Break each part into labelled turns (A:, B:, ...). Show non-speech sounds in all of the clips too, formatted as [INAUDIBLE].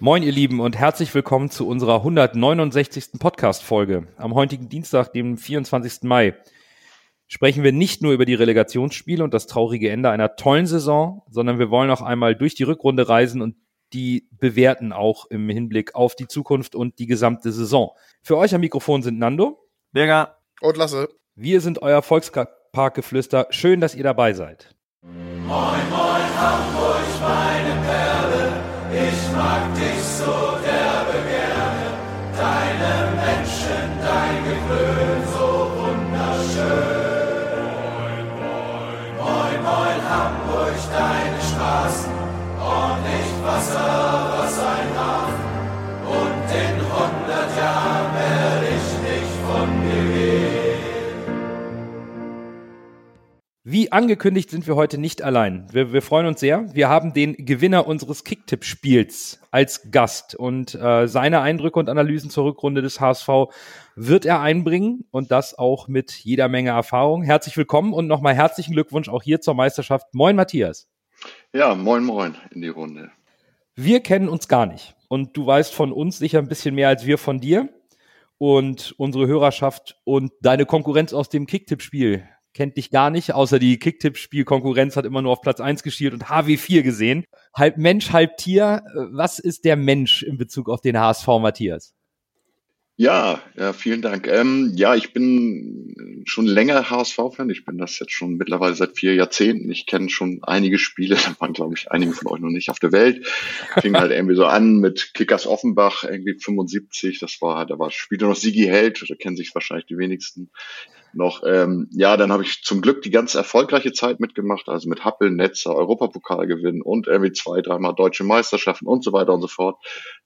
A: Moin, ihr Lieben, und herzlich willkommen zu unserer 169. Podcast-Folge. Am heutigen Dienstag, dem 24. Mai, sprechen wir nicht nur über die Relegationsspiele und das traurige Ende einer tollen Saison, sondern wir wollen auch einmal durch die Rückrunde reisen und die bewerten auch im Hinblick auf die Zukunft und die gesamte Saison. Für euch am Mikrofon sind Nando,
B: Berger
C: und Lasse.
A: Wir sind euer Volksparkgeflüster. Schön, dass ihr dabei seid.
D: Moin, moin, Hamburg, meine Perle. Ich mag dich so derbe gerne, deine Menschen, dein Geklön so wunderschön. Moin, moin, moin, Hamburg, deine Straßen, ordentlich Wasser, was ein Hafen.
A: Wie angekündigt sind wir heute nicht allein. Wir, wir freuen uns sehr. Wir haben den Gewinner unseres Kicktipp-Spiels als Gast und äh, seine Eindrücke und Analysen zur Rückrunde des HSV wird er einbringen und das auch mit jeder Menge Erfahrung. Herzlich willkommen und nochmal herzlichen Glückwunsch auch hier zur Meisterschaft. Moin, Matthias.
E: Ja, moin, moin in die Runde.
A: Wir kennen uns gar nicht und du weißt von uns sicher ein bisschen mehr als wir von dir und unsere Hörerschaft und deine Konkurrenz aus dem Kicktipp-Spiel kennt dich gar nicht, außer die Kicktipp-Spiel-Konkurrenz hat immer nur auf Platz 1 geschielt und HW4 gesehen. Halb Mensch, halb Tier. Was ist der Mensch in Bezug auf den HSV, Matthias?
E: Ja, ja, vielen Dank. Ähm, ja, ich bin schon länger HSV-Fan. Ich bin das jetzt schon mittlerweile seit vier Jahrzehnten. Ich kenne schon einige Spiele. [LAUGHS] Da waren, glaube ich, einige von euch noch nicht auf der Welt. Fing halt irgendwie so an mit Kickers Offenbach, irgendwie 75. Das war, da war spielte noch Sigi Held. Da kennen sich wahrscheinlich die wenigsten noch. Ähm, ja, dann habe ich zum Glück die ganz erfolgreiche Zeit mitgemacht. Also mit Happel, Netzer, Europapokal gewinnen und irgendwie zwei, dreimal deutsche Meisterschaften und so weiter und so fort.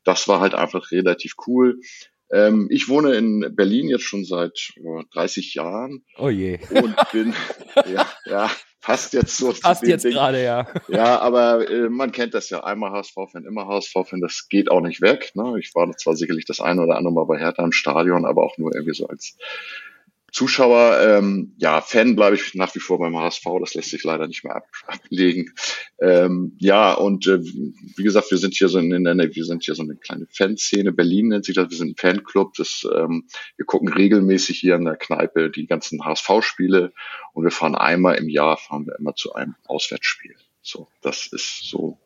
E: Das war halt einfach relativ cool. Ähm, ich wohne in Berlin jetzt schon seit äh, 30 Jahren.
A: Oh je.
E: Und bin, [LAUGHS] ja, ja, passt jetzt so.
A: Passt jetzt gerade, ja.
E: Ja, aber äh, man kennt das ja. Einmal HSV-Fan, immer HSV-Fan. Das geht auch nicht weg. Ne? Ich war zwar sicherlich das eine oder andere Mal bei Hertha im Stadion, aber auch nur irgendwie so als Zuschauer, ähm, ja, Fan bleibe ich nach wie vor beim HSV, das lässt sich leider nicht mehr ab, ablegen. Ähm, ja, und äh, wie gesagt, wir sind hier so in, in wir sind hier so eine kleine Fanszene, Berlin nennt sich das, wir sind ein Fanclub, das, ähm, wir gucken regelmäßig hier in der Kneipe die ganzen HSV-Spiele und wir fahren einmal im Jahr, fahren wir immer zu einem Auswärtsspiel. So, das ist so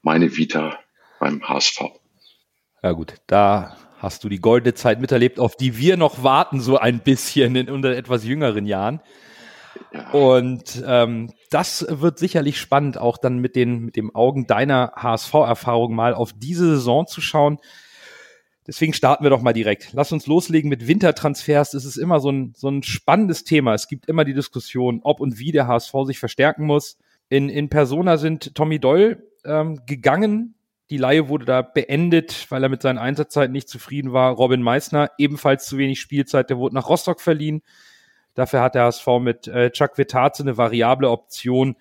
E: meine Vita beim HSV.
A: Ja gut, da hast du die goldene Zeit miterlebt, auf die wir noch warten, so ein bisschen in unter etwas jüngeren Jahren. Und ähm, das wird sicherlich spannend, auch dann mit den mit dem Augen deiner HSV-Erfahrung mal auf diese Saison zu schauen. Deswegen starten wir doch mal direkt. Lass uns loslegen mit Wintertransfers. Das ist immer so ein, so ein spannendes Thema. Es gibt immer die Diskussion, ob und wie der HSV sich verstärken muss. In, in Persona sind Tommy Doll ähm, gegangen die Laie wurde da beendet, weil er mit seinen Einsatzzeiten nicht zufrieden war. Robin Meissner, ebenfalls zu wenig Spielzeit, der wurde nach Rostock verliehen. Dafür hat der HSV mit äh, Chuck Vitaze eine variable Option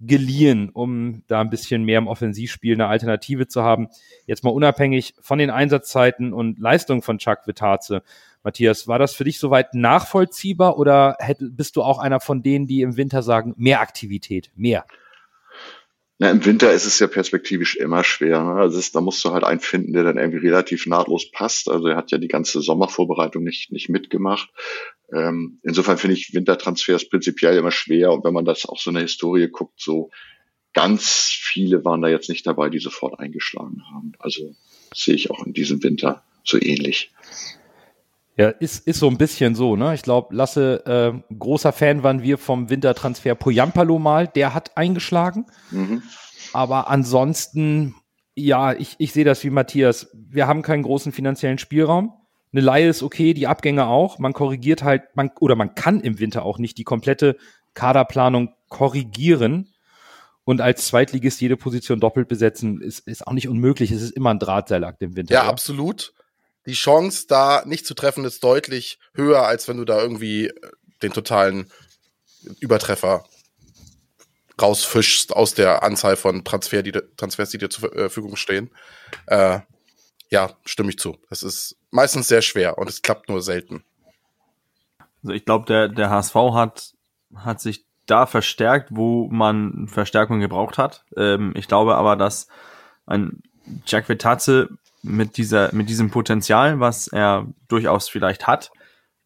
A: geliehen, um da ein bisschen mehr im Offensivspiel eine Alternative zu haben. Jetzt mal unabhängig von den Einsatzzeiten und Leistungen von Chuck Vitaze. Matthias, war das für dich soweit nachvollziehbar oder hätt, bist du auch einer von denen, die im Winter sagen, mehr Aktivität, mehr?
E: Na, Im Winter ist es ja perspektivisch immer schwer. Ne? Also ist, da musst du halt einen finden, der dann irgendwie relativ nahtlos passt. Also er hat ja die ganze Sommervorbereitung nicht, nicht mitgemacht. Ähm, insofern finde ich Wintertransfers prinzipiell immer schwer. Und wenn man das auch so in der Historie guckt, so ganz viele waren da jetzt nicht dabei, die sofort eingeschlagen haben. Also sehe ich auch in diesem Winter so ähnlich.
A: Ja, ist, ist so ein bisschen so, ne? Ich glaube, Lasse, äh, großer Fan waren wir vom Wintertransfer Poyampalo mal, der hat eingeschlagen. Mhm. Aber ansonsten, ja, ich, ich sehe das wie Matthias. Wir haben keinen großen finanziellen Spielraum. Eine Laie ist okay, die Abgänge auch. Man korrigiert halt, man, oder man kann im Winter auch nicht die komplette Kaderplanung korrigieren. Und als Zweitligist jede Position doppelt besetzen, ist, ist auch nicht unmöglich. Es ist immer ein Drahtseilakt im Winter.
C: Ja, oder? absolut die Chance, da nicht zu treffen, ist deutlich höher, als wenn du da irgendwie äh, den totalen Übertreffer rausfischst aus der Anzahl von Transfer, die, Transfers, die dir zur äh, Verfügung stehen. Äh, ja, stimme ich zu. Das ist meistens sehr schwer und es klappt nur selten.
B: Also ich glaube, der, der HSV hat, hat sich da verstärkt, wo man Verstärkung gebraucht hat. Ähm, ich glaube aber, dass ein Jack Vetatze mit dieser, mit diesem Potenzial, was er durchaus vielleicht hat,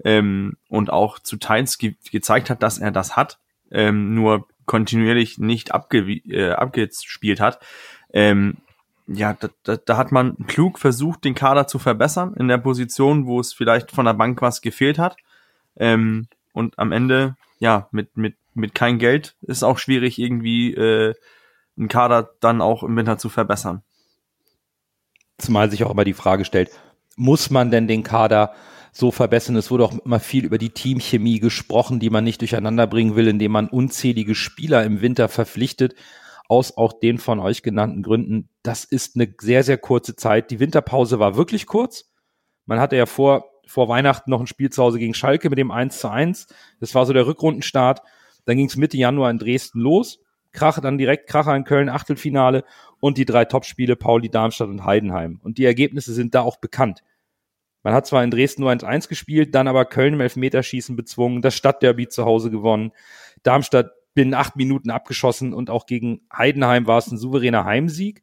B: ähm, und auch zu Teils ge gezeigt hat, dass er das hat, ähm, nur kontinuierlich nicht abge äh, abgespielt hat. Ähm, ja, da, da, da hat man klug versucht, den Kader zu verbessern in der Position, wo es vielleicht von der Bank was gefehlt hat. Ähm, und am Ende, ja, mit, mit, mit kein Geld ist auch schwierig, irgendwie äh, einen Kader dann auch im Winter zu verbessern.
A: Zumal sich auch immer die Frage stellt, muss man denn den Kader so verbessern? Es wurde auch immer viel über die Teamchemie gesprochen, die man nicht durcheinander bringen will, indem man unzählige Spieler im Winter verpflichtet, aus auch den von euch genannten Gründen. Das ist eine sehr, sehr kurze Zeit. Die Winterpause war wirklich kurz. Man hatte ja vor, vor Weihnachten noch ein Spiel zu Hause gegen Schalke mit dem 1 zu 1. Das war so der Rückrundenstart. Dann ging es Mitte Januar in Dresden los. Krache, dann direkt Kracher in Köln, Achtelfinale und die drei Topspiele Pauli, Darmstadt und Heidenheim. Und die Ergebnisse sind da auch bekannt. Man hat zwar in Dresden nur 1-1 gespielt, dann aber Köln im Elfmeterschießen bezwungen, das Stadtderby zu Hause gewonnen, Darmstadt binnen acht Minuten abgeschossen und auch gegen Heidenheim war es ein souveräner Heimsieg.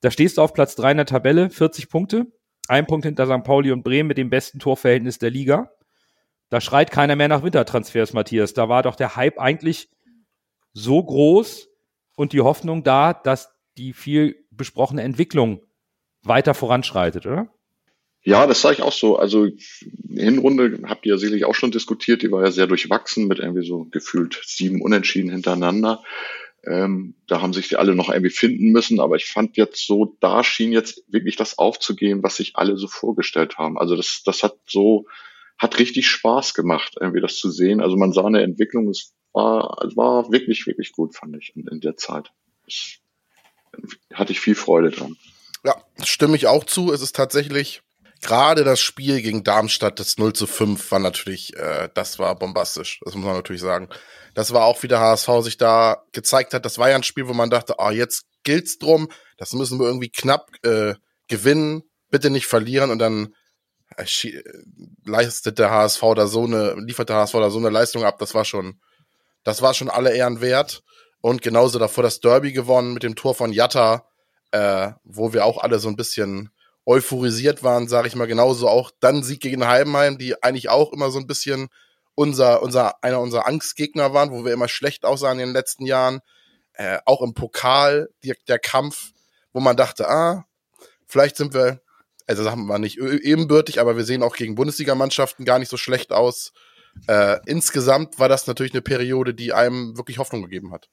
A: Da stehst du auf Platz drei in der Tabelle, 40 Punkte, ein Punkt hinter St. Pauli und Bremen mit dem besten Torverhältnis der Liga. Da schreit keiner mehr nach Wintertransfers, Matthias. Da war doch der Hype eigentlich so groß und die Hoffnung da, dass die viel besprochene Entwicklung weiter voranschreitet, oder?
E: Ja, das sage ich auch so. Also Hinrunde habt ihr ja sicherlich auch schon diskutiert, die war ja sehr durchwachsen mit irgendwie so gefühlt sieben Unentschieden hintereinander. Ähm, da haben sich die alle noch irgendwie finden müssen, aber ich fand jetzt so, da schien jetzt wirklich das aufzugehen, was sich alle so vorgestellt haben. Also das, das hat so, hat richtig Spaß gemacht, irgendwie das zu sehen. Also man sah eine Entwicklung, es war, wirklich, wirklich gut, fand ich in, in der Zeit. Das, hatte ich viel Freude dran.
C: Ja, stimme ich auch zu. Es ist tatsächlich gerade das Spiel gegen Darmstadt, das 0 zu 5, war natürlich, äh, das war bombastisch. Das muss man natürlich sagen. Das war auch, wie der HSV sich da gezeigt hat. Das war ja ein Spiel, wo man dachte, ah, jetzt gilt's drum. Das müssen wir irgendwie knapp äh, gewinnen. Bitte nicht verlieren. Und dann äh, leistet der HSV da so eine, liefert der HSV da so eine Leistung ab. Das war schon, das war schon alle Ehren wert. Und genauso davor das Derby gewonnen mit dem Tor von Jatta, äh, wo wir auch alle so ein bisschen euphorisiert waren, sage ich mal genauso. Auch dann Sieg gegen Heidenheim, die eigentlich auch immer so ein bisschen unser, unser, einer unserer Angstgegner waren, wo wir immer schlecht aussahen in den letzten Jahren. Äh, auch im Pokal, die, der Kampf, wo man dachte, ah, vielleicht sind wir, also sagen wir nicht ebenbürtig, aber wir sehen auch gegen Bundesligamannschaften gar nicht so schlecht aus. Äh, insgesamt war das natürlich eine Periode, die einem wirklich Hoffnung gegeben hat.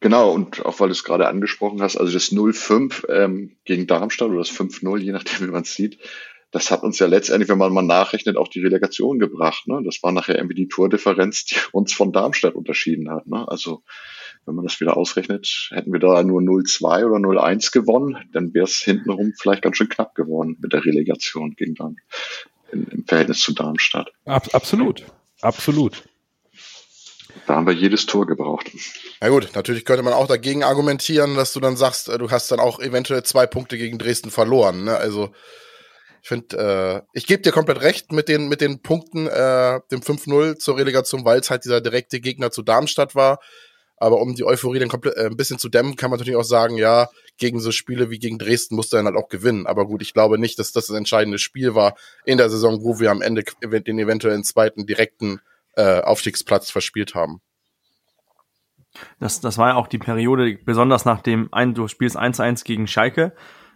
E: Genau, und auch weil du es gerade angesprochen hast, also das 0-5 ähm, gegen Darmstadt oder das 5-0, je nachdem, wie man es sieht, das hat uns ja letztendlich, wenn man mal nachrechnet, auch die Relegation gebracht. Ne? Das war nachher irgendwie die Tordifferenz, die uns von Darmstadt unterschieden hat. Ne? Also wenn man das wieder ausrechnet, hätten wir da nur 0-2 oder 0-1 gewonnen, dann wäre es hintenrum vielleicht ganz schön knapp geworden mit der Relegation gegen Darmstadt, im Verhältnis zu Darmstadt.
A: Ab, absolut, absolut.
E: Da haben wir jedes Tor gebraucht.
C: Na gut, natürlich könnte man auch dagegen argumentieren, dass du dann sagst, äh, du hast dann auch eventuell zwei Punkte gegen Dresden verloren. Ne? Also ich finde, äh, ich gebe dir komplett recht mit den, mit den Punkten, äh, dem 5-0 zur Relegation, weil es halt dieser direkte Gegner zu Darmstadt war. Aber um die Euphorie dann komplett äh, ein bisschen zu dämmen, kann man natürlich auch sagen, ja, gegen so Spiele wie gegen Dresden musst du dann halt auch gewinnen. Aber gut, ich glaube nicht, dass das das entscheidende Spiel war in der Saison, wo wir am Ende den eventuellen zweiten direkten äh, Aufstiegsplatz verspielt haben.
B: Das, das war ja auch die Periode, besonders nach dem ein, du spielst 1-1 gegen Schalke,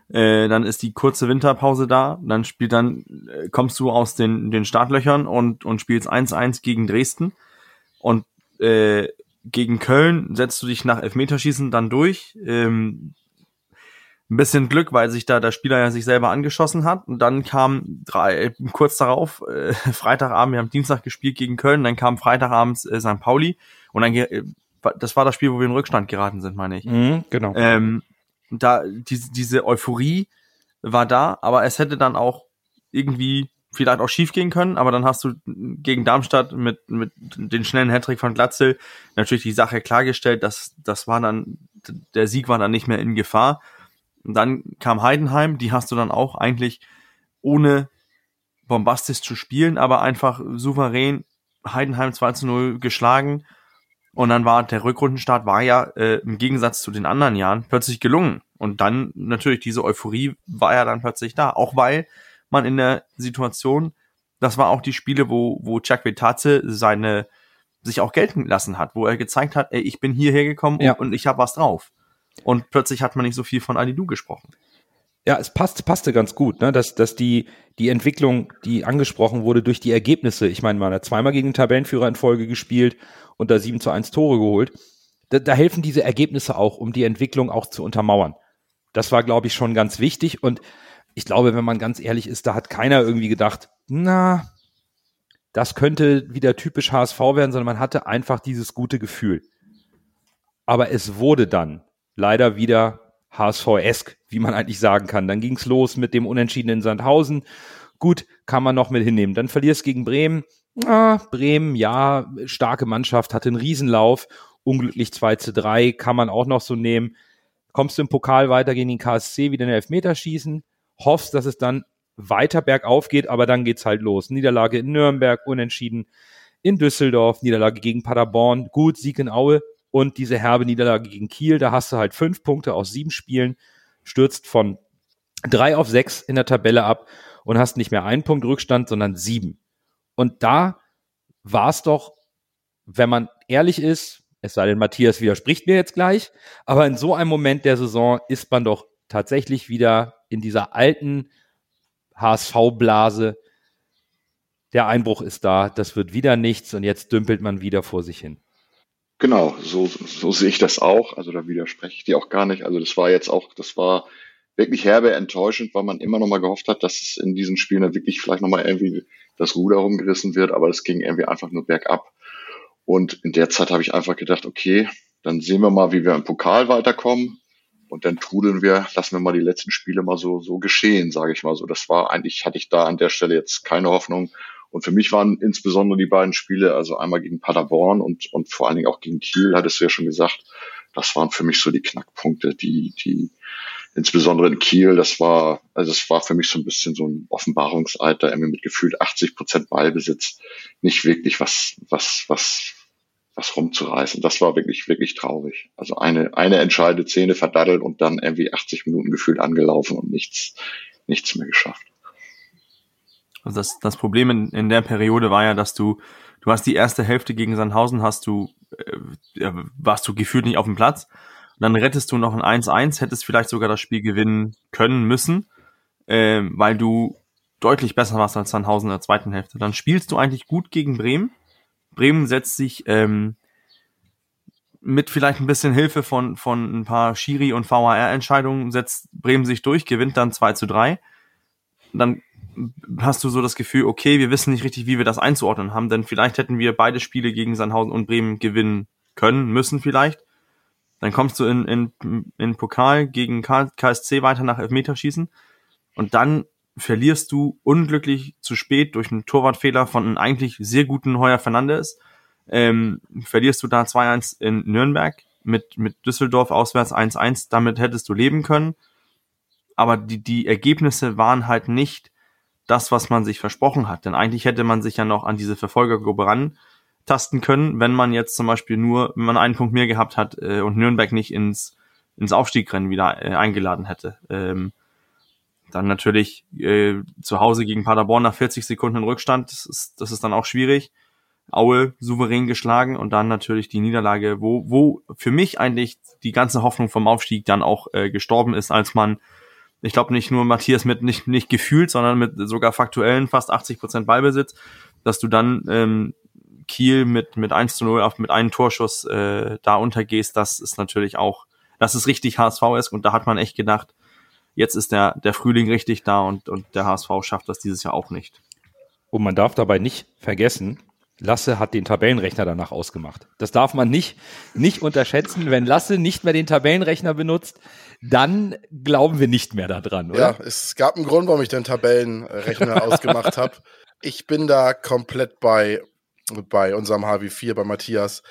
B: äh, dann ist die kurze Winterpause da, dann spielt dann, äh, kommst du aus den, den Startlöchern und, und spielst 1-1 gegen Dresden und äh, gegen Köln setzt du dich nach Elfmeterschießen dann durch. Ähm, ein bisschen Glück, weil sich da der Spieler ja sich selber angeschossen hat. Und dann kam drei, kurz darauf, äh, [LAUGHS] Freitagabend, wir haben Dienstag gespielt gegen Köln, dann kam Freitagabends äh, St. Pauli und dann, äh, das war das Spiel, wo wir in Rückstand geraten sind, meine ich.
A: Mhm, genau.
B: Ähm, da, diese, diese Euphorie war da, aber es hätte dann auch irgendwie vielleicht auch schief gehen können, aber dann hast du gegen Darmstadt mit, mit den schnellen Hattrick von Glatzel natürlich die Sache klargestellt, dass das war dann, der Sieg war dann nicht mehr in Gefahr. Und dann kam Heidenheim, die hast du dann auch eigentlich ohne bombastisch zu spielen, aber einfach souverän Heidenheim 2 zu 0 geschlagen. Und dann war der Rückrundenstart war ja äh, im Gegensatz zu den anderen Jahren plötzlich gelungen. Und dann natürlich diese Euphorie war ja dann plötzlich da. Auch weil man in der Situation, das war auch die Spiele, wo, wo Chuck Vetaze seine sich auch gelten lassen hat, wo er gezeigt hat, ey, ich bin hierher gekommen
A: Ja.
B: und, und ich habe was drauf. Und plötzlich hat man nicht so viel von Alidu gesprochen.
A: Ja, es passt, passte ganz gut, ne? dass, dass die, die Entwicklung, die angesprochen wurde durch die Ergebnisse, ich meine, man hat zweimal gegen den Tabellenführer in Folge gespielt und da 7 zu 1 Tore geholt. Da, da helfen diese Ergebnisse auch, um die Entwicklung auch zu untermauern. Das war, glaube ich, schon ganz wichtig und ich glaube, wenn man ganz ehrlich ist, da hat keiner irgendwie gedacht, na, das könnte wieder typisch HSV werden, sondern man hatte einfach dieses gute Gefühl. Aber es wurde dann leider wieder HSV-esk, wie man eigentlich sagen kann. Dann ging's los mit dem Unentschieden in Sandhausen. Gut, kann man noch mit hinnehmen. Dann verlierst gegen Bremen. Ah, Bremen, ja, starke Mannschaft, hatte einen Riesenlauf. Unglücklich 2 zu 3, kann man auch noch so nehmen. Kommst du im Pokal weiter gegen den KSC, wieder einen Elfmeter schießen, hoffst, dass es dann weiter bergauf geht, aber dann geht's halt los. Niederlage in Nürnberg, Unentschieden in Düsseldorf, Niederlage gegen Paderborn, gut, Sieg in Aue und diese herbe Niederlage gegen Kiel. Da hast du halt fünf Punkte aus sieben Spielen, stürzt von drei auf sechs in der Tabelle ab und hast nicht mehr einen Punkt Rückstand, sondern sieben. Und da war es doch, wenn man ehrlich ist, es sei denn, Matthias widerspricht mir jetzt gleich, aber in so einem Moment der Saison ist man doch tatsächlich wieder in dieser alten HSV-Blase. Der Einbruch ist da, das wird wieder nichts und jetzt dümpelt man wieder vor sich hin.
E: Genau, so, so sehe ich das auch. Also da widerspreche ich dir auch gar nicht. Also das war jetzt auch, das war wirklich herbe enttäuschend, weil man immer noch mal gehofft hat, dass es in diesen Spielen dann wirklich vielleicht noch mal irgendwie das Ruder rumgerissen wird, aber es ging irgendwie einfach nur bergab. Und in der Zeit habe ich einfach gedacht, okay, dann sehen wir mal, wie wir im Pokal weiterkommen. Und dann trudeln wir, lassen wir mal die letzten Spiele mal so, so geschehen, sage ich mal so. Das war eigentlich, hatte ich da an der Stelle jetzt keine Hoffnung. Und für mich waren insbesondere die beiden Spiele, also einmal gegen Paderborn und, und vor allen Dingen auch gegen Kiel, hattest du ja schon gesagt, das waren für mich so die Knackpunkte, die, die, insbesondere in Kiel, das war, also es war für mich so ein bisschen so ein Offenbarungseid, da irgendwie mit gefühlt 80 Prozent Ballbesitz nicht wirklich was, was, was, was rumzureißen. Das war wirklich, wirklich traurig. Also eine, eine entscheidende Szene verdaddelt und dann irgendwie 80 Minuten gefühlt angelaufen und nichts, nichts mehr geschafft.
B: Also das, das Problem in, in der Periode war ja, dass du, du hast die erste Hälfte gegen Sandhausen, hast du, äh, warst du gefühlt nicht auf dem Platz. Und dann rettest du noch ein 1-1, hättest vielleicht sogar das Spiel gewinnen können müssen, äh, weil du deutlich besser warst als Sandhausen in der zweiten Hälfte. Dann spielst du eigentlich gut gegen Bremen. Bremen setzt sich ähm, mit vielleicht ein bisschen Hilfe von, von ein paar Schiri- und VAR-Entscheidungen, setzt Bremen sich durch, gewinnt dann 2 zu 3. Dann hast du so das Gefühl, okay, wir wissen nicht richtig, wie wir das einzuordnen haben, denn vielleicht hätten wir beide Spiele gegen Sandhausen und Bremen gewinnen können, müssen vielleicht. Dann kommst du in, in, in Pokal gegen KSC weiter nach Elfmeterschießen und dann verlierst du unglücklich zu spät durch einen Torwartfehler von einem eigentlich sehr guten Heuer Fernandes. Ähm, verlierst du da 2-1 in Nürnberg mit, mit Düsseldorf auswärts 1-1. Damit hättest du leben können. Aber die, die Ergebnisse waren halt nicht das, was man sich versprochen hat. Denn eigentlich hätte man sich ja noch an diese Verfolgergruppe rantasten können, wenn man jetzt zum Beispiel nur, wenn man einen Punkt mehr gehabt hat äh, und Nürnberg nicht ins, ins Aufstiegrennen wieder äh, eingeladen hätte. Ähm, dann natürlich äh, zu Hause gegen Paderborn nach 40 Sekunden in Rückstand, das ist, das ist dann auch schwierig. Aue souverän geschlagen und dann natürlich die Niederlage, wo, wo für mich eigentlich die ganze Hoffnung vom Aufstieg dann auch äh, gestorben ist, als man, ich glaube nicht nur Matthias mit nicht, nicht gefühlt, sondern mit sogar faktuellen fast 80 Prozent Ballbesitz, dass du dann ähm, Kiel mit, mit 1 zu 0 auf, mit einem Torschuss äh, da untergehst, das ist natürlich auch, das ist richtig HSV ist und da hat man echt gedacht, jetzt ist der, der Frühling richtig da und, und der HSV schafft das dieses Jahr auch nicht.
A: Und man darf dabei nicht vergessen, Lasse hat den Tabellenrechner danach ausgemacht. Das darf man nicht, nicht unterschätzen. Wenn Lasse nicht mehr den Tabellenrechner benutzt, dann glauben wir nicht mehr daran, oder?
C: Ja, es gab einen Grund, warum ich den Tabellenrechner [LAUGHS] ausgemacht habe. Ich bin da komplett bei, bei unserem HW4, bei Matthias.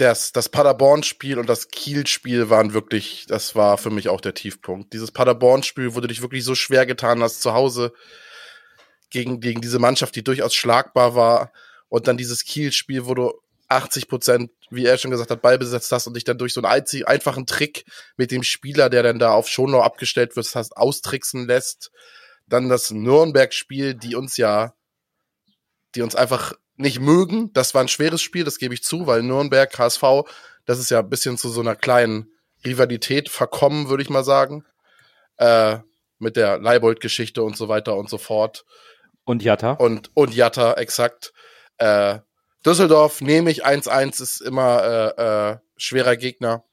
C: Das, das Paderborn-Spiel und das Kiel-Spiel waren wirklich, das war für mich auch der Tiefpunkt. Dieses Paderborn-Spiel, wo du dich wirklich so schwer getan hast zu Hause gegen, gegen diese Mannschaft, die durchaus schlagbar war. Und dann dieses Kiel-Spiel, wo du 80 Prozent, wie er schon gesagt hat, Ball besetzt hast und dich dann durch so einen einzig, einfachen Trick mit dem Spieler, der dann da auf Schonau abgestellt wird, hast, austricksen lässt. Dann das Nürnberg-Spiel, die uns ja, die uns einfach nicht mögen. Das war ein schweres Spiel, das gebe ich zu, weil Nürnberg, HSV, das ist ja ein bisschen zu so einer kleinen Rivalität verkommen, würde ich mal sagen. Äh, mit der Leibold-Geschichte und so weiter und so fort.
A: Und Jatta.
C: Und, und Jatta, exakt. Äh, Düsseldorf nehme ich 1-1, ist immer äh, äh, schwerer Gegner.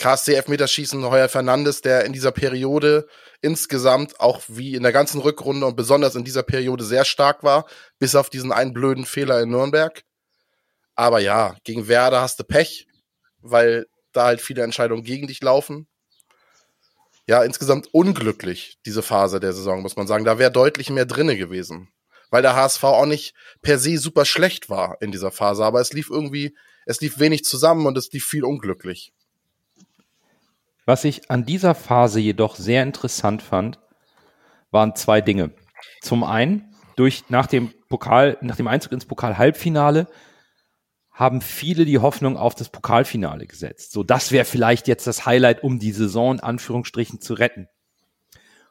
C: KSC Elfmeterschießen, Heuer Fernandes, der in dieser Periode insgesamt auch wie in der ganzen Rückrunde und besonders in dieser Periode sehr stark war, bis auf diesen einen blöden Fehler in Nürnberg. Aber ja, gegen Werder hast du Pech, weil da halt viele Entscheidungen gegen dich laufen. Ja, insgesamt unglücklich, diese Phase der Saison, muss man sagen. Da wäre deutlich mehr drinne gewesen weil der HSV auch nicht per se super schlecht war in dieser Phase, aber es lief irgendwie, es lief wenig zusammen und es lief viel unglücklich.
A: Was ich an dieser Phase jedoch sehr interessant fand, waren zwei Dinge. Zum einen, durch nach dem Pokal, nach dem Einzug ins Pokal-Halbfinale haben viele die Hoffnung auf das Pokalfinale gesetzt. So, das wäre vielleicht jetzt das Highlight, um die Saison in Anführungsstrichen zu retten.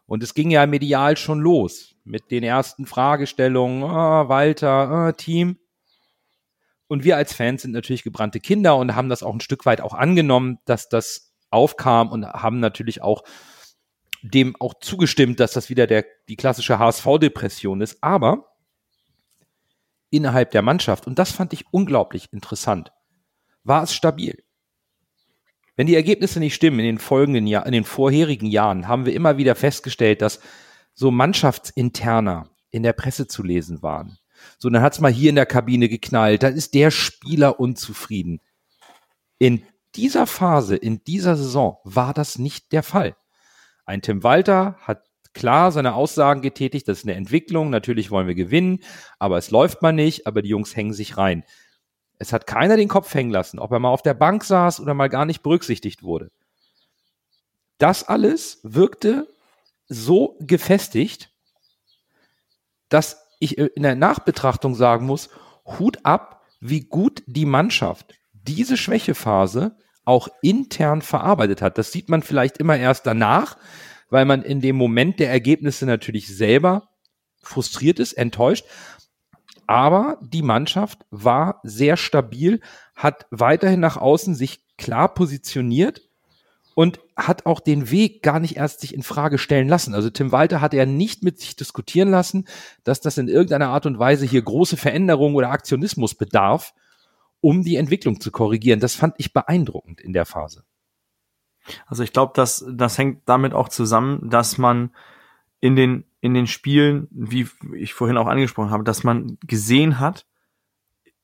A: Und es ging ja medial schon los mit den ersten Fragestellungen, oh, Walter, oh, Team. Und wir als Fans sind natürlich gebrannte Kinder und haben das auch ein Stück weit auch angenommen, dass das aufkam und haben natürlich auch dem auch zugestimmt, dass das wieder der, die klassische HSV-Depression ist. Aber innerhalb der Mannschaft, und das fand ich unglaublich interessant, war es stabil. Wenn die Ergebnisse nicht stimmen in den folgenden Jahren, in den vorherigen Jahren, haben wir immer wieder festgestellt, dass so Mannschaftsinterner in der Presse zu lesen waren. So, dann hat's mal hier in der Kabine geknallt, dann ist der Spieler unzufrieden. In dieser Phase, in dieser Saison war das nicht der Fall. Ein Tim Walter hat klar seine Aussagen getätigt, das ist eine Entwicklung, natürlich wollen wir gewinnen, aber es läuft mal nicht, aber die Jungs hängen sich rein. Es hat keiner den Kopf hängen lassen, ob er mal auf der Bank saß oder mal gar nicht berücksichtigt wurde. Das alles wirkte so gefestigt, dass ich in der Nachbetrachtung sagen muss, Hut ab, wie gut die Mannschaft diese Schwächephase auch intern verarbeitet hat. Das sieht man vielleicht immer erst danach, weil man in dem Moment der Ergebnisse natürlich selber frustriert ist, enttäuscht. Aber die Mannschaft war sehr stabil, hat weiterhin nach außen sich klar positioniert und hat auch den Weg gar nicht erst sich in Frage stellen lassen. Also Tim Walter hat ja nicht mit sich diskutieren lassen, dass das in irgendeiner Art und Weise hier große Veränderungen oder Aktionismus bedarf, um die Entwicklung zu korrigieren. Das fand ich beeindruckend in der Phase.
B: Also ich glaube, dass das hängt damit auch zusammen, dass man in den in den Spielen, wie ich vorhin auch angesprochen habe, dass man gesehen hat,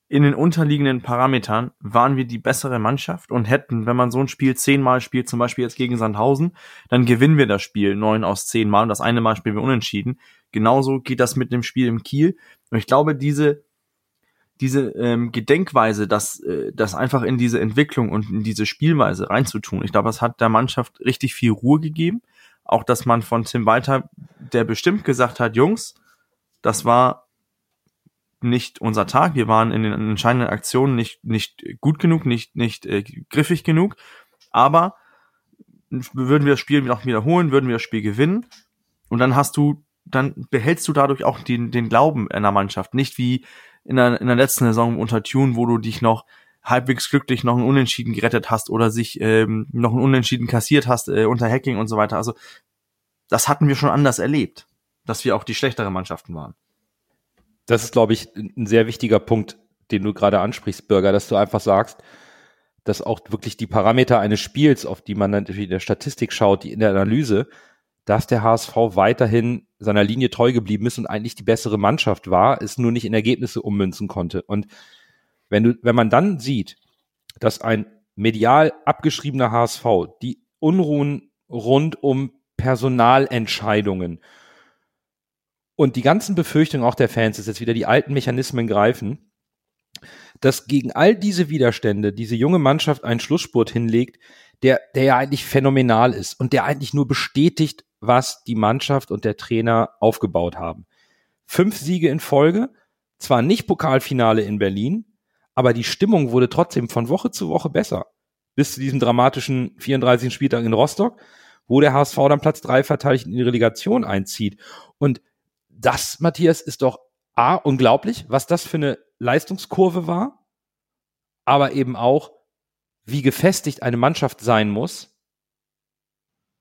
B: in den unterliegenden Parametern waren wir die bessere Mannschaft und hätten, wenn man so ein Spiel zehnmal spielt, zum Beispiel jetzt gegen Sandhausen, dann gewinnen wir das Spiel neun aus zehn Mal und das eine Mal spielen wir unentschieden. Genauso geht das mit dem Spiel im Kiel. Und ich glaube, diese, diese ähm, Gedenkweise, das, äh, das einfach in diese Entwicklung und in diese Spielweise reinzutun, ich glaube, das hat der Mannschaft richtig viel Ruhe gegeben. Auch, dass man von Tim Walter, der bestimmt gesagt hat, Jungs, das war nicht unser Tag. Wir waren in den entscheidenden Aktionen nicht, nicht gut genug, nicht, nicht äh, griffig genug. Aber würden wir das Spiel noch wiederholen, würden wir das Spiel gewinnen. Und dann hast du, dann behältst du dadurch auch den, den Glauben in der Mannschaft. Nicht wie in der, in der letzten Saison unter Tune, wo du dich noch halbwegs glücklich noch einen Unentschieden gerettet hast oder sich ähm, noch einen Unentschieden kassiert hast äh, unter Hacking und so weiter. Also das hatten wir schon anders erlebt, dass wir auch die schlechtere Mannschaften waren.
A: Das ist, glaube ich, ein sehr wichtiger Punkt, den du gerade ansprichst, Bürger, dass du einfach sagst, dass auch wirklich die Parameter eines Spiels, auf die man natürlich in der Statistik schaut, die in der Analyse, dass der HSV weiterhin seiner Linie treu geblieben ist und eigentlich die bessere Mannschaft war, es nur nicht in Ergebnisse ummünzen konnte. Und wenn du, wenn man dann sieht, dass ein medial abgeschriebener HSV die Unruhen rund um Personalentscheidungen und die ganzen Befürchtungen auch der Fans, dass jetzt wieder die alten Mechanismen greifen, dass gegen all diese Widerstände diese junge Mannschaft einen Schlussspurt hinlegt, der, der ja eigentlich phänomenal ist und der eigentlich nur bestätigt, was die Mannschaft und der Trainer aufgebaut haben. Fünf Siege in Folge, zwar nicht Pokalfinale in Berlin, aber die Stimmung wurde trotzdem von Woche zu Woche besser. Bis zu diesem dramatischen 34. Spieltag in Rostock, wo der HSV dann Platz drei verteidigt in die Relegation einzieht. Und das, Matthias, ist doch A, unglaublich, was das für eine Leistungskurve war, aber eben auch, wie gefestigt eine Mannschaft sein muss,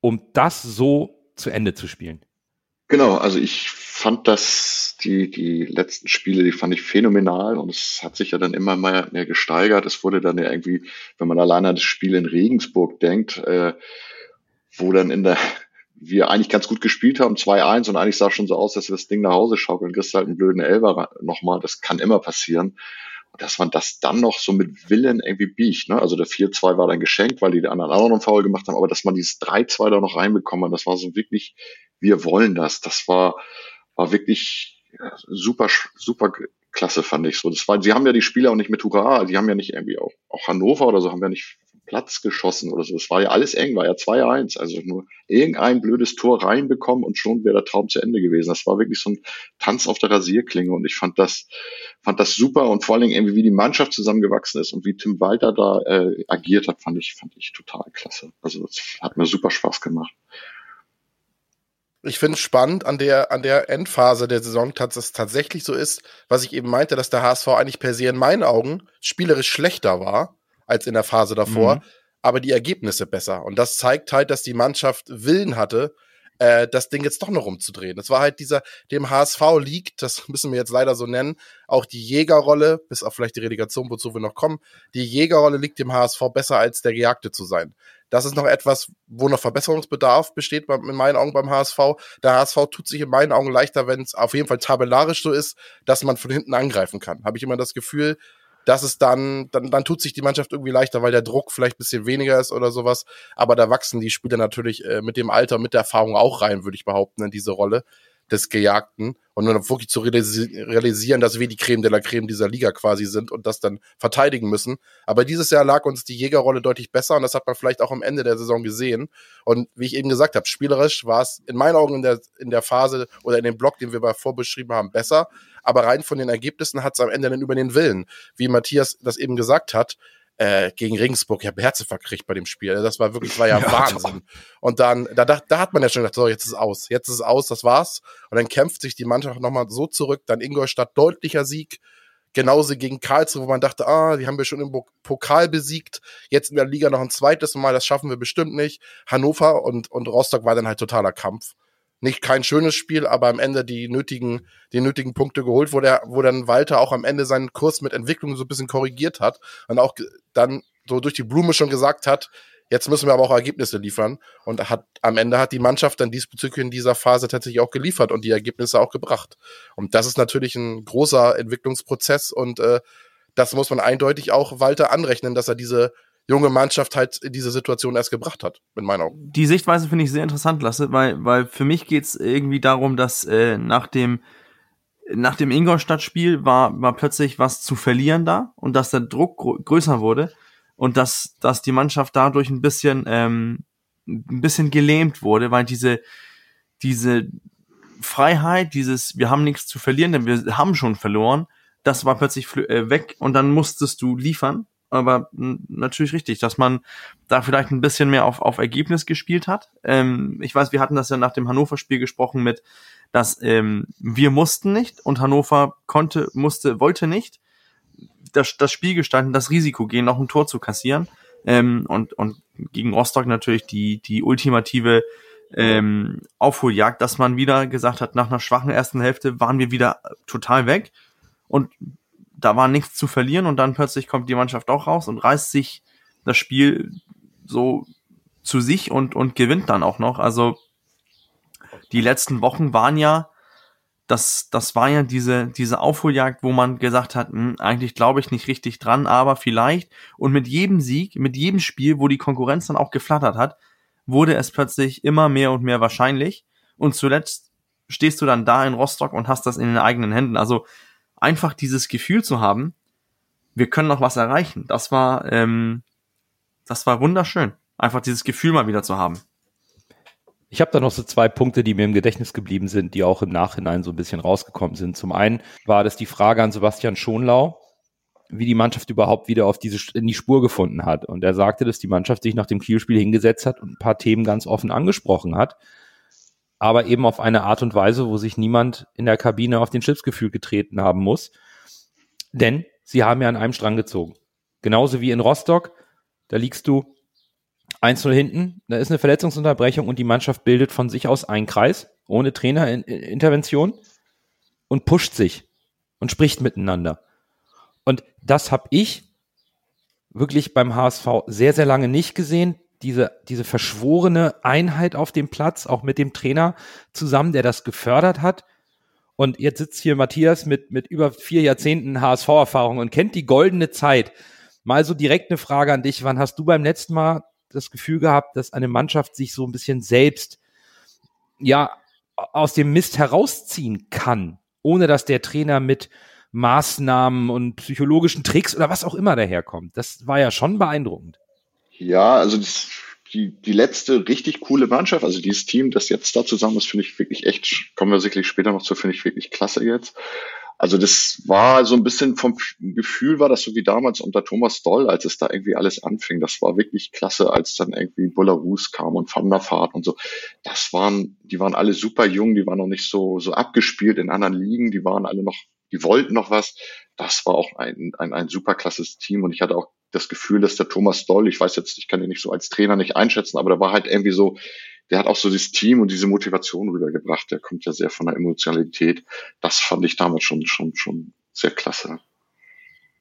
A: um das so zu Ende zu spielen.
E: Genau, also ich fand das, die, die letzten Spiele, die fand ich phänomenal und es hat sich ja dann immer mehr, mehr gesteigert. Es wurde dann ja irgendwie, wenn man alleine an das Spiel in Regensburg denkt, äh, wo dann in der, [LAUGHS] wir eigentlich ganz gut gespielt haben, 2-1 und eigentlich sah schon so aus, dass wir das Ding nach Hause schaukeln, kriegst halt einen blöden Elber nochmal, das kann immer passieren. Dass man das dann noch so mit Willen irgendwie biegt. Ne? Also der 4-2 war dann geschenkt, weil die anderen auch noch einen Foul gemacht haben, aber dass man dieses 3-2 da noch reinbekommen hat, das war so wirklich, wir wollen das. Das war, war wirklich super, super klasse, fand ich so. Das war, sie haben ja die Spieler auch nicht mit Hurra, sie haben ja nicht irgendwie auch, auch Hannover oder so haben ja nicht Platz geschossen oder so. Es war ja alles eng, war ja 2-1. Also nur irgendein blödes Tor reinbekommen und schon wäre der Traum zu Ende gewesen. Das war wirklich so ein Tanz auf der Rasierklinge und ich fand das, fand das super und vor allen Dingen irgendwie, wie die Mannschaft zusammengewachsen ist und wie Tim Walter da äh, agiert hat, fand ich, fand ich total klasse. Also das hat mir super Spaß gemacht.
C: Ich finde es spannend an der, an der Endphase der Saison, dass es tatsächlich so ist, was ich eben meinte, dass der HSV eigentlich per se in meinen Augen spielerisch schlechter war als in der Phase davor, mhm. aber die Ergebnisse besser. Und das zeigt halt, dass die Mannschaft Willen hatte, äh, das Ding jetzt doch noch umzudrehen. Das war halt dieser, dem HSV liegt, das [LAUGHS] müssen wir jetzt leider so nennen, auch die Jägerrolle, bis auf vielleicht die Relegation, wozu wir noch kommen, die Jägerrolle liegt dem HSV besser als der Gejagte zu sein. Das ist noch etwas, wo noch Verbesserungsbedarf besteht, in meinen Augen beim HSV. Der HSV tut sich in meinen Augen leichter, wenn es auf jeden Fall tabellarisch so ist, dass man von hinten angreifen kann. Habe ich immer das Gefühl, dass es dann, dann, dann tut sich die Mannschaft irgendwie leichter, weil der Druck vielleicht bisschen weniger ist oder sowas. Aber da wachsen die Spieler natürlich äh, mit dem Alter, mit der Erfahrung auch rein, würde ich behaupten, in diese Rolle des Gejagten und dann wirklich zu realisieren, dass wir die Creme de la Creme dieser Liga quasi sind und das dann verteidigen müssen. Aber dieses Jahr lag uns die Jägerrolle deutlich besser und das hat man vielleicht auch am Ende der Saison gesehen. Und wie ich eben gesagt habe, spielerisch war es in meinen Augen in der, in der Phase oder in dem Block, den wir bei vorbeschrieben haben, besser. Aber rein von den Ergebnissen hat es am Ende dann über den Willen, wie Matthias das eben gesagt hat, äh, gegen Regensburg, ich habe Herzinfarkt gekriegt bei dem Spiel. Das war wirklich, war ja, [LAUGHS] ja Wahnsinn. Doch. Und dann, da, da, da hat man ja schon gedacht, so, jetzt ist es aus, jetzt ist es aus, das war's. Und dann kämpft sich die Mannschaft nochmal so zurück, dann Ingolstadt deutlicher Sieg, genauso gegen Karlsruhe, wo man dachte, ah, die haben wir schon im Pokal besiegt, jetzt in der Liga noch ein zweites Mal, das schaffen wir bestimmt nicht. Hannover und, und Rostock war dann halt totaler Kampf nicht kein schönes Spiel, aber am Ende die nötigen, die nötigen Punkte geholt, wo der, wo dann Walter auch am Ende seinen Kurs mit Entwicklung so ein bisschen korrigiert hat und auch dann so durch die Blume schon gesagt hat, jetzt müssen wir aber auch Ergebnisse liefern und hat am Ende hat die Mannschaft dann diesbezüglich in dieser Phase tatsächlich auch geliefert und die Ergebnisse auch gebracht. Und das ist natürlich ein großer Entwicklungsprozess und äh, das muss man eindeutig auch Walter anrechnen, dass er diese junge Mannschaft halt in diese Situation erst gebracht hat, in meinen Augen.
B: Die Sichtweise finde ich sehr interessant, Lasse, weil, weil für mich geht's irgendwie darum, dass äh, nach dem nach dem Ingolstadt-Spiel war, war plötzlich was zu verlieren da und dass der Druck gr größer wurde und dass, dass die Mannschaft dadurch ein bisschen, ähm, ein bisschen gelähmt wurde, weil diese, diese Freiheit, dieses, wir haben nichts zu verlieren, denn wir haben schon verloren, das war plötzlich äh, weg und dann musstest du liefern aber natürlich richtig, dass man da vielleicht ein bisschen mehr auf, auf Ergebnis gespielt hat. Ähm, ich weiß, wir hatten das ja nach dem Hannover-Spiel gesprochen mit, dass ähm, wir mussten nicht und Hannover konnte, musste, wollte nicht das, das Spiel gestalten, das Risiko gehen, noch ein Tor zu kassieren. Ähm, und, und gegen Rostock natürlich die, die ultimative ähm, Aufholjagd, dass man wieder gesagt hat, nach einer schwachen ersten Hälfte waren wir wieder total weg. Und da war nichts zu verlieren und dann plötzlich kommt die Mannschaft auch raus und reißt sich das Spiel so zu sich und, und gewinnt dann auch noch. Also die letzten Wochen waren ja, das, das war ja diese, diese Aufholjagd, wo man gesagt hat, mh, hm, eigentlich glaube ich nicht richtig dran, aber vielleicht. Und mit jedem Sieg, mit jedem Spiel, wo die Konkurrenz dann auch geflattert hat, wurde es plötzlich immer mehr und mehr wahrscheinlich. Und zuletzt stehst du dann da in Rostock und hast das in den eigenen Händen. Also einfach dieses Gefühl zu haben, wir können noch was erreichen. Das war, ähm, das war wunderschön. Einfach dieses Gefühl mal wieder zu haben.
A: Ich habe da noch so zwei Punkte, die mir im Gedächtnis geblieben sind, die auch im Nachhinein so ein bisschen rausgekommen sind. Zum einen war das die Frage an Sebastian Schonlau, wie die Mannschaft überhaupt wieder auf diese in die Spur gefunden hat. Und er sagte, dass die Mannschaft sich nach dem Kielspiel hingesetzt hat und ein paar Themen ganz offen angesprochen hat, aber eben auf eine Art und Weise, wo sich niemand in der Kabine auf den Chipsgefühl getreten haben muss. Denn sie haben ja an einem Strang gezogen. Genauso wie in Rostock, da liegst du 1-0 hinten, da ist eine Verletzungsunterbrechung und die Mannschaft bildet von sich aus einen Kreis, ohne Trainerintervention und pusht sich und spricht miteinander. Und das habe ich wirklich beim HSV sehr, sehr lange nicht gesehen. Diese, diese verschworene Einheit auf dem Platz, auch mit dem Trainer zusammen, der das gefördert hat. Und jetzt sitzt hier Matthias mit, mit über vier Jahrzehnten HSV-Erfahrung und kennt die goldene Zeit. Mal so direkt eine Frage an dich. Wann hast du beim letzten Mal das Gefühl gehabt, dass eine Mannschaft sich so ein bisschen selbst, ja, aus dem Mist herausziehen kann, ohne dass der Trainer mit Maßnahmen und psychologischen Tricks oder was auch immer daherkommt. Das war ja schon beeindruckend.
E: Ja, also das, die, die letzte richtig coole Mannschaft, also dieses Team, das jetzt da zusammen ist, finde ich wirklich echt, kommen wir sicherlich später noch zu, finde ich wirklich klasse jetzt. Also das war so ein bisschen vom Gefühl war das so wie damals unter Thomas Doll, als es da irgendwie alles anfing. Das war wirklich klasse, als dann irgendwie Bullerus kam und Van der Vaart und so. Das waren, die waren alle super jung, die waren noch nicht so, so abgespielt in anderen Ligen, die waren alle noch die wollten noch was. Das war auch ein, ein, ein super klasses Team und ich hatte auch das Gefühl, dass der Thomas Doll, ich weiß jetzt, ich kann ihn nicht so als Trainer nicht einschätzen, aber der war halt irgendwie so, der hat auch so dieses Team und diese Motivation rübergebracht. Der kommt ja sehr von der Emotionalität. Das fand ich damals schon, schon, schon sehr klasse.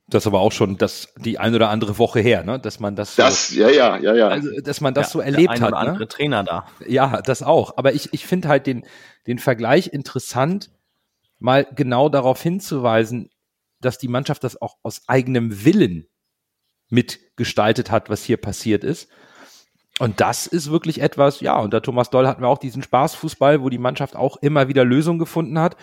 A: Das aber auch schon das die ein oder andere Woche her, ne? Dass man das,
E: das so, ja ja ja ja,
A: also, dass man das ja, so erlebt der ein oder
B: hat. Andere ne? Trainer da.
A: Ja, das auch. Aber ich ich finde halt den den Vergleich interessant mal genau darauf hinzuweisen, dass die Mannschaft das auch aus eigenem Willen mitgestaltet hat, was hier passiert ist. Und das ist wirklich etwas, ja, unter Thomas Doll hatten wir auch diesen Spaßfußball, wo die Mannschaft auch immer wieder Lösungen gefunden hat.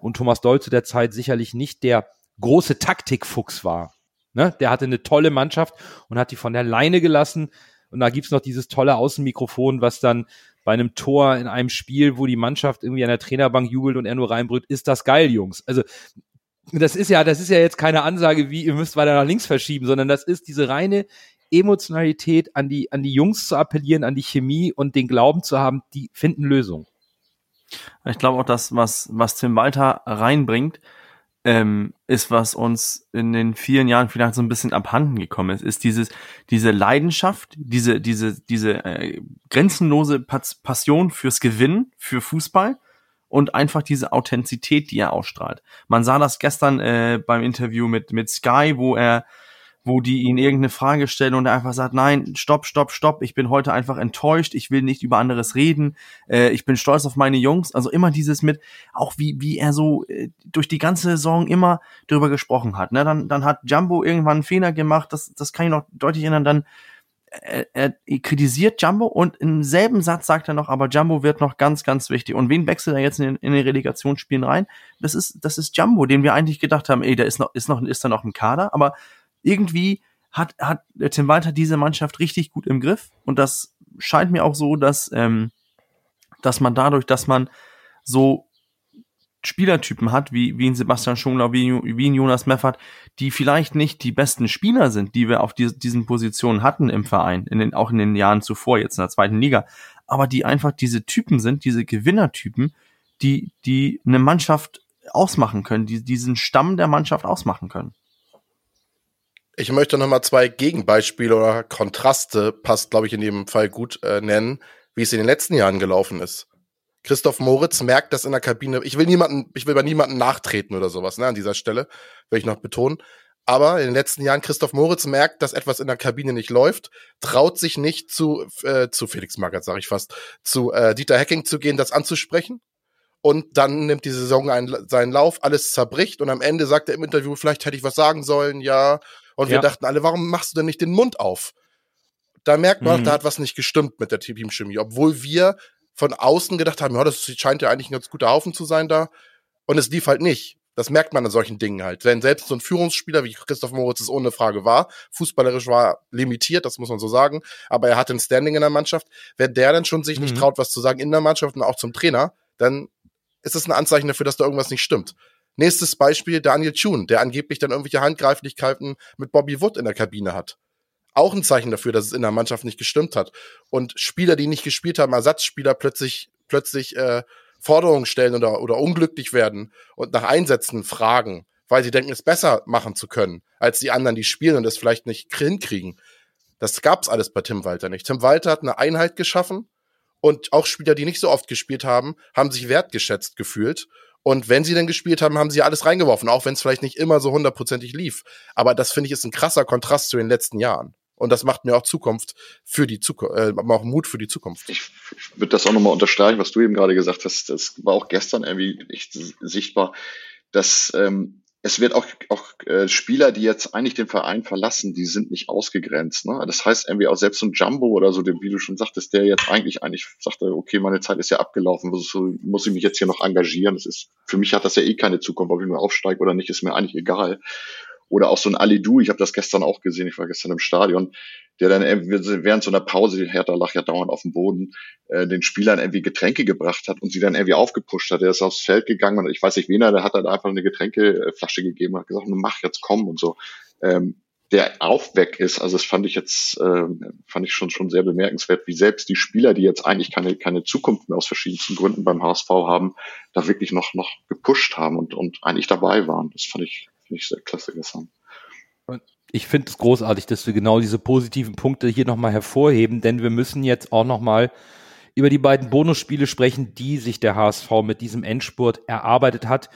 A: Und Thomas Doll zu der Zeit sicherlich nicht der große Taktikfuchs war. Ne? Der hatte eine tolle Mannschaft und hat die von der Leine gelassen. Und da gibt's noch dieses tolle Außenmikrofon, was dann bei einem Tor in einem Spiel, wo die Mannschaft irgendwie an der Trainerbank jubelt und er nur reinbrüllt, ist das geil, Jungs. Also das ist ja, das ist ja jetzt keine Ansage, wie ihr müsst weiter nach links verschieben, sondern das ist diese reine Emotionalität an die, an die Jungs zu appellieren, an die Chemie und den Glauben zu haben, die finden Lösungen.
B: Ich glaube auch, dass was, was Tim Walter reinbringt, ähm, ist, was uns in den vielen Jahren vielleicht so ein bisschen abhanden gekommen ist, ist dieses, diese Leidenschaft, diese, diese, diese äh, grenzenlose Passion fürs Gewinnen, für Fußball und einfach diese Authentizität, die er ausstrahlt. Man sah das gestern äh, beim Interview mit, mit Sky, wo er wo die ihn irgendeine Frage stellen und er einfach sagt, nein, stopp, stopp, stopp, ich bin heute einfach enttäuscht, ich will nicht über anderes reden, äh, ich bin stolz auf meine Jungs. Also immer dieses mit, auch wie, wie er so äh, durch die ganze Saison immer darüber gesprochen hat. Ne? Dann, dann hat Jumbo irgendwann einen Fehler gemacht, das, das kann ich noch deutlich erinnern, dann er, er kritisiert Jumbo und im selben Satz sagt er noch, aber Jumbo wird noch ganz, ganz wichtig. Und wen wechselt er jetzt in, in den Relegationsspielen rein? Das ist, das ist Jumbo, den wir eigentlich gedacht haben, ey, der ist noch, ist noch, ist da noch im Kader, aber irgendwie hat, hat Tim Walter diese Mannschaft richtig gut im Griff. Und das scheint mir auch so, dass, ähm, dass man dadurch, dass man so Spielertypen hat, wie, wie ein Sebastian Schongler, wie, wie ein Jonas Meffert, die vielleicht nicht die besten Spieler sind, die wir auf die, diesen Positionen hatten im Verein, in den, auch in den Jahren zuvor, jetzt in der zweiten Liga, aber die einfach diese Typen sind, diese Gewinnertypen, die, die eine Mannschaft ausmachen können, die diesen Stamm der Mannschaft ausmachen können.
C: Ich möchte noch mal zwei Gegenbeispiele oder Kontraste, passt glaube ich in dem Fall gut, äh, nennen, wie es in den letzten Jahren gelaufen ist. Christoph Moritz merkt das in der Kabine. Ich will niemanden, ich will bei niemanden nachtreten oder sowas, ne, an dieser Stelle, will ich noch betonen. Aber in den letzten Jahren Christoph Moritz merkt, dass etwas in der Kabine nicht läuft, traut sich nicht zu, äh, zu Felix Magath, sage ich fast, zu äh, Dieter Hacking zu gehen, das anzusprechen. Und dann nimmt die Saison einen, seinen Lauf, alles zerbricht und am Ende sagt er im Interview, vielleicht hätte ich was sagen sollen, ja, und wir dachten alle, warum machst du denn nicht den Mund auf? Da merkt man, mhm. da hat was nicht gestimmt mit der Teamchemie, obwohl wir von außen gedacht haben, ja, das scheint ja eigentlich ein ganz guter Haufen zu sein da. Und es lief halt nicht. Das merkt man an solchen Dingen halt. Wenn selbst so ein Führungsspieler wie Christoph Moritz es ohne Frage war, fußballerisch war limitiert, das muss man so sagen, aber er hatte ein Standing in der Mannschaft. Wenn der dann schon sich mhm. nicht traut, was zu sagen in der Mannschaft und auch zum Trainer, dann ist es ein Anzeichen dafür, dass da irgendwas nicht stimmt. Nächstes Beispiel, Daniel Thune, der angeblich dann irgendwelche Handgreiflichkeiten mit Bobby Wood in der Kabine hat. Auch ein Zeichen dafür, dass es in der Mannschaft nicht gestimmt hat. Und Spieler, die nicht gespielt haben, Ersatzspieler plötzlich, plötzlich äh, Forderungen stellen oder, oder unglücklich werden und nach Einsätzen fragen, weil sie denken, es besser machen zu können, als die anderen, die spielen und es vielleicht nicht hinkriegen. Das gab's alles bei Tim Walter nicht. Tim Walter hat eine Einheit geschaffen und auch Spieler, die nicht so oft gespielt haben, haben sich wertgeschätzt gefühlt und wenn sie denn gespielt haben, haben sie alles reingeworfen, auch wenn es vielleicht nicht immer so hundertprozentig lief. Aber das finde ich ist ein krasser Kontrast zu den letzten Jahren. Und das macht mir auch Zukunft für die Zukunft, äh, auch Mut für die Zukunft.
E: Ich, ich würde das auch nochmal unterstreichen, was du eben gerade gesagt hast. Das war auch gestern irgendwie echt sichtbar, dass ähm, es wird auch, auch äh, Spieler, die jetzt eigentlich den Verein verlassen, die sind nicht ausgegrenzt. Ne? Das heißt, irgendwie auch selbst so ein Jumbo oder so, wie du schon sagtest, der jetzt eigentlich eigentlich sagte, okay, meine Zeit ist ja abgelaufen, muss, muss ich mich jetzt hier noch engagieren. Das ist, für mich hat das ja eh keine Zukunft, ob ich nur aufsteige oder nicht, ist mir eigentlich egal. Oder auch so ein Alidu, ich habe das gestern auch gesehen, ich war gestern im Stadion, der dann während so einer Pause, die Hertha lag ja dauernd auf dem Boden, äh, den Spielern irgendwie Getränke gebracht hat und sie dann irgendwie aufgepusht hat. Der ist aufs Feld gegangen und ich weiß nicht wen er, der hat dann einfach eine Getränkeflasche gegeben und hat gesagt, mach jetzt komm und so. Ähm, der Aufweck ist, also das fand ich jetzt, äh, fand ich schon schon sehr bemerkenswert, wie selbst die Spieler, die jetzt eigentlich keine keine Zukunft mehr aus verschiedensten Gründen beim HSV haben, da wirklich noch noch gepusht haben und und eigentlich dabei waren. Das fand ich fand ich sehr klasse gestern.
A: Und ich finde es großartig, dass wir genau diese positiven Punkte hier nochmal hervorheben, denn wir müssen jetzt auch nochmal über die beiden Bonusspiele sprechen, die sich der HSV mit diesem Endspurt erarbeitet hat.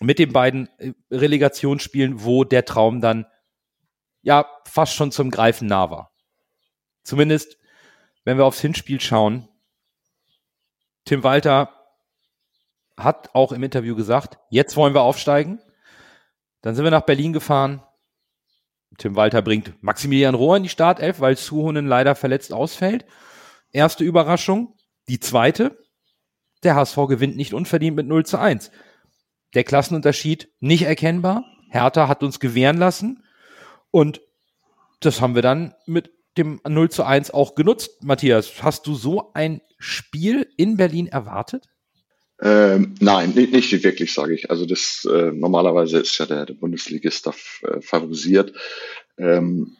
A: Mit den beiden äh, Relegationsspielen, wo der Traum dann ja fast schon zum Greifen nah war. Zumindest, wenn wir aufs Hinspiel schauen. Tim Walter hat auch im Interview gesagt, jetzt wollen wir aufsteigen. Dann sind wir nach Berlin gefahren, Tim Walter bringt Maximilian Rohr in die Startelf, weil Suhonen leider verletzt ausfällt. Erste Überraschung. Die zweite, der HSV gewinnt nicht unverdient mit 0 zu 1. Der Klassenunterschied nicht erkennbar. Hertha hat uns gewähren lassen. Und das haben wir dann mit dem 0 zu 1 auch genutzt. Matthias, hast du so ein Spiel in Berlin erwartet?
E: Ähm, nein, nicht, nicht wirklich, sage ich. Also das äh, normalerweise ist ja der, der Bundesligist da äh, favorisiert. Ähm,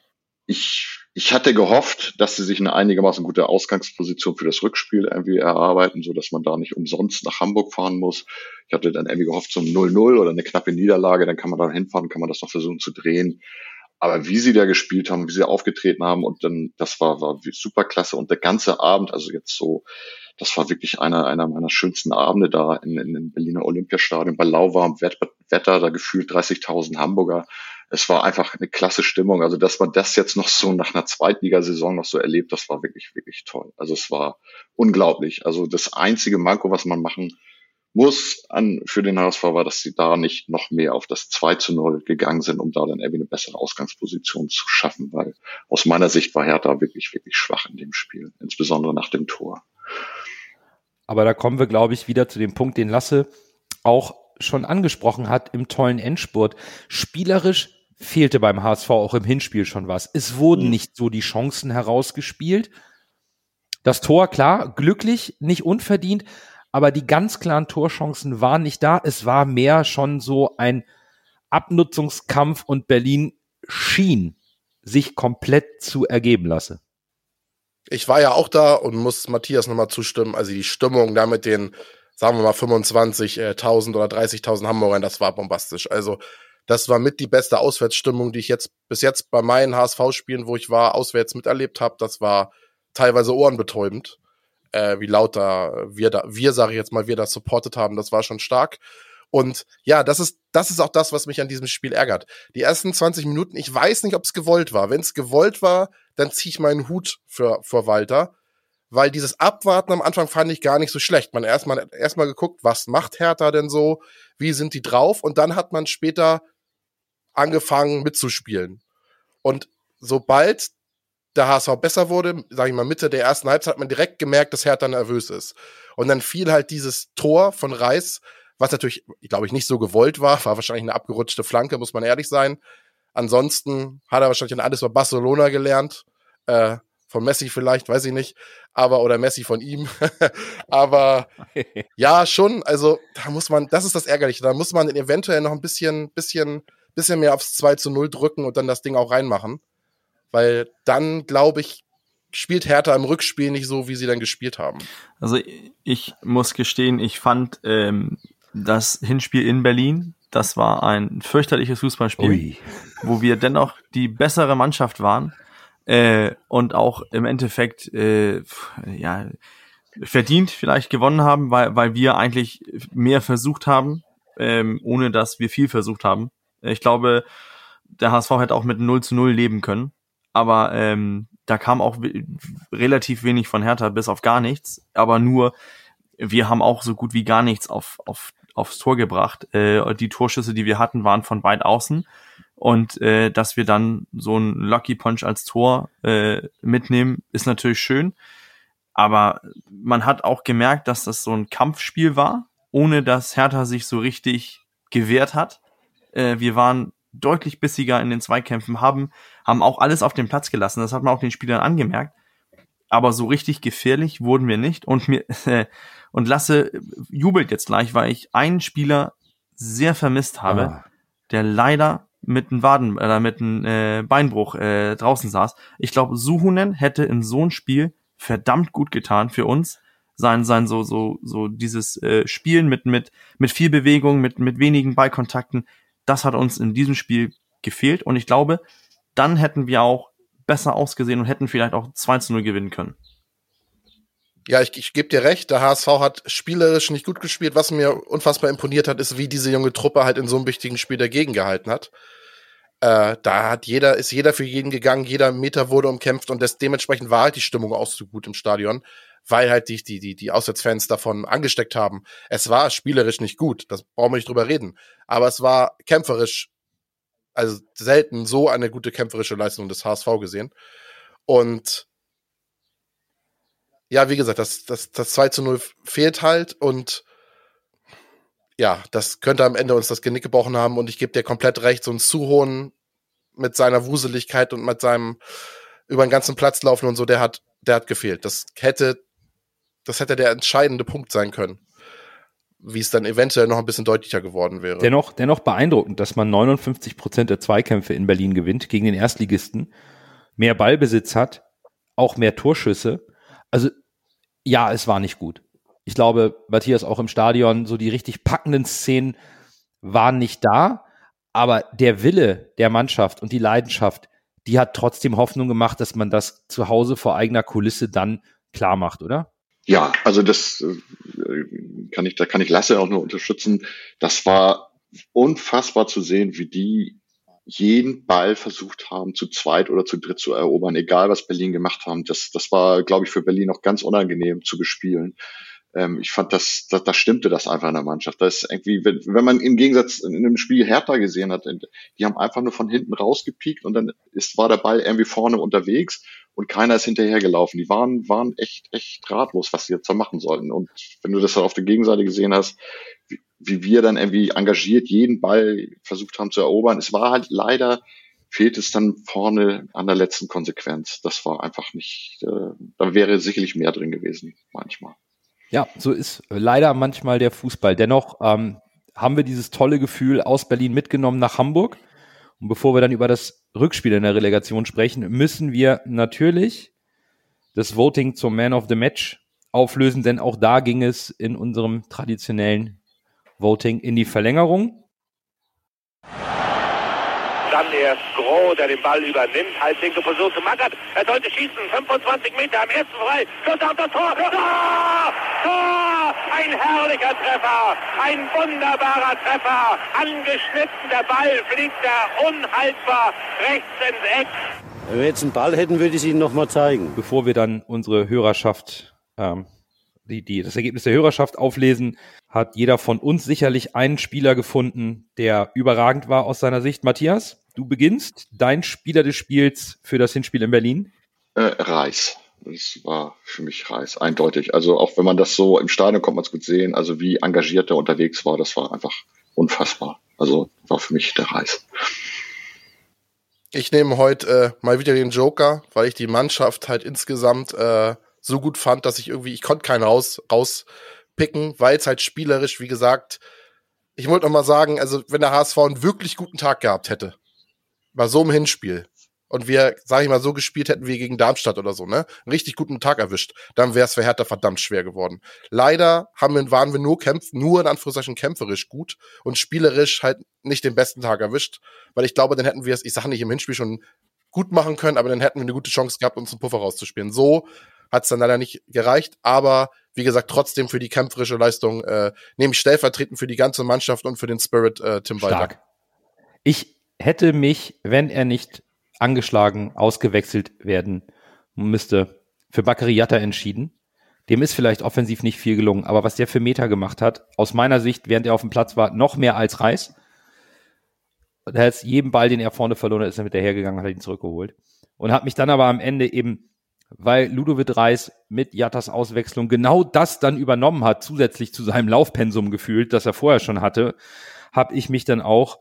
E: ich, ich hatte gehofft, dass sie sich eine einigermaßen gute Ausgangsposition für das Rückspiel irgendwie erarbeiten, so dass man da nicht umsonst nach Hamburg fahren muss. Ich hatte dann irgendwie gehofft, so ein 0-0 oder eine knappe Niederlage, dann kann man da hinfahren, kann man das noch versuchen zu drehen. Aber wie sie da gespielt haben, wie sie aufgetreten haben und dann, das war, war super klasse. Und der ganze Abend, also jetzt so das war wirklich einer, einer meiner schönsten Abende da in, in, im Berliner Olympiastadion bei lauwarmem Wetter, da gefühlt 30.000 Hamburger. Es war einfach eine klasse Stimmung. Also, dass man das jetzt noch so nach einer Zweitligasaison noch so erlebt, das war wirklich, wirklich toll. Also, es war unglaublich. Also, das einzige Manko, was man machen muss an, für den HSV war, dass sie da nicht noch mehr auf das 2 zu 0 gegangen sind, um da dann irgendwie eine bessere Ausgangsposition zu schaffen, weil aus meiner Sicht war Hertha wirklich, wirklich schwach in dem Spiel, insbesondere nach dem Tor.
A: Aber da kommen wir, glaube ich, wieder zu dem Punkt, den Lasse auch schon angesprochen hat im tollen Endspurt. Spielerisch fehlte beim HSV auch im Hinspiel schon was. Es wurden mhm. nicht so die Chancen herausgespielt. Das Tor, klar, glücklich, nicht unverdient, aber die ganz klaren Torchancen waren nicht da. Es war mehr schon so ein Abnutzungskampf und Berlin schien sich komplett zu ergeben lassen
C: ich war ja auch da und muss Matthias nochmal zustimmen. Also die Stimmung da mit den, sagen wir mal, 25.000 oder 30.000 Hamburgern, das war bombastisch. Also das war mit die beste Auswärtsstimmung, die ich jetzt bis jetzt bei meinen HSV-Spielen, wo ich war, auswärts miterlebt habe. Das war teilweise ohrenbetäubend, äh, wie laut da wir da, wir sage ich jetzt mal, wir das supportet haben. Das war schon stark. Und ja, das ist, das ist auch das, was mich an diesem Spiel ärgert. Die ersten 20 Minuten, ich weiß nicht, ob es gewollt war. Wenn es gewollt war, dann ziehe ich meinen Hut für, für Walter. Weil dieses Abwarten am Anfang fand ich gar nicht so schlecht. Man erstmal erstmal geguckt, was macht Hertha denn so? Wie sind die drauf? Und dann hat man später angefangen mitzuspielen. Und sobald der HSV besser wurde, sage ich mal Mitte der ersten Halbzeit, hat man direkt gemerkt, dass Hertha nervös ist. Und dann fiel halt dieses Tor von Reis, was natürlich, glaube ich, nicht so gewollt war, war wahrscheinlich eine abgerutschte Flanke, muss man ehrlich sein. Ansonsten hat er wahrscheinlich alles bei Barcelona gelernt, äh, von Messi vielleicht, weiß ich nicht, aber oder Messi von ihm. [LAUGHS] aber ja, schon, also da muss man, das ist das Ärgerliche, da muss man eventuell noch ein bisschen, bisschen, bisschen mehr aufs 2 zu 0 drücken und dann das Ding auch reinmachen. Weil dann, glaube ich, spielt Hertha im Rückspiel nicht so, wie sie dann gespielt haben.
B: Also ich muss gestehen, ich fand ähm, das Hinspiel in Berlin, das war ein fürchterliches Fußballspiel, Ui. wo wir dennoch die bessere Mannschaft waren äh, und auch im Endeffekt äh, ja verdient vielleicht gewonnen haben, weil, weil wir eigentlich mehr versucht haben, ähm, ohne dass wir viel versucht haben. Ich glaube, der HSV hätte auch mit 0 zu 0 leben können. Aber ähm, da kam auch relativ wenig von Hertha, bis auf gar nichts. Aber nur, wir haben auch so gut wie gar nichts auf, auf, aufs Tor gebracht. Äh, die Torschüsse, die wir hatten, waren von weit außen. Und äh, dass wir dann so ein Lucky Punch als Tor äh, mitnehmen, ist natürlich schön. Aber man hat auch gemerkt, dass das so ein Kampfspiel war, ohne dass Hertha sich so richtig gewehrt hat. Äh, wir waren deutlich bissiger in den Zweikämpfen, haben, haben auch alles auf den Platz gelassen. Das hat man auch den Spielern angemerkt. Aber so richtig gefährlich wurden wir nicht. Und mir, [LAUGHS] äh, und Lasse jubelt jetzt gleich, weil ich einen Spieler sehr vermisst habe, ah. der leider mit einem Waden oder äh, mit einem äh, Beinbruch äh, draußen saß. Ich glaube, Suhunen hätte in so ein Spiel verdammt gut getan für uns. Sein, sein so so so dieses äh, Spielen mit mit mit viel Bewegung, mit mit wenigen Ballkontakten das hat uns in diesem Spiel gefehlt und ich glaube, dann hätten wir auch besser ausgesehen und hätten vielleicht auch 2 zu 0 gewinnen können.
C: Ja, ich, ich gebe dir recht, der HSV hat spielerisch nicht gut gespielt. Was mir unfassbar imponiert hat, ist, wie diese junge Truppe halt in so einem wichtigen Spiel dagegen gehalten hat. Äh, da hat jeder, ist jeder für jeden gegangen, jeder Meter wurde umkämpft und das, dementsprechend war halt die Stimmung auch so gut im Stadion, weil halt die, die, die, die Auswärtsfans davon angesteckt haben. Es war spielerisch nicht gut, das brauchen wir nicht drüber reden. Aber es war kämpferisch, also selten so eine gute kämpferische Leistung des HSV gesehen. Und ja, wie gesagt, das, das, das 2 zu 0 fehlt halt und ja, das könnte am Ende uns das Genick gebrochen haben und ich gebe dir komplett recht, so ein Zuhohn mit seiner Wuseligkeit und mit seinem über den ganzen Platz laufen und so, der hat, der hat gefehlt. Das hätte, das hätte der entscheidende Punkt sein können. Wie es dann eventuell noch ein bisschen deutlicher geworden wäre.
A: Dennoch, dennoch beeindruckend, dass man 59 Prozent der Zweikämpfe in Berlin gewinnt gegen den Erstligisten, mehr Ballbesitz hat, auch mehr Torschüsse. Also, ja, es war nicht gut ich glaube, Matthias auch im Stadion, so die richtig packenden Szenen waren nicht da, aber der Wille der Mannschaft und die Leidenschaft, die hat trotzdem Hoffnung gemacht, dass man das zu Hause vor eigener Kulisse dann klar macht, oder?
E: Ja, also das äh, kann ich, da kann ich Lasse auch nur unterstützen. Das war unfassbar zu sehen, wie die jeden Ball versucht haben, zu zweit oder zu dritt zu erobern, egal was Berlin gemacht haben. Das, das war, glaube ich, für Berlin auch ganz unangenehm zu bespielen ähm, ich fand, das, das, das stimmte das einfach in der Mannschaft. Das ist irgendwie, wenn, wenn man im Gegensatz in einem Spiel Hertha gesehen hat, die haben einfach nur von hinten rausgepiekt und dann ist, war der Ball irgendwie vorne unterwegs und keiner ist hinterhergelaufen. Die waren, waren echt, echt ratlos, was sie jetzt da machen sollten. Und wenn du das dann auf der Gegenseite gesehen hast, wie, wie wir dann irgendwie engagiert jeden Ball versucht haben zu erobern, es war halt leider, fehlt es dann vorne an der letzten Konsequenz. Das war einfach nicht, äh, da wäre sicherlich mehr drin gewesen, manchmal.
A: Ja, so ist leider manchmal der Fußball. Dennoch ähm, haben wir dieses tolle Gefühl aus Berlin mitgenommen nach Hamburg. Und bevor wir dann über das Rückspiel in der Relegation sprechen, müssen wir natürlich das Voting zum Man of the Match auflösen, denn auch da ging es in unserem traditionellen Voting in die Verlängerung.
F: Dann erst Groh, der den Ball übernimmt. Halblinke versucht zu Mackert. Er sollte schießen. 25 Meter am ersten frei. Schuss auf das Tor. Tor! Tor! Ein herrlicher Treffer. Ein wunderbarer Treffer. Angeschnitten. Der Ball fliegt da unhaltbar rechts ins Eck.
G: Wenn wir jetzt einen Ball hätten, würde ich es Ihnen nochmal zeigen.
A: Bevor wir dann unsere Hörerschaft ähm, die, die das Ergebnis der Hörerschaft auflesen, hat jeder von uns sicherlich einen Spieler gefunden, der überragend war aus seiner Sicht. Matthias? Du beginnst dein Spieler des Spiels für das Hinspiel in Berlin?
E: Äh, Reis. Das war für mich Reis, eindeutig. Also auch wenn man das so im Stadion kommt man es gut sehen, also wie engagiert er unterwegs war, das war einfach unfassbar. Also war für mich der Reis.
C: Ich nehme heute äh, mal wieder den Joker, weil ich die Mannschaft halt insgesamt äh, so gut fand, dass ich irgendwie, ich konnte keinen raus, rauspicken, weil es halt spielerisch, wie gesagt, ich wollte noch mal sagen, also wenn der HSV einen wirklich guten Tag gehabt hätte, bei so einem Hinspiel, und wir, sag ich mal, so gespielt hätten wie gegen Darmstadt oder so, ne? Einen richtig guten Tag erwischt, dann wäre es für Hertha verdammt schwer geworden. Leider haben wir, waren wir nur kämpf, nur in Anführungszeichen kämpferisch gut und spielerisch halt nicht den besten Tag erwischt, weil ich glaube, dann hätten wir es, ich sage nicht im Hinspiel schon gut machen können, aber dann hätten wir eine gute Chance gehabt, uns einen Puffer rauszuspielen. So hat es dann leider nicht gereicht, aber wie gesagt, trotzdem für die kämpferische Leistung äh, nehme stellvertretend für die ganze Mannschaft und für den Spirit äh, Tim Stark. Walter.
A: Ich hätte mich, wenn er nicht angeschlagen, ausgewechselt werden müsste, für Bakary entschieden. Dem ist vielleicht offensiv nicht viel gelungen, aber was der für Meter gemacht hat, aus meiner Sicht, während er auf dem Platz war, noch mehr als Reis. Er hat jeden Ball, den er vorne verloren hat, ist er mit dahergegangen, hat ihn zurückgeholt. Und hat mich dann aber am Ende eben, weil Ludovic Reis mit Jattas Auswechslung genau das dann übernommen hat, zusätzlich zu seinem Laufpensum gefühlt, das er vorher schon hatte, habe ich mich dann auch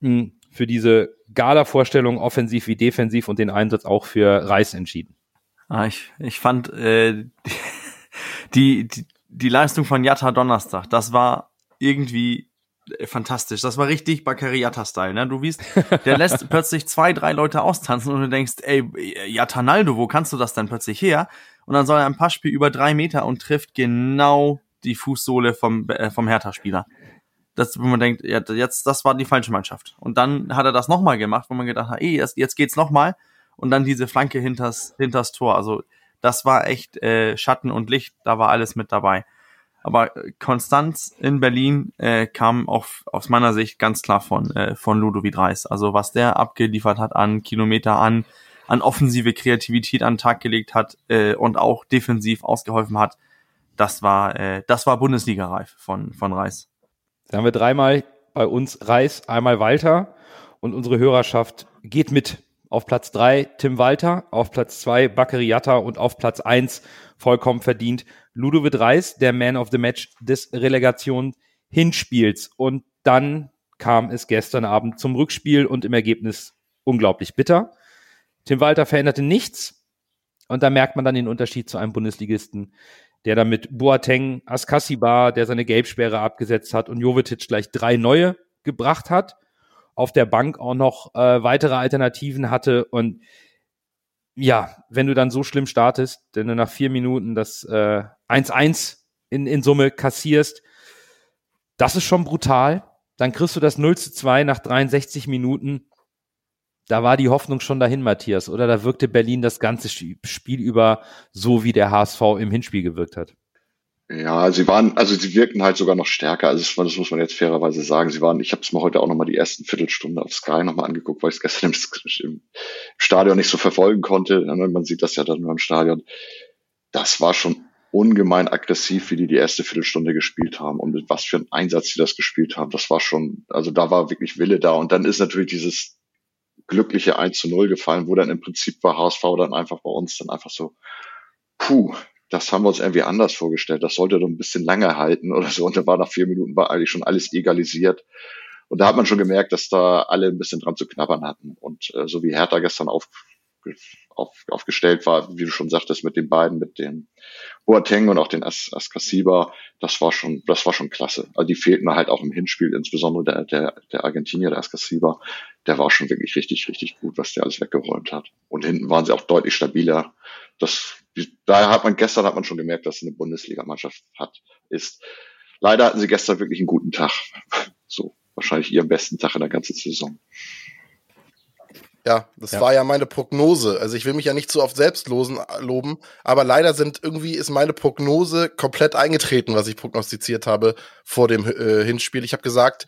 A: mh, hm, für diese Gala-Vorstellung, offensiv wie defensiv und den Einsatz auch für Reis entschieden.
B: Ah, ich, ich fand äh, die, die, die Leistung von Jatta Donnerstag, das war irgendwie fantastisch. Das war richtig Bakary Jatta-Style. Ne? Du wiest, der lässt [LAUGHS] plötzlich zwei, drei Leute austanzen und du denkst, ey, Jatta Naldo, wo kannst du das denn plötzlich her? Und dann soll er ein Passspiel über drei Meter und trifft genau die Fußsohle vom, äh, vom Hertha-Spieler dass wo man denkt, ja, jetzt, das war die falsche Mannschaft. Und dann hat er das nochmal gemacht, wo man gedacht hat, ey, jetzt, jetzt geht's nochmal. Und dann diese Flanke hinters, hinters Tor. Also das war echt äh, Schatten und Licht, da war alles mit dabei. Aber äh, Konstanz in Berlin äh, kam auch aus meiner Sicht ganz klar von, äh, von Ludovic Reis. Also was der abgeliefert hat an Kilometer, an, an offensive Kreativität an den Tag gelegt hat äh, und auch defensiv ausgeholfen hat, das war, äh, das war Bundesliga-reif von, von Reis.
A: Da haben wir dreimal bei uns Reis, einmal Walter und unsere Hörerschaft geht mit. Auf Platz drei Tim Walter, auf Platz zwei Bakary Yatta und auf Platz eins vollkommen verdient Ludovic Reis, der Man of the Match des Relegation Hinspiels. Und dann kam es gestern Abend zum Rückspiel und im Ergebnis unglaublich bitter. Tim Walter veränderte nichts und da merkt man dann den Unterschied zu einem Bundesligisten, der dann mit Boateng, Askasiba, der seine Gelbsperre abgesetzt hat und Jovetic gleich drei neue gebracht hat, auf der Bank auch noch äh, weitere Alternativen hatte und ja, wenn du dann so schlimm startest, denn du nach vier Minuten das 1-1 äh, in, in Summe kassierst, das ist schon brutal. Dann kriegst du das 0 zu 2 nach 63 Minuten da war die Hoffnung schon dahin, Matthias, oder? Da wirkte Berlin das ganze Spiel über so, wie der HSV im Hinspiel gewirkt hat.
E: Ja, sie waren, also sie wirkten halt sogar noch stärker. Also das, muss man jetzt fairerweise sagen. Sie waren, ich habe es mir heute auch nochmal die ersten Viertelstunde auf Sky nochmal angeguckt, weil ich es gestern im, im, Stadion nicht so verfolgen konnte. Man sieht das ja dann nur im Stadion. Das war schon ungemein aggressiv, wie die die erste Viertelstunde gespielt haben und mit was für ein Einsatz sie das gespielt haben. Das war schon, also da war wirklich Wille da. Und dann ist natürlich dieses glückliche 1 zu 0 gefallen, wo dann im Prinzip war HSV dann einfach bei uns dann einfach so, puh, das haben wir uns irgendwie anders vorgestellt. Das sollte doch ein bisschen lange halten oder so. Und dann war nach vier Minuten war eigentlich schon alles egalisiert. Und da hat man schon gemerkt, dass da alle ein bisschen dran zu knabbern hatten. Und äh, so wie Hertha gestern auf, auf, aufgestellt war, wie du schon sagtest, mit den beiden, mit dem Boateng und auch den As Askasiba, das war schon, das war schon klasse. Also die fehlten halt auch im Hinspiel, insbesondere der, der, der Argentinier, der Askasiba, der war schon wirklich richtig, richtig gut, was der alles weggeräumt hat. Und hinten waren sie auch deutlich stabiler. Das, daher hat man gestern hat man schon gemerkt, dass eine Bundesligamannschaft hat, ist. Leider hatten sie gestern wirklich einen guten Tag. [LAUGHS] So, wahrscheinlich ihren besten Tag in der ganzen Saison.
C: Ja, das ja. war ja meine Prognose. Also ich will mich ja nicht zu oft selbst losen, loben, aber leider sind irgendwie ist meine Prognose komplett eingetreten, was ich prognostiziert habe vor dem äh, Hinspiel. Ich habe gesagt,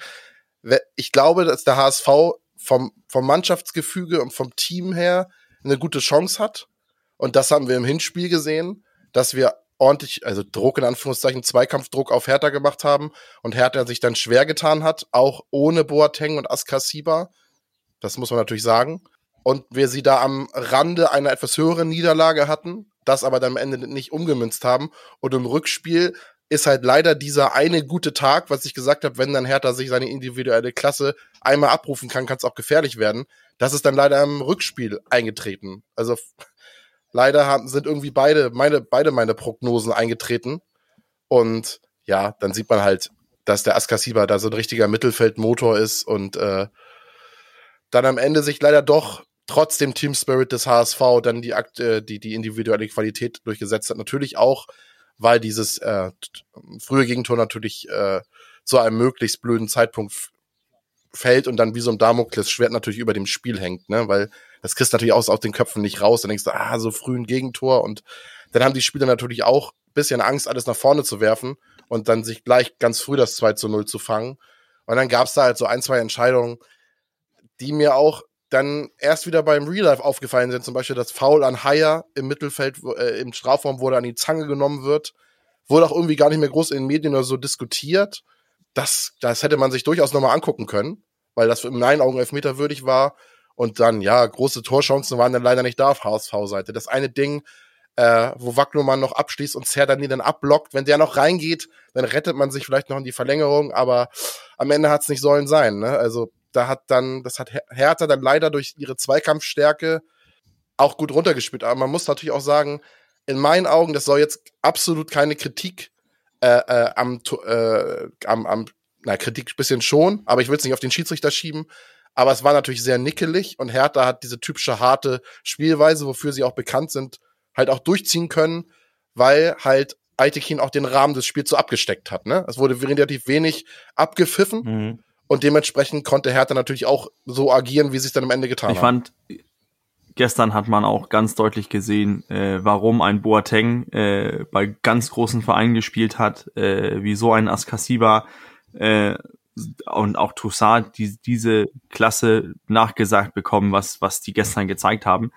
C: ich glaube, dass der HSV vom, vom Mannschaftsgefüge und vom Team her eine gute Chance hat. Und das haben wir im Hinspiel gesehen, dass wir ordentlich, also Druck in Anführungszeichen, Zweikampfdruck auf Hertha gemacht haben und Hertha sich dann schwer getan hat, auch ohne Boateng und Askasiba. Das muss man natürlich sagen. Und wir sie da am Rande einer etwas höheren Niederlage hatten, das aber dann am Ende nicht umgemünzt haben und im Rückspiel ist halt leider dieser eine gute Tag, was ich gesagt habe, wenn dann Hertha sich seine individuelle Klasse einmal abrufen kann, kann es auch gefährlich werden. Das ist dann leider im Rückspiel eingetreten. Also leider haben, sind irgendwie beide meine, beide meine Prognosen eingetreten. Und ja, dann sieht man halt, dass der Askasiba da so ein richtiger Mittelfeldmotor ist und äh, dann am Ende sich leider doch trotz dem Team Spirit des HSV dann die, äh, die, die individuelle Qualität durchgesetzt hat. Natürlich auch, weil dieses äh, frühe Gegentor natürlich äh, zu einem möglichst blöden Zeitpunkt fällt und dann wie so ein Damoklesschwert natürlich über dem Spiel hängt, ne? Weil das kriegst du natürlich aus, aus den Köpfen nicht raus. Dann denkst du, ah, so früh ein Gegentor und dann haben die Spieler natürlich auch bisschen Angst, alles nach vorne zu werfen und dann sich gleich ganz früh das 2 zu 0 zu fangen. Und dann gab's da halt so ein, zwei Entscheidungen, die mir auch dann erst wieder beim Real Life aufgefallen sind. Zum Beispiel das Foul an Haier im Mittelfeld, äh, im Strafraum wurde an die Zange genommen wird. Wurde auch irgendwie gar nicht mehr groß in den Medien oder so diskutiert. Das, das hätte man sich durchaus nochmal angucken können, weil das in meinen Augen elfmeterwürdig war. Und dann, ja, große Torchancen waren dann leider nicht da auf HSV-Seite. Das eine Ding, äh, wo Wagnumann noch abschließt und Zerdani dann abblockt. Wenn der noch reingeht, dann rettet man sich vielleicht noch in die Verlängerung, aber am Ende hat es nicht sollen sein. Ne? Also da hat dann, das hat Hertha dann leider durch ihre Zweikampfstärke auch gut runtergespielt. Aber man muss natürlich auch sagen, in meinen Augen, das soll jetzt absolut keine Kritik äh, äh, am, äh, am, am, na, Kritik ein bisschen schon, aber ich will es nicht auf den Schiedsrichter schieben. Aber es war natürlich sehr nickelig und Hertha hat diese typische harte Spielweise, wofür sie auch bekannt sind, halt auch durchziehen können, weil halt Aitekin auch den Rahmen des Spiels so abgesteckt hat. Ne? Es wurde relativ wenig abgepfiffen mhm. und dementsprechend konnte Hertha natürlich auch so agieren, wie sie es dann am Ende getan
B: ich haben. Ich fand, gestern hat man auch ganz deutlich gesehen, äh, warum ein Boateng äh, bei ganz großen Vereinen gespielt hat, äh, wie so ein Askasiba äh, und auch Toussaint die, diese Klasse nachgesagt bekommen, was, was die gestern gezeigt haben.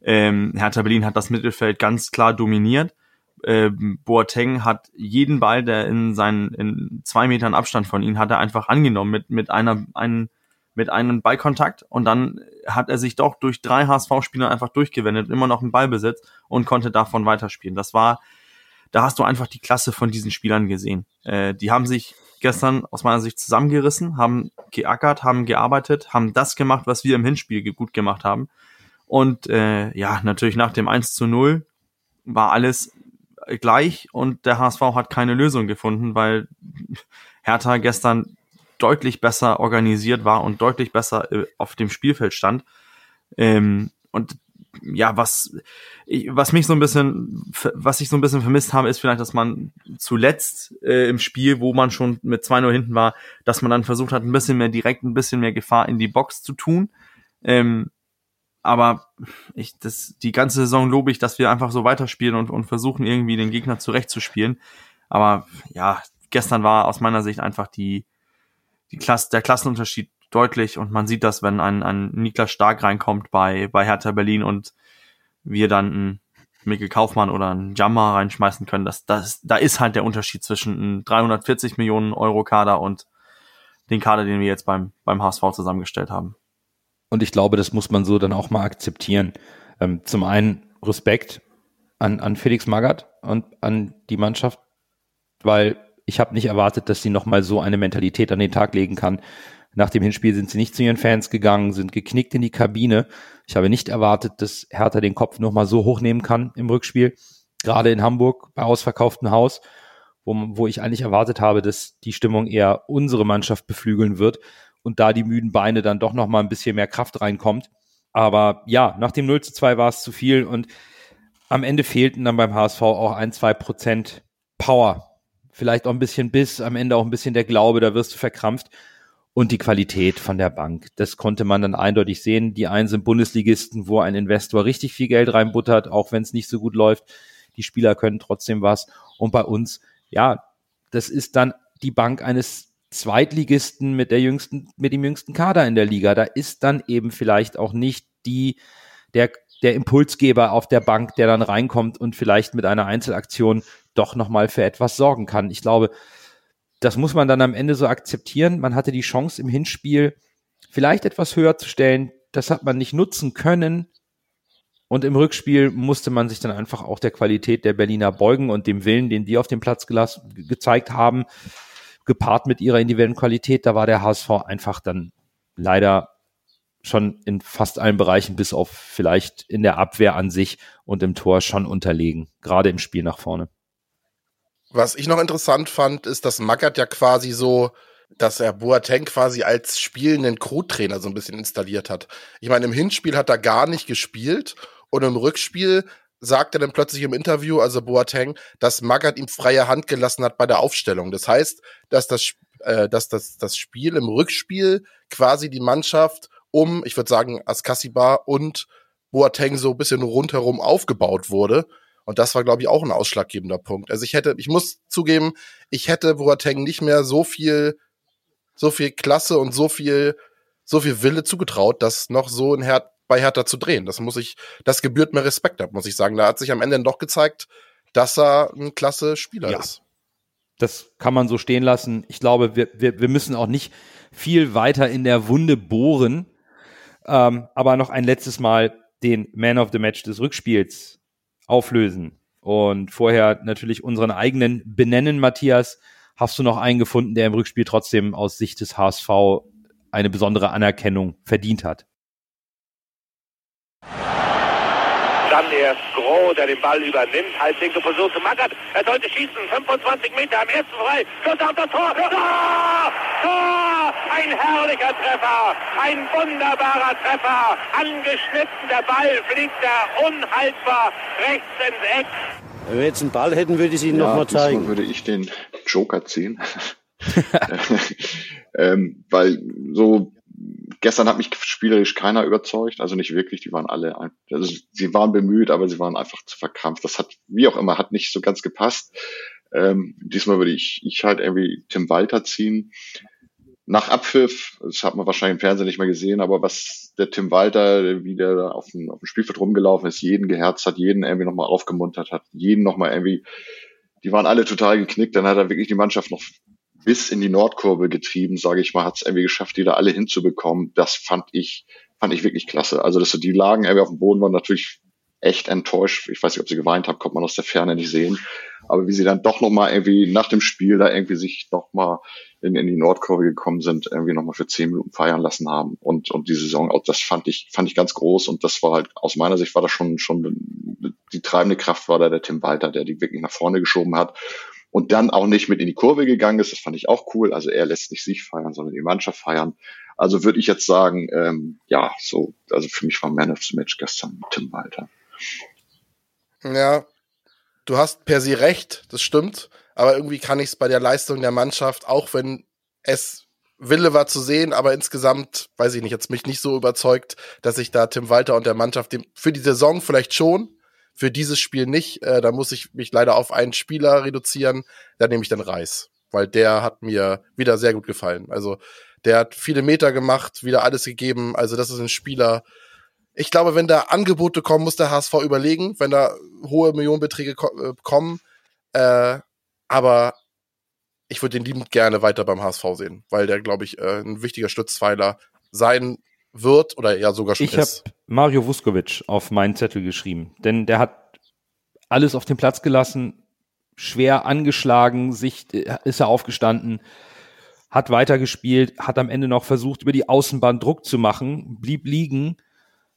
B: Ähm, Hertha Berlin hat das Mittelfeld ganz klar dominiert. Ähm, Boateng hat jeden Ball, der in seinen in zwei Metern Abstand von ihm hat er einfach angenommen mit mit einer einen, mit einem Ballkontakt und dann hat er sich doch durch drei HSV-Spieler einfach durchgewendet, immer noch einen Ballbesitz und konnte davon weiterspielen. Das war, da hast du einfach die Klasse von diesen Spielern gesehen. Äh, die haben sich gestern aus meiner Sicht zusammengerissen, haben geackert, haben gearbeitet, haben das gemacht, was wir im Hinspiel gut gemacht haben. Und äh, ja, natürlich nach dem 1 zu 0 war alles gleich und der HSV hat keine Lösung gefunden, weil Hertha gestern deutlich besser organisiert war und deutlich besser äh, auf dem Spielfeld stand. Ähm, und ja, was, was mich so ein bisschen, was ich so ein bisschen vermisst habe, ist vielleicht, dass man zuletzt äh, im Spiel, wo man schon mit 2-0 hinten war, dass man dann versucht hat, ein bisschen mehr direkt, ein bisschen mehr Gefahr in die Box zu tun. Ähm, aber ich, das, die ganze Saison lobe ich, dass wir einfach so weiterspielen und, und versuchen irgendwie den Gegner zurechtzuspielen. Aber ja, gestern war aus meiner Sicht einfach die, die Klasse, der Klassenunterschied deutlich und man sieht das, wenn ein, ein Niklas Stark reinkommt bei, bei Hertha Berlin und wir dann einen Mikkel Kaufmann oder einen Jammer reinschmeißen können. Das, das, da ist halt der Unterschied zwischen einem 340 Millionen Euro Kader und den Kader, den wir jetzt beim, beim HSV zusammengestellt haben.
A: Und ich glaube, das muss man so dann auch mal akzeptieren. Ähm, zum einen Respekt an, an Felix Magath und an die Mannschaft, weil ich habe nicht erwartet, dass sie nochmal so eine Mentalität an den Tag legen kann. Nach dem Hinspiel sind sie nicht zu ihren Fans gegangen, sind geknickt in die Kabine. Ich habe nicht erwartet, dass Hertha den Kopf nochmal so hochnehmen kann im Rückspiel. Gerade in Hamburg bei ausverkauftem Haus, wo, wo ich eigentlich erwartet habe, dass die Stimmung eher unsere Mannschaft beflügeln wird und da die müden Beine dann doch noch mal ein bisschen mehr Kraft reinkommt. Aber ja, nach dem 0 zu 2 war es zu viel und am Ende fehlten dann beim HSV auch ein, zwei Prozent Power. Vielleicht auch ein bisschen Biss, am Ende auch ein bisschen der Glaube, da wirst du verkrampft. Und die Qualität von der Bank, das konnte man dann eindeutig sehen. Die einen sind Bundesligisten, wo ein Investor richtig viel Geld reinbuttert, auch wenn es nicht so gut läuft. Die Spieler können trotzdem was. Und bei uns, ja, das ist dann die Bank eines Zweitligisten mit der jüngsten, mit dem jüngsten Kader in der Liga. Da ist dann eben vielleicht auch nicht die, der, der Impulsgeber auf der Bank, der dann reinkommt und vielleicht mit einer Einzelaktion doch nochmal für etwas sorgen kann. Ich glaube, das muss man dann am Ende so akzeptieren. Man hatte die Chance im Hinspiel vielleicht etwas höher zu stellen. Das hat man nicht nutzen können. Und im Rückspiel musste man sich dann einfach auch der Qualität der Berliner beugen und dem Willen, den die auf dem Platz gezeigt haben, gepaart mit ihrer individuellen Qualität. Da war der HSV einfach dann leider schon in fast allen Bereichen, bis auf vielleicht in der Abwehr an sich und im Tor schon unterlegen, gerade im Spiel nach vorne.
C: Was ich noch interessant fand, ist, dass Magath ja quasi so, dass er Boateng quasi als spielenden Co-Trainer so ein bisschen installiert hat. Ich meine, im Hinspiel hat er gar nicht gespielt und im Rückspiel sagt er dann plötzlich im Interview, also Boateng, dass Magath ihm freie Hand gelassen hat bei der Aufstellung. Das heißt, dass das, äh, dass das, das Spiel im Rückspiel quasi die Mannschaft um, ich würde sagen, Askasiba und Boateng so ein bisschen rundherum aufgebaut wurde. Und das war, glaube ich, auch ein ausschlaggebender Punkt. Also ich hätte, ich muss zugeben, ich hätte Boateng nicht mehr so viel, so viel Klasse und so viel, so viel Wille zugetraut, das noch so in Her bei Hertha zu drehen. Das muss ich, das gebührt mir Respekt ab, muss ich sagen. Da hat sich am Ende doch gezeigt, dass er ein klasse Spieler ja. ist.
A: Das kann man so stehen lassen. Ich glaube, wir, wir, wir müssen auch nicht viel weiter in der Wunde bohren. Ähm, aber noch ein letztes Mal den Man of the Match des Rückspiels auflösen. Und vorher natürlich unseren eigenen benennen, Matthias. Hast du noch einen gefunden, der im Rückspiel trotzdem aus Sicht des HSV eine besondere Anerkennung verdient hat?
F: Dann erst Groh, der den Ball übernimmt. Halblinke Position zu Magath. Er sollte schießen. 25 Meter am ersten frei. Schuss auf das Tor. Tor! Tor! Ein herrlicher Treffer. Ein wunderbarer Treffer. Angeschnitten. Der Ball fliegt da unhaltbar rechts ins Eck.
G: Wenn wir jetzt einen Ball hätten, würde ich es Ihnen ja, nochmal zeigen.
E: würde ich den Joker ziehen. [LAUGHS] ähm, weil so gestern hat mich spielerisch keiner überzeugt, also nicht wirklich, die waren alle, also sie waren bemüht, aber sie waren einfach zu verkrampft. Das hat, wie auch immer, hat nicht so ganz gepasst. Ähm, diesmal würde ich, ich halt irgendwie Tim Walter ziehen. Nach Abpfiff, das hat man wahrscheinlich im Fernsehen nicht mehr gesehen, aber was der Tim Walter, wie der auf dem, auf dem Spielfeld rumgelaufen ist, jeden geherzt hat, jeden irgendwie nochmal aufgemuntert hat, jeden nochmal irgendwie, die waren alle total geknickt, dann hat er wirklich die Mannschaft noch bis in die Nordkurve getrieben, sage ich mal, hat es irgendwie geschafft, die da alle hinzubekommen. Das fand ich, fand ich wirklich klasse. Also, dass die lagen irgendwie auf dem Boden, waren natürlich echt enttäuscht. Ich weiß nicht, ob sie geweint haben, kommt man aus der Ferne nicht sehen. Aber wie sie dann doch nochmal irgendwie nach dem Spiel da irgendwie sich nochmal in, in die Nordkurve gekommen sind, irgendwie nochmal für zehn Minuten feiern lassen haben und, und die Saison, das fand ich, fand ich ganz groß und das war halt, aus meiner Sicht war das schon, schon die treibende Kraft war da der Tim Walter, der die wirklich nach vorne geschoben hat und dann auch nicht mit in die Kurve gegangen ist. Das fand ich auch cool. Also er lässt nicht sich feiern, sondern die Mannschaft feiern. Also würde ich jetzt sagen, ähm, ja, so, also für mich war Man of the Match gestern Tim Walter.
C: Ja, du hast per se recht, das stimmt. Aber irgendwie kann ich es bei der Leistung der Mannschaft, auch wenn es Wille war zu sehen, aber insgesamt, weiß ich nicht, jetzt mich nicht so überzeugt, dass ich da Tim Walter und der Mannschaft dem, für die Saison vielleicht schon, für dieses Spiel nicht. Äh, da muss ich mich leider auf einen Spieler reduzieren. Da nehme ich dann Reis, weil der hat mir wieder sehr gut gefallen. Also der hat viele Meter gemacht, wieder alles gegeben. Also das ist ein Spieler. Ich glaube, wenn da Angebote kommen, muss der HSV überlegen, wenn da hohe Millionenbeträge ko äh, kommen. Äh, aber ich würde den liebend gerne weiter beim HSV sehen, weil der, glaube ich, äh, ein wichtiger Stützpfeiler sein wird oder ja sogar schon
A: ich ist. Ich habe Mario Vuskovic auf meinen Zettel geschrieben, denn der hat alles auf den Platz gelassen, schwer angeschlagen, sich ist er aufgestanden, hat weitergespielt, hat am Ende noch versucht, über die Außenbahn Druck zu machen, blieb liegen,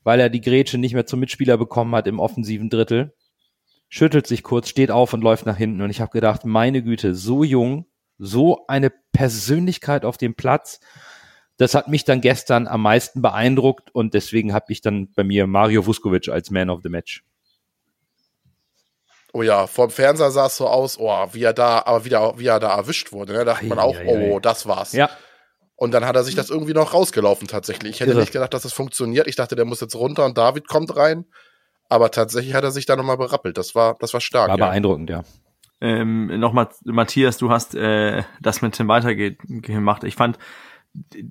A: weil er die Grätsche nicht mehr zum Mitspieler bekommen hat im offensiven Drittel, schüttelt sich kurz, steht auf und läuft nach hinten. Und ich habe gedacht, meine Güte, so jung, so eine Persönlichkeit auf dem Platz das hat mich dann gestern am meisten beeindruckt und deswegen habe ich dann bei mir Mario Vuskovic als Man of the Match.
C: Oh ja, vor dem Fernseher sah es so aus, oh, wie er da, aber wieder, wie er da erwischt wurde. Ne? Da dachte man auch, oh, das war's.
A: Ja.
C: Und dann hat er sich das irgendwie noch rausgelaufen tatsächlich. Ich hätte Irre. nicht gedacht, dass das funktioniert. Ich dachte, der muss jetzt runter und David kommt rein. Aber tatsächlich hat er sich da nochmal berappelt. Das war, das war stark.
A: War ja. beeindruckend, ja.
B: Ähm, Nochmal, Matthias, du hast äh, das mit Tim weitergeht gemacht. Ich fand,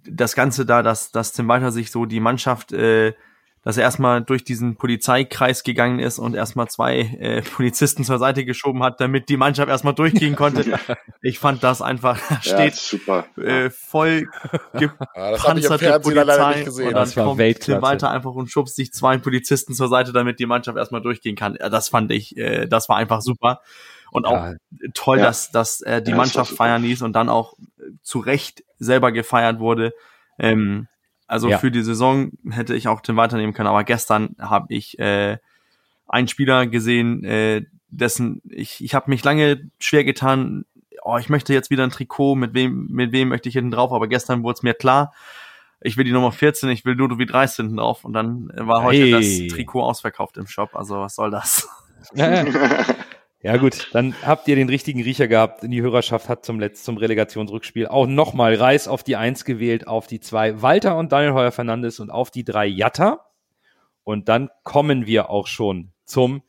B: das Ganze da, dass, dass Tim Walter sich so die Mannschaft, äh, dass er erstmal durch diesen Polizeikreis gegangen ist und erstmal zwei äh, [LAUGHS] Polizisten zur Seite geschoben hat, damit die Mannschaft erstmal durchgehen [LAUGHS] konnte. Ich fand das einfach, da [LAUGHS]
E: Ja,
B: steht
E: super.
B: äh, voll
C: Ja,
B: gepanzerte
C: Fernsehen leider
B: Polizei
C: nicht gesehen.
B: und dann
A: Das war
B: kommt
A: Weltklasse.
B: Tim Walter einfach und schubst sich zwei Polizisten zur Seite, damit die Mannschaft erstmal durchgehen kann. Ja, Das fand ich, äh, das war einfach super. Und auch
A: Ja,
B: toll,
E: Ja.
B: dass, dass er die
E: Ja,
B: Mannschaft feiern ließ und dann auch äh, zu Recht selber gefeiert wurde. Ähm, also
A: Ja.
B: für die Saison hätte ich auch Tim weiternehmen können, aber gestern habe ich äh, einen Spieler gesehen, äh, dessen ich ich habe mich lange schwer getan. Oh, ich möchte jetzt wieder ein Trikot. Mit wem mit wem möchte ich hinten drauf? Aber gestern wurde es mir klar. Ich will die Nummer 14, ich will Ludovic Reis hinten drauf und dann war heute
A: Hey.
B: das Trikot ausverkauft im Shop. Also was soll das? [LAUGHS] [LAUGHS] [LAUGHS]
A: Ja, gut, dann habt ihr den richtigen Riecher gehabt. Die Hörerschaft hat zum letzten zum Relegationsrückspiel auch nochmal Reis auf die Eins gewählt, auf die zwei Walter und Daniel Heuer Fernandes und auf die drei Jatta. Und dann kommen wir auch schon zum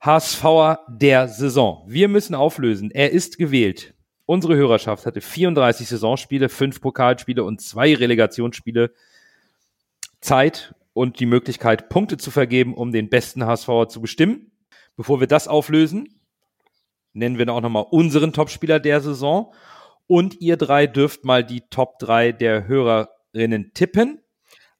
A: HSVer der Saison. Wir müssen auflösen. Er ist gewählt. Unsere Hörerschaft hatte 34 Saisonspiele, fünf Pokalspiele und zwei Relegationsspiele Zeit und die Möglichkeit, Punkte zu vergeben, um den besten HSVer zu bestimmen. Bevor wir das auflösen, nennen wir auch nochmal unseren Topspieler der Saison. Und ihr drei dürft mal die Top 3 der Hörerinnen tippen.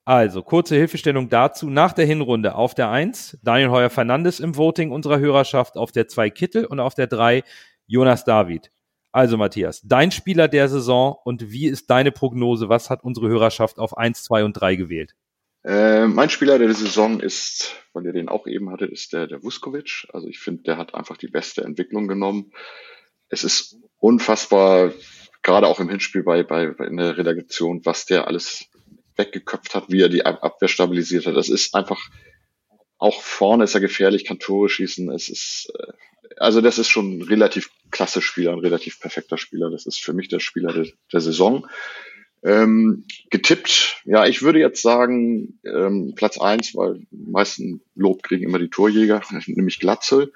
A: Also, kurze Hilfestellung dazu. Nach der Hinrunde auf der 1 Daniel Heuer Fernandes im Voting unserer Hörerschaft, auf der 2 Kittel und auf der 3 Jonas David. Also, Matthias, dein Spieler der Saison und wie ist deine Prognose? Was hat unsere Hörerschaft auf 1, 2 und 3 gewählt?
E: Äh, mein Spieler der Saison ist, weil ihr den auch eben hattet, ist der, der Vuskovic. Also ich finde, der hat einfach die beste Entwicklung genommen. Es ist unfassbar, gerade auch im Hinspiel bei, bei, bei in der Relegation, was der alles weggeköpft hat, wie er die Ab- Abwehr stabilisiert hat. Das ist einfach, auch vorne ist er gefährlich, kann Tore schießen. Es ist, äh, also das ist schon ein relativ klasse Spieler, ein relativ perfekter Spieler. Das ist für mich der Spieler der, der Saison. Ähm, getippt, ja, ich würde jetzt sagen, ähm, Platz eins, weil die meisten Lob kriegen immer die Torjäger, [LAUGHS] nämlich Glatzel.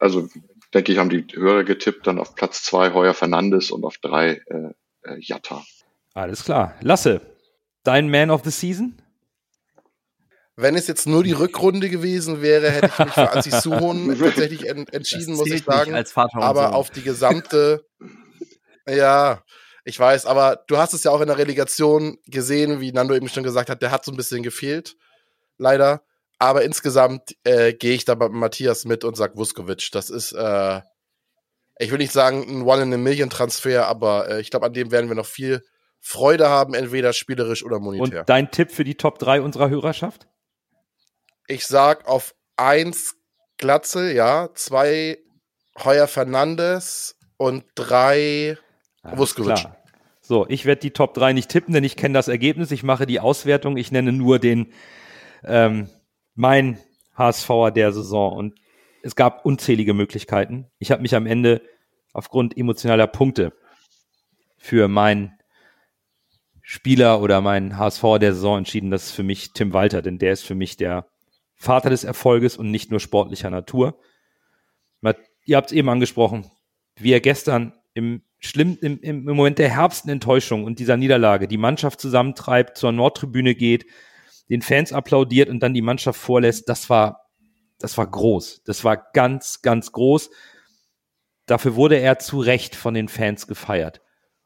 E: Also denke ich, haben die Hörer getippt, dann auf Platz zwei Heuer Fernandes und auf drei äh, äh, Jatta.
A: Alles klar. Lasse, dein Man of the Season?
C: Wenn es jetzt nur die Rückrunde gewesen wäre, hätte ich mich für Anzi [LAUGHS] Suhon [LAUGHS] tatsächlich en entschieden,
B: Das
C: muss ich sagen.
B: als Vater und
C: aber
B: Sohn.
C: auf die gesamte, ja, ich weiß, aber du hast es ja auch in der Relegation gesehen, wie Nando eben schon gesagt hat, der hat so ein bisschen gefehlt, leider. Aber insgesamt äh, gehe ich da bei Matthias mit und sag Vuskovic. Das ist, äh, ich will nicht sagen ein One-in-a-Million-Transfer, aber äh, ich glaube, an dem werden wir noch viel Freude haben, entweder spielerisch oder
A: Und
C: monetär.
A: dein Tipp für die Top 3 unserer Hörerschaft?
C: Ich sag auf eins Glatzel, ja, zwei Heuer Fernandes und drei
A: Alles
C: Vuskovic.
A: So, ich werde die Top 3 nicht tippen, denn ich kenne das Ergebnis. Ich mache die Auswertung. Ich nenne nur den ähm, mein HSVer der Saison. Und es gab unzählige Möglichkeiten. Ich habe mich am Ende aufgrund emotionaler Punkte für meinen Spieler oder meinen HSV der Saison entschieden. Das ist für mich Tim Walter, denn der ist für mich der Vater des Erfolges und nicht nur sportlicher Natur. Ihr habt es eben angesprochen, wie er gestern im schlimm, im, im Moment der herbsten Enttäuschung und dieser Niederlage die Mannschaft zusammentreibt, zur Nordtribüne geht, den Fans applaudiert und dann die Mannschaft vorlässt, das war, das war groß. Das war ganz, ganz groß. Dafür wurde er zu Recht von den Fans gefeiert.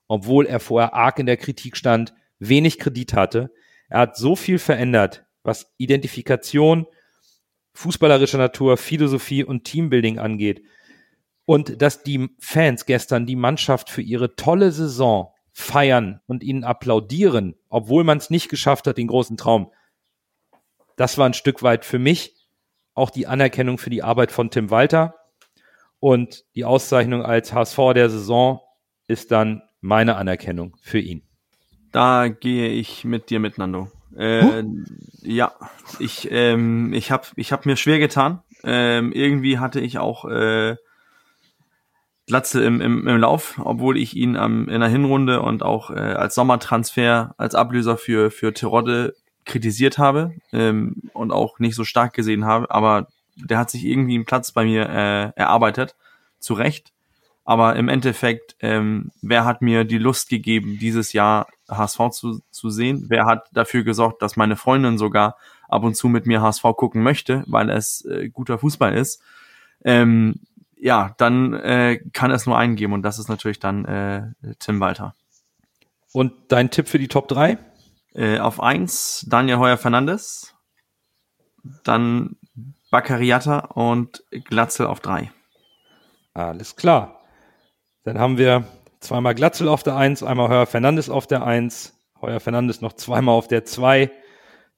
A: Obwohl er vorher arg in der Kritik stand, wenig Kredit hatte. Er hat so viel verändert, was Identifikation, fußballerischer Natur, Philosophie und Teambuilding angeht. Und dass die Fans gestern die Mannschaft für ihre tolle Saison feiern und ihnen applaudieren, obwohl man es nicht geschafft hat, den großen Traum. Das war ein Stück weit für mich auch die Anerkennung für die Arbeit von Tim Walter. Und die Auszeichnung als HSV der Saison ist dann meine Anerkennung für ihn.
B: Da gehe ich mit dir mit, Nando. Äh, ja, ich, ähm, ich habe ich hab mir schwer getan. Ähm, irgendwie hatte ich auch äh, Glatze im, im, im Lauf, obwohl ich ihn am, in der Hinrunde und auch äh, als Sommertransfer, als Ablöser für, für Terodde kritisiert habe ähm, und auch nicht so stark gesehen habe. Aber der hat sich irgendwie einen Platz bei mir äh, erarbeitet, zu Recht. Aber im Endeffekt, ähm, wer hat mir die Lust gegeben, dieses Jahr HSV zu, zu sehen? Wer hat dafür gesorgt, dass meine Freundin sogar ab und zu mit mir HSV gucken möchte, weil es äh, guter Fußball ist, ähm, ja, dann äh, kann es nur einen geben und das ist natürlich dann äh, Tim Walter.
A: Und dein Tipp für die Top 3?
B: Äh, auf eins Daniel Heuer Fernandes, dann Baccariata und Glatzel auf drei.
A: Alles klar. Dann haben wir zweimal Glatzel auf der Eins, einmal Heuer Fernandes auf der Eins, Heuer Fernandes noch zweimal auf der Zwei.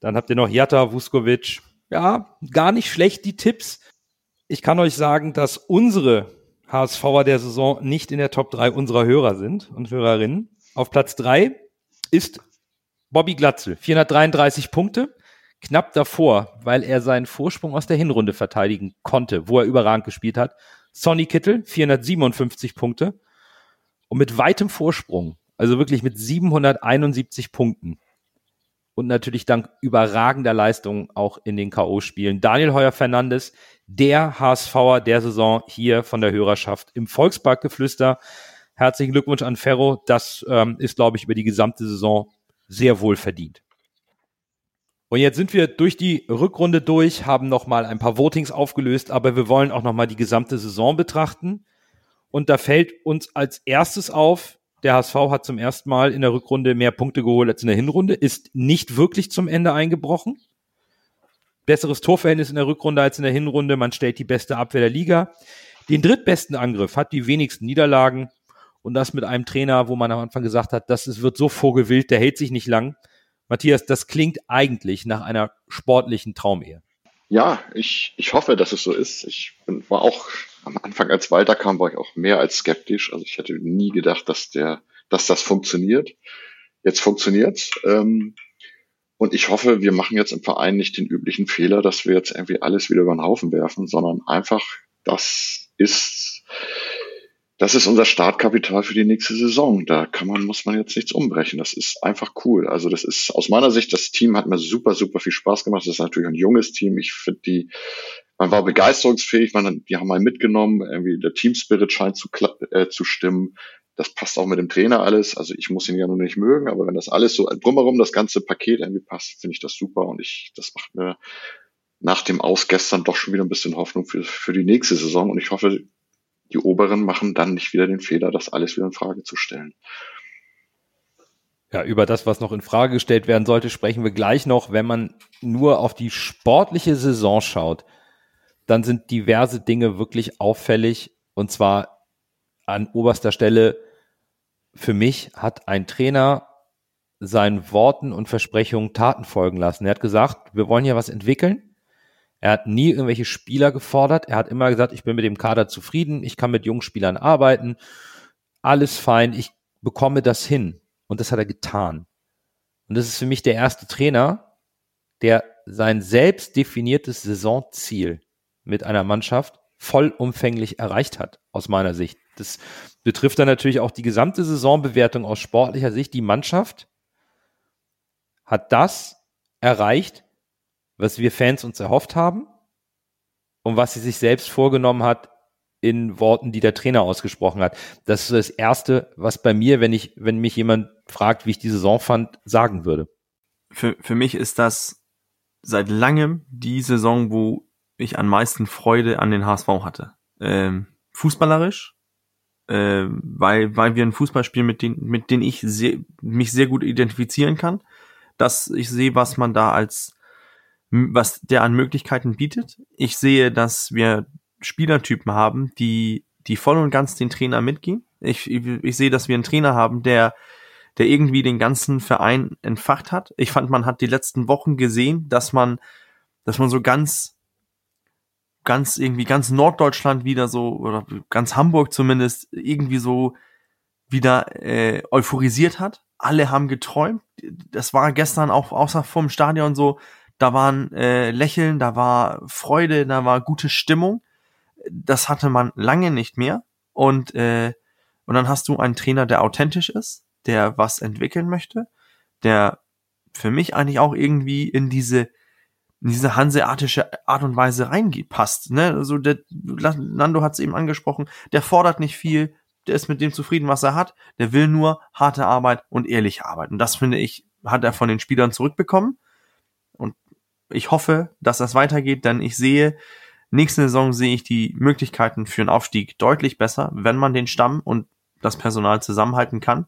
A: Dann habt ihr noch Jatta, Vuskovic. Ja, gar nicht schlecht die Tipps. Ich kann euch sagen, dass unsere HSVer der Saison nicht in der Top 3 unserer Hörer sind und Hörerinnen. Auf Platz 3 ist Bobby Glatzel, 433 Punkte. Knapp davor, weil er seinen Vorsprung aus der Hinrunde verteidigen konnte, wo er überragend gespielt hat. Sonny Kittel, 457 Punkte. Und mit weitem Vorsprung, also wirklich mit 771 Punkten. Und natürlich dank überragender Leistungen auch in den K.O.-Spielen. Daniel Heuer Fernandes, der HSVer der Saison hier von der Hörerschaft im Volksparkgeflüster. Herzlichen Glückwunsch an Ferro. Das ähm, ist, glaube ich, über die gesamte Saison sehr wohl verdient. Und jetzt sind wir durch die Rückrunde durch, haben nochmal ein paar Votings aufgelöst, aber wir wollen auch nochmal die gesamte Saison betrachten. Und da fällt uns als erstes auf, der HSV hat zum ersten Mal in der Rückrunde mehr Punkte geholt als in der Hinrunde, ist nicht wirklich zum Ende eingebrochen. Besseres Torverhältnis in der Rückrunde als in der Hinrunde. Man stellt die beste Abwehr der Liga. Den drittbesten Angriff hat die wenigsten Niederlagen. Und das mit einem Trainer, wo man am Anfang gesagt hat, das wird so vogelwild, der hält sich nicht lang. Matthias, das klingt eigentlich nach einer sportlichen Traumehe.
E: Ja, ich, ich hoffe, dass es so ist. Ich bin, war auch am Anfang, als Walter kam, war ich auch mehr als skeptisch. Also ich hätte nie gedacht, dass der, dass das funktioniert. Jetzt funktioniert's. Ähm, und ich hoffe, wir machen jetzt im Verein nicht den üblichen Fehler, dass wir jetzt irgendwie alles wieder über den Haufen werfen, sondern einfach, das ist das ist unser Startkapital für die nächste Saison. Da kann man, muss man jetzt nichts umbrechen. Das ist einfach cool. Also das ist aus meiner Sicht, das Team hat mir super, super viel Spaß gemacht. Das ist natürlich ein junges Team. Ich finde die, man war begeisterungsfähig, man, die haben mal mitgenommen, irgendwie der Team Spirit scheint zu, äh, zu stimmen. Das passt auch mit dem Trainer alles. Also ich muss ihn ja nur nicht mögen, aber wenn das alles so drumherum, das ganze Paket irgendwie passt, finde ich das super und ich, das macht mir nach dem Aus gestern doch schon wieder ein bisschen Hoffnung für, für die nächste Saison und ich hoffe, die Oberen machen dann nicht wieder den Fehler, das alles wieder in Frage zu stellen.
A: Ja, über das, was noch in Frage gestellt werden sollte, sprechen wir gleich noch. Wenn man nur auf die sportliche Saison schaut, dann sind diverse Dinge wirklich auffällig. Und zwar an oberster Stelle, für mich hat ein Trainer seinen Worten und Versprechungen Taten folgen lassen. Er hat gesagt, wir wollen hier was entwickeln. Er hat nie irgendwelche Spieler gefordert. Er hat immer gesagt, ich bin mit dem Kader zufrieden, ich kann mit jungen Spielern arbeiten, alles fein, ich bekomme das hin. Und das hat er getan. Und das ist für mich der erste Trainer, der sein selbst definiertes Saisonziel mit einer Mannschaft vollumfänglich erreicht hat, aus meiner Sicht. Das betrifft dann natürlich auch die gesamte Saisonbewertung aus sportlicher Sicht. Die Mannschaft hat das erreicht, was wir Fans uns erhofft haben und was sie sich selbst vorgenommen hat in Worten, die der Trainer ausgesprochen hat. Das ist das Erste, was bei mir, wenn ich, wenn mich jemand fragt, wie ich die Saison fand, sagen würde.
B: Für, für mich ist das seit langem die Saison, wo ich am meisten Freude an den HSV hatte. Ähm, fußballerisch, äh, weil, weil wir ein Fußball spielen, mit dem, mit dem ich sehr, mich sehr gut identifizieren kann, dass ich sehe, was man da als was der an Möglichkeiten bietet. Ich sehe, dass wir Spielertypen haben, die, die voll und ganz den Trainer mitgehen. Ich, ich, ich sehe, dass wir einen Trainer haben, der, der irgendwie den ganzen Verein entfacht hat. Ich fand, man hat die letzten Wochen gesehen, dass man, dass man so ganz, ganz irgendwie ganz Norddeutschland wieder so, oder ganz Hamburg zumindest, irgendwie so wieder äh, euphorisiert hat. Alle haben geträumt. Das war gestern auch außer vom Stadion so, da waren äh, Lächeln, da war Freude, da war gute Stimmung. Das hatte man lange nicht mehr. Und, äh, und dann hast du einen Trainer, der authentisch ist, der was entwickeln möchte, der für mich eigentlich auch irgendwie in diese in diese hanseatische Art und Weise reingepasst. Ne? Also der, Nando hat es eben angesprochen, der fordert nicht viel, der ist mit dem zufrieden, was er hat, der will nur harte Arbeit und ehrliche Arbeit. Und das finde ich, hat er von den Spielern zurückbekommen ich hoffe, dass das weitergeht, denn ich sehe, nächste Saison sehe ich die Möglichkeiten für einen Aufstieg deutlich besser, wenn man den Stamm und das Personal zusammenhalten kann.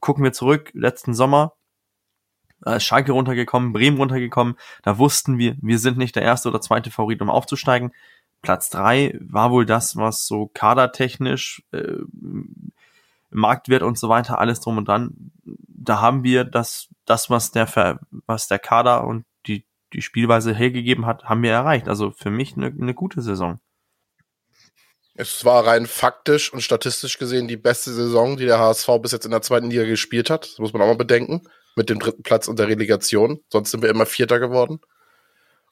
B: Gucken wir zurück, letzten Sommer, äh, Schalke runtergekommen, Bremen runtergekommen, da wussten wir, wir sind nicht der erste oder zweite Favorit, um aufzusteigen. Platz drei war wohl das, was so kadertechnisch, äh, Marktwert und so weiter, alles drum und dran. Da haben wir das, das, was der, was der Kader und die, die Spielweise hergegeben hat, haben wir erreicht. Also für mich eine, eine gute Saison.
C: Es war rein faktisch und statistisch gesehen die beste Saison, die der HSV bis jetzt in der zweiten Liga gespielt hat. Das muss man auch mal bedenken. Mit dem dritten Platz und der Relegation. Sonst sind wir immer Vierter geworden.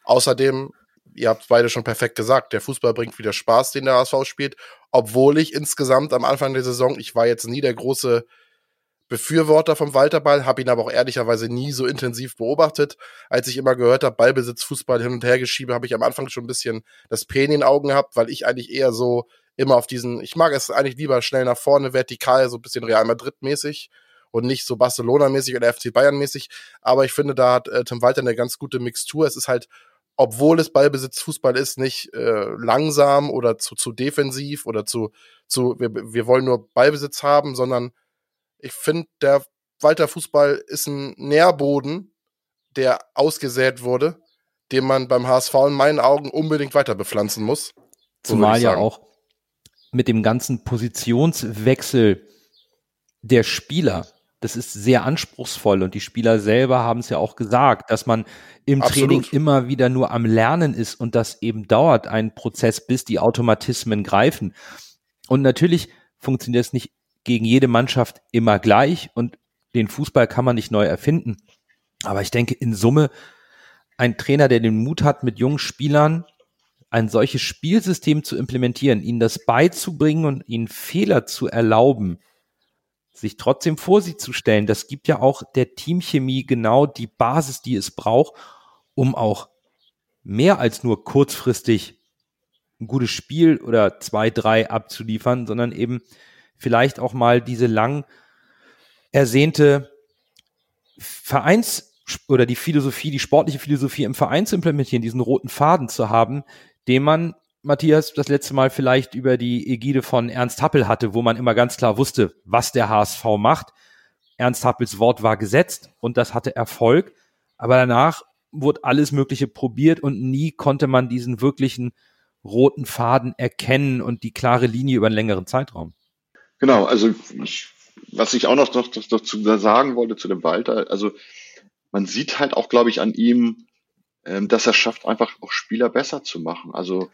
C: Außerdem ihr habt beide schon perfekt gesagt, der Fußball bringt wieder Spaß, den der HSV spielt, obwohl ich insgesamt am Anfang der Saison, ich war jetzt nie der große Befürworter vom Walterball, habe ihn aber auch ehrlicherweise nie so intensiv beobachtet. Als ich immer gehört habe, Ballbesitz, Fußball hin und her geschiebe, habe ich am Anfang schon ein bisschen das Pen in den Augen gehabt, weil ich eigentlich eher so immer auf diesen, ich mag es eigentlich lieber schnell nach vorne, vertikal, so ein bisschen Real Madrid-mäßig und nicht so Barcelona-mäßig oder FC Bayern-mäßig. Aber ich finde, da hat äh, Tim Walter eine ganz gute Mixtur. Es ist halt obwohl es Ballbesitz Fußball ist, nicht äh, langsam oder zu, zu defensiv oder zu, zu wir, wir wollen nur Ballbesitz haben, sondern ich finde, der Walter Fußball ist ein Nährboden, der ausgesät wurde, den man beim HSV in meinen Augen unbedingt weiter bepflanzen muss.
A: So Zumal ja auch mit dem ganzen Positionswechsel der Spieler, das ist sehr anspruchsvoll und die Spieler selber haben es ja auch gesagt, dass man im Absolut. Training immer wieder nur am Lernen ist und das eben dauert ein Prozess, bis die Automatismen greifen. Und natürlich funktioniert es nicht gegen jede Mannschaft immer gleich und den Fußball kann man nicht neu erfinden. Aber ich denke, in Summe ein Trainer, der den Mut hat, mit jungen Spielern ein solches Spielsystem zu implementieren, ihnen das beizubringen und ihnen Fehler zu erlauben, sich trotzdem vor sie zu stellen, das gibt ja auch der Teamchemie genau die Basis, die es braucht, um auch mehr als nur kurzfristig ein gutes Spiel oder zwei, drei abzuliefern, sondern eben vielleicht auch mal diese lang ersehnte Vereins- oder die Philosophie, die sportliche Philosophie im Verein zu implementieren, diesen roten Faden zu haben, den man Matthias das letzte Mal vielleicht über die Ägide von Ernst Happel hatte, wo man immer ganz klar wusste, was der HSV macht. Ernst Happels Wort war gesetzt und das hatte Erfolg. Aber danach wurde alles Mögliche probiert und nie konnte man diesen wirklichen roten Faden erkennen und die klare Linie über einen längeren Zeitraum.
E: Genau, also ich, was ich auch noch, noch, dazu sagen wollte zu dem Walter, also man sieht halt auch, glaube ich, an ihm, ähm, dass er schafft, einfach auch Spieler besser zu machen. Also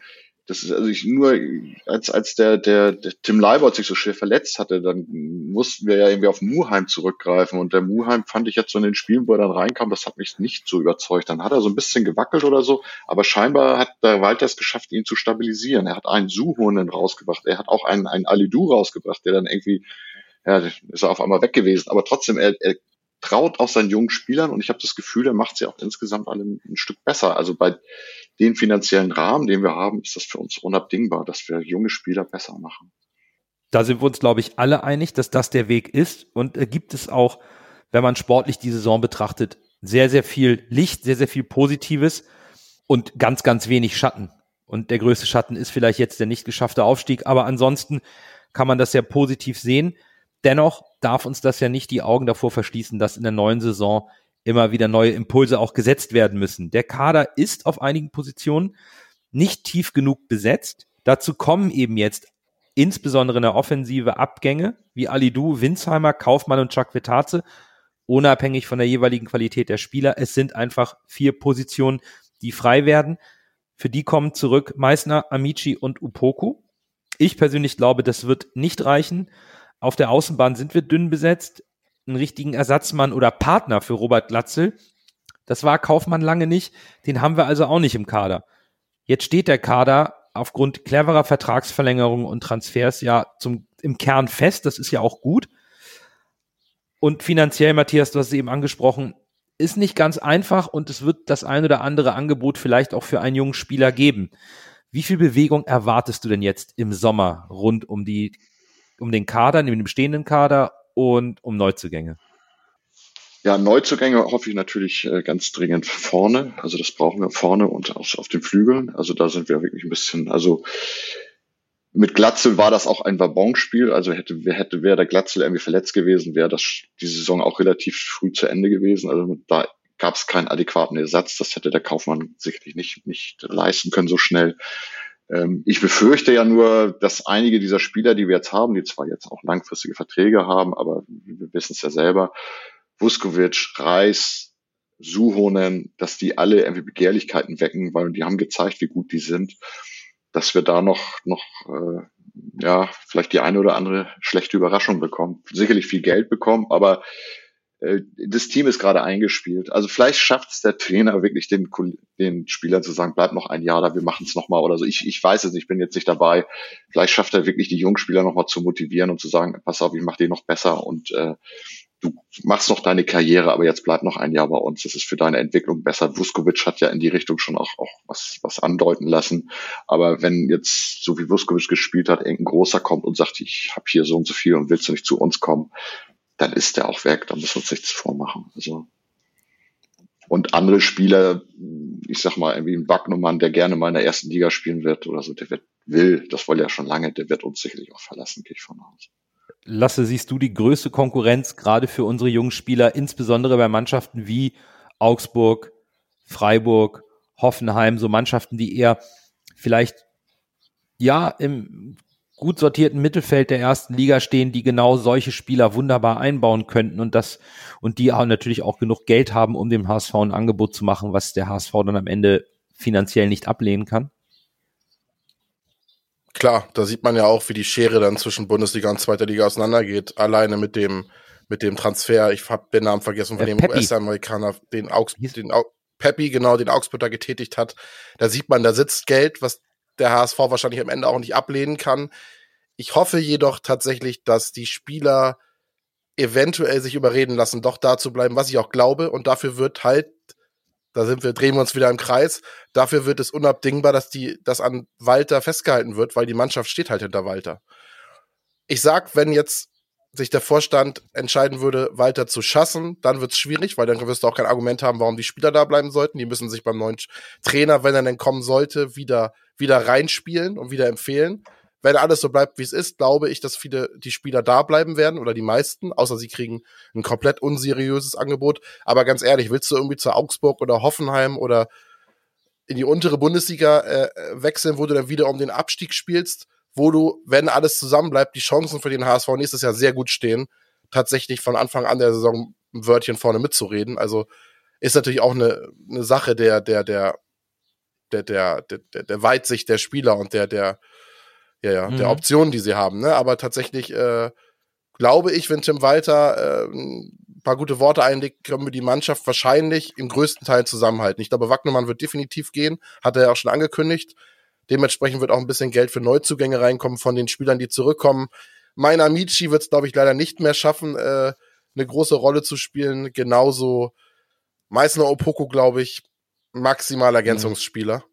E: das ist also ich nur, als, als der, der, der Tim Leibert sich so schwer verletzt hatte, dann mussten wir ja irgendwie auf Muheim zurückgreifen. Und der Muheim fand ich jetzt so in den Spielen, wo er dann reinkam, das hat mich nicht so überzeugt. Dann hat er so ein bisschen gewackelt oder so, aber scheinbar hat der Walter es geschafft, ihn zu stabilisieren. Er hat einen Suhonen rausgebracht, er hat auch einen, einen Alidu rausgebracht, der dann irgendwie, ja, ist er auf einmal weg gewesen. Aber trotzdem, er, er traut auch seinen jungen Spielern und ich habe das Gefühl, er macht sie auch insgesamt alle ein, Stück besser. Also bei den finanziellen Rahmen, den wir haben, ist das für uns unabdingbar, dass wir junge Spieler besser machen.
A: Da sind wir uns, glaube ich, alle einig, dass das der Weg ist. Und äh, gibt es auch, wenn man sportlich die Saison betrachtet, sehr, sehr viel Licht, sehr, sehr viel Positives und ganz, ganz wenig Schatten. Und der größte Schatten ist vielleicht jetzt der nicht geschaffte Aufstieg. Aber ansonsten kann man das sehr positiv sehen. Dennoch darf uns das ja nicht die Augen davor verschließen, dass in der neuen Saison immer wieder neue Impulse auch gesetzt werden müssen. Der Kader ist auf einigen Positionen nicht tief genug besetzt. Dazu kommen eben jetzt insbesondere in der Offensive Abgänge wie Alidu, Winsheimer, Kaufmann und Chakvetaze, unabhängig von der jeweiligen Qualität der Spieler. Es sind einfach vier Positionen, die frei werden. Für die kommen zurück Meissner, Amici und Upoku. Ich persönlich glaube, das wird nicht reichen. Auf der Außenbahn sind wir dünn besetzt einen richtigen Ersatzmann oder Partner für Robert Glatzel. Das war Kaufmann lange nicht. Den haben wir also auch nicht im Kader. Jetzt steht der Kader aufgrund cleverer Vertragsverlängerungen und Transfers ja zum, im Kern fest. Das ist ja auch gut. Und finanziell, Matthias, du hast es eben angesprochen, ist nicht ganz einfach und es wird das ein oder andere Angebot vielleicht auch für einen jungen Spieler geben. Wie viel Bewegung erwartest du denn jetzt im Sommer rund um die, um den Kader, neben dem bestehenden Kader und um Neuzugänge?
E: Ja, Neuzugänge hoffe ich natürlich äh, ganz dringend vorne. Also das brauchen wir vorne und auf, auf den Flügeln. Also da sind wir wirklich ein bisschen, also mit Glatzel war das auch ein Wabonspiel. Also hätte, hätte, wäre der Glatzel irgendwie verletzt gewesen, wäre das die Saison auch relativ früh zu Ende gewesen. Also da gab es keinen adäquaten Ersatz. Das hätte der Kaufmann sicherlich nicht, nicht leisten können so schnell. Ähm, ich befürchte ja nur, dass einige dieser Spieler, die wir jetzt haben, die zwar jetzt auch langfristige Verträge haben, aber wir wissen es ja selber, Vuskovic, Reis, Suhonen, dass die alle irgendwie Begehrlichkeiten wecken, weil die haben gezeigt, wie gut die sind, dass wir da noch, noch äh, ja, vielleicht die eine oder andere schlechte Überraschung bekommen. Sicherlich viel Geld bekommen, aber das Team ist gerade eingespielt. Also vielleicht schafft es der Trainer wirklich den, den Spielern zu sagen, bleib noch ein Jahr da, wir machen es nochmal oder so. Ich, ich weiß es nicht, ich bin jetzt nicht dabei. Vielleicht schafft er wirklich die Jungspieler nochmal zu motivieren und zu sagen, pass auf, ich mache den noch besser und äh, du machst noch deine Karriere, aber jetzt bleib noch ein Jahr bei uns. Das ist für deine Entwicklung besser. Vuskovic hat ja in die Richtung schon auch, auch was, was andeuten lassen. Aber wenn jetzt, so wie Vuskovic gespielt hat, irgendein Großer kommt und sagt, ich habe hier so und so viel und willst du nicht zu uns kommen, dann ist der auch weg. Da müssen wir uns nichts vormachen. Also und andere Spieler, ich sag mal, irgendwie ein Wagnumann, der gerne mal in der ersten Liga spielen wird oder so, der wird, will, das wollte er schon lange, der wird uns sicherlich auch verlassen, gehe ich von aus.
A: Lasse, siehst du die größte Konkurrenz gerade für unsere jungen Spieler, insbesondere bei Mannschaften wie Augsburg, Freiburg, Hoffenheim, so Mannschaften, die eher vielleicht ja im gut sortierten Mittelfeld der ersten Liga stehen, die genau solche Spieler wunderbar einbauen könnten und das und die auch natürlich auch genug Geld haben, um dem HSV ein Angebot zu machen, was der HSV dann am Ende finanziell nicht ablehnen kann?
C: Klar, da sieht man ja auch, wie die Schere dann zwischen Bundesliga und zweiter Liga auseinandergeht. Alleine mit dem, mit dem Transfer, ich habe den Namen vergessen von äh, dem US-Amerikaner, den Augs, den Au Peppi, genau, den Augsburg da getätigt hat. Da sieht man, da sitzt Geld, was der HSV wahrscheinlich am Ende auch nicht ablehnen kann. Ich hoffe jedoch tatsächlich, dass die Spieler eventuell sich überreden lassen, doch da zu bleiben, was ich auch glaube. Und dafür wird halt da sind wir, drehen wir uns wieder im Kreis. Dafür wird es unabdingbar, dass die, das an Walter festgehalten wird, weil die Mannschaft steht halt hinter Walter. Ich sag, wenn jetzt sich der Vorstand entscheiden würde, Walter zu schassen, dann wird es schwierig, weil dann wirst du auch kein Argument haben, warum die Spieler da bleiben sollten. Die müssen sich beim neuen Trainer, wenn er denn kommen sollte, wieder, wieder reinspielen und wieder empfehlen wenn alles so bleibt, wie es ist, glaube ich, dass viele die Spieler da bleiben werden oder die meisten, außer sie kriegen ein komplett unseriöses Angebot. Aber ganz ehrlich, willst du irgendwie zu Augsburg oder Hoffenheim oder in die untere Bundesliga äh, wechseln, wo du dann wieder um den Abstieg spielst, wo du, wenn alles zusammenbleibt, die Chancen für den HSV nächstes Jahr sehr gut stehen, tatsächlich von Anfang an der Saison ein Wörtchen vorne mitzureden. Also ist natürlich auch eine, eine Sache der, der, der, der, der, der, der Weitsicht der Spieler und der, der, ja, ja, mhm. der Optionen, die sie haben. Ne? Aber tatsächlich äh, glaube ich, wenn Tim Walter äh, ein paar gute Worte einlegt, können wir die Mannschaft wahrscheinlich im größten Teil zusammenhalten. Ich glaube, Wagnermann wird definitiv gehen, hat er ja auch schon angekündigt. Dementsprechend wird auch ein bisschen Geld für Neuzugänge reinkommen von den Spielern, die zurückkommen. Mein Amici wird es, glaube ich, leider nicht mehr schaffen, äh, eine große Rolle zu spielen. Genauso Meißner Opoko, glaube ich, maximal Ergänzungsspieler. Mhm.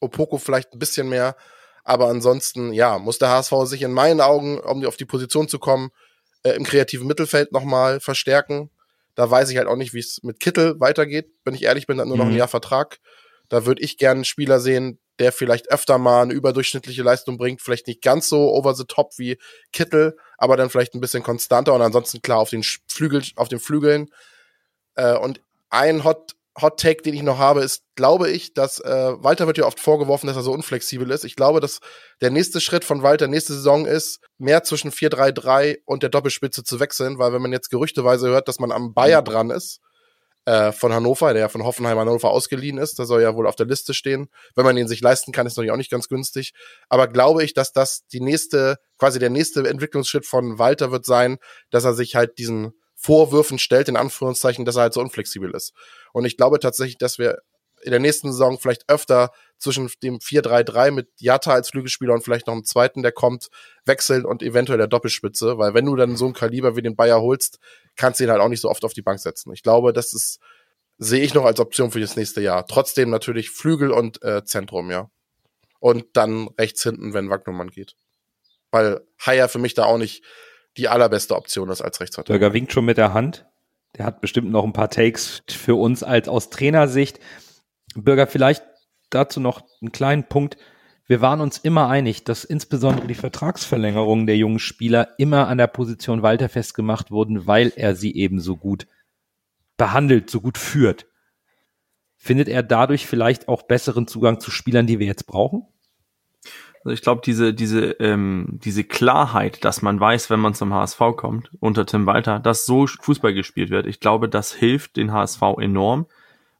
C: Opoko vielleicht ein bisschen mehr, aber ansonsten, ja, muss der HSV sich in meinen Augen, um auf die Position zu kommen, äh, im kreativen Mittelfeld nochmal verstärken. Da weiß ich halt auch nicht, wie es mit Kittel weitergeht. Wenn ich ehrlich bin, hat nur noch ein mhm. Jahr Vertrag. Da würde ich gerne einen Spieler sehen, der vielleicht öfter mal eine überdurchschnittliche Leistung bringt. Vielleicht nicht ganz so over the top wie Kittel, aber dann vielleicht ein bisschen konstanter und ansonsten klar auf den Flügel, auf den Flügeln. Äh, und ein Hot Hot Take, den ich noch habe, ist, glaube ich, dass äh, Walter wird ja oft vorgeworfen, dass er so unflexibel ist. Ich glaube, dass der nächste Schritt von Walter nächste Saison ist, mehr zwischen 4-3-3 und der Doppelspitze zu wechseln, weil wenn man jetzt gerüchteweise hört, dass man am Bayer mhm. dran ist, äh, von Hannover, der ja von Hoffenheim Hannover ausgeliehen ist, der soll ja wohl auf der Liste stehen. Wenn man ihn sich leisten kann, ist natürlich auch nicht ganz günstig. Aber glaube ich, dass das die nächste, quasi der nächste Entwicklungsschritt von Walter wird sein, dass er sich halt diesen Vorwürfen stellt, in Anführungszeichen, dass er halt so unflexibel ist. Und ich glaube tatsächlich, dass wir in der nächsten Saison vielleicht öfter zwischen dem 4-3-3 mit Jatta als Flügelspieler und vielleicht noch einem zweiten, der kommt, wechseln und eventuell der Doppelspitze, weil wenn du dann so ein Kaliber wie den Bayer holst, kannst du ihn halt auch nicht so oft auf die Bank setzen. Ich glaube, das ist, sehe ich noch als Option für das nächste Jahr. Trotzdem natürlich Flügel und äh, Zentrum, ja. Und dann rechts hinten, wenn Wagnumann geht. Weil Haier für mich da auch nicht die allerbeste Option ist als Rechtsverteidiger.
A: Bürger winkt schon mit der Hand. Der hat bestimmt noch ein paar Takes für uns als aus Trainersicht. Bürger, vielleicht dazu noch einen kleinen Punkt. Wir waren uns immer einig, dass insbesondere die Vertragsverlängerungen der jungen Spieler immer an der Position Walter festgemacht wurden, weil er sie eben so gut behandelt, so gut führt. Findet er dadurch vielleicht auch besseren Zugang zu Spielern, die wir jetzt brauchen?
B: Also ich glaube, diese, diese, ähm, diese Klarheit, dass man weiß, wenn man zum HSV kommt, unter Tim Walter, dass so Fußball gespielt wird, ich glaube, das hilft den HSV enorm,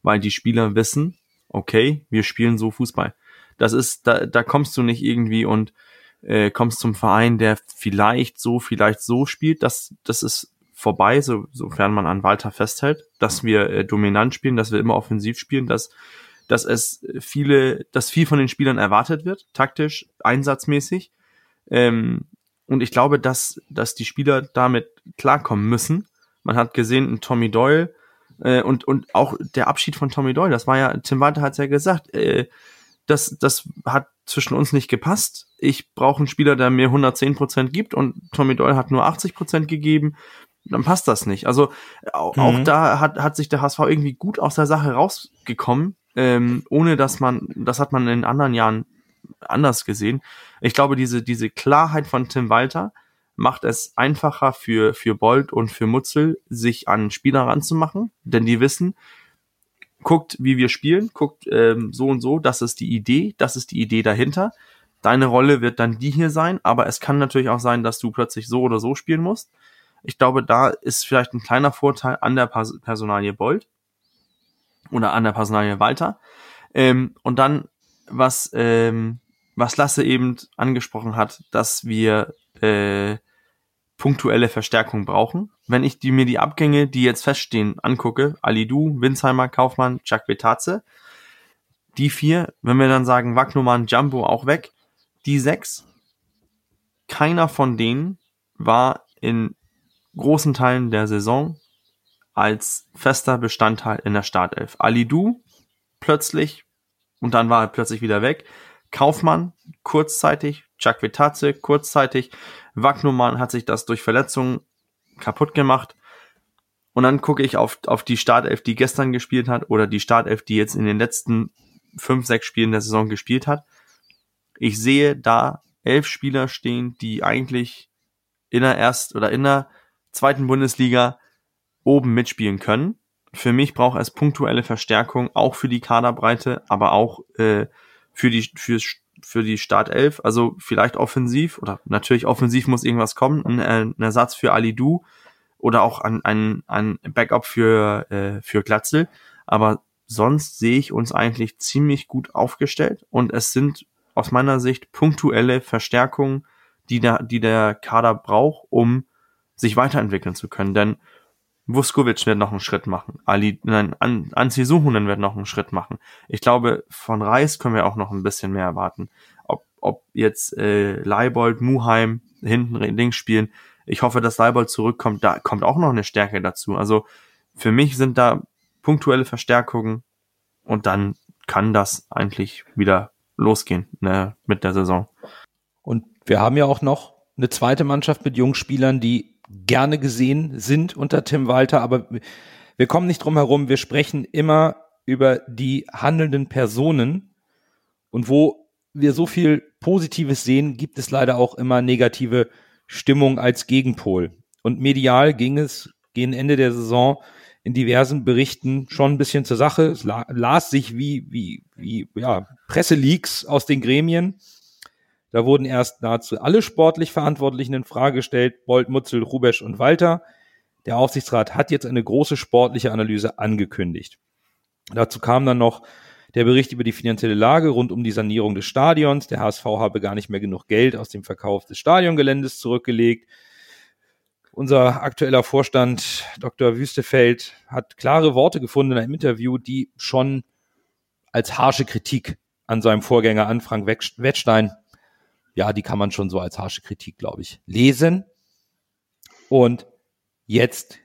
B: weil die Spieler wissen, okay, wir spielen so Fußball. Das ist, da, da kommst du nicht irgendwie und äh, kommst zum Verein, der vielleicht so, vielleicht so spielt. Das, das ist vorbei, so, sofern man an Walter festhält, dass wir äh, dominant spielen, dass wir immer offensiv spielen, dass dass es viele, dass viel von den Spielern erwartet wird, taktisch, einsatzmäßig. Ähm, und ich glaube, dass, dass die Spieler damit klarkommen müssen. Man hat gesehen, ein Tommy Doyle äh, und, und auch der Abschied von Tommy Doyle, das war ja, Tim Walter hat es ja gesagt, äh, das, das hat zwischen uns nicht gepasst. Ich brauche einen Spieler, der mir 110 Prozent gibt und Tommy Doyle hat nur 80 Prozent gegeben. Dann passt das nicht. Also auch, mhm. auch da hat, hat sich der HSV irgendwie gut aus der Sache rausgekommen ähm, ohne dass man, das hat man in anderen Jahren anders gesehen. Ich glaube, diese, diese Klarheit von Tim Walter macht es einfacher für, für Bold und für Mutzel, sich an Spieler ranzumachen, denn die wissen, guckt, wie wir spielen, guckt ähm, so und so, das ist die Idee, das ist die Idee dahinter. Deine Rolle wird dann die hier sein, aber es kann natürlich auch sein, dass du plötzlich so oder so spielen musst. Ich glaube, da ist vielleicht ein kleiner Vorteil an der Personalie Bold oder an der Personalie Walter. Ähm, und dann, was, ähm, was Lasse eben angesprochen hat, dass wir äh, punktuelle Verstärkung brauchen. Wenn ich die, mir die Abgänge, die jetzt feststehen, angucke, Alidu, Winsheimer, Kaufmann, Chuck Betaze, die vier, wenn wir dann sagen, Wagnumann, Jumbo auch weg, die sechs, keiner von denen war in großen Teilen der Saison als fester Bestandteil in der Startelf. Alidu plötzlich und dann war er plötzlich wieder weg. Kaufmann kurzzeitig, Chakvetaze kurzzeitig, Wagnumann hat sich das durch Verletzungen kaputt gemacht. Und dann gucke ich auf, auf die Startelf, die gestern gespielt hat, oder die Startelf, die jetzt in den letzten fünf, sechs Spielen der Saison gespielt hat. Ich sehe da elf Spieler stehen, die eigentlich in der Erst- oder in der zweiten Bundesliga oben mitspielen können. Für mich braucht es punktuelle Verstärkung, auch für die Kaderbreite, aber auch äh, für die für, für die Startelf. Also vielleicht offensiv oder natürlich offensiv muss irgendwas kommen, ein, äh, ein Ersatz für Ali Du oder auch ein, ein, ein Backup für äh, für Glatzel. Aber sonst sehe ich uns eigentlich ziemlich gut aufgestellt und es sind aus meiner Sicht punktuelle Verstärkungen, die der, die der Kader braucht, um sich weiterentwickeln zu können. Denn Vuskovic wird noch einen Schritt machen. Ali, nein, An Anzi Suhunen wird noch einen Schritt machen. Ich glaube, von Reis können wir auch noch ein bisschen mehr erwarten. Ob, ob jetzt äh, Leibold, Muheim hinten links spielen. Ich hoffe, dass Leibold zurückkommt. Da kommt auch noch eine Stärke dazu. Also für mich sind da punktuelle Verstärkungen und dann kann das eigentlich wieder losgehen ne, mit der Saison.
A: Und wir haben ja auch noch eine zweite Mannschaft mit Jungspielern, die gerne gesehen sind unter Tim Walter, aber wir kommen nicht drum herum. Wir sprechen immer über die handelnden Personen und wo wir so viel Positives sehen, gibt es leider auch immer negative Stimmung als Gegenpol. Und medial ging es gegen Ende der Saison in diversen Berichten schon ein bisschen zur Sache. Es las sich wie, wie, wie, ja, Presseleaks aus den Gremien. Da wurden erst nahezu alle sportlich Verantwortlichen in Frage gestellt, Bolt, Mutzel, Rubesch und Walter. Der Aufsichtsrat hat jetzt eine große sportliche Analyse angekündigt. Dazu kam dann noch der Bericht über die finanzielle Lage rund um die Sanierung des Stadions. Der HSV habe gar nicht mehr genug Geld aus dem Verkauf des Stadiongeländes zurückgelegt. Unser aktueller Vorstand, Dr. Wüstefeld, hat klare Worte gefunden in einem Interview, die schon als harsche Kritik an seinem Vorgänger an Frank Wettstein ja, die kann man schon so als harsche Kritik, glaube ich, lesen. Und jetzt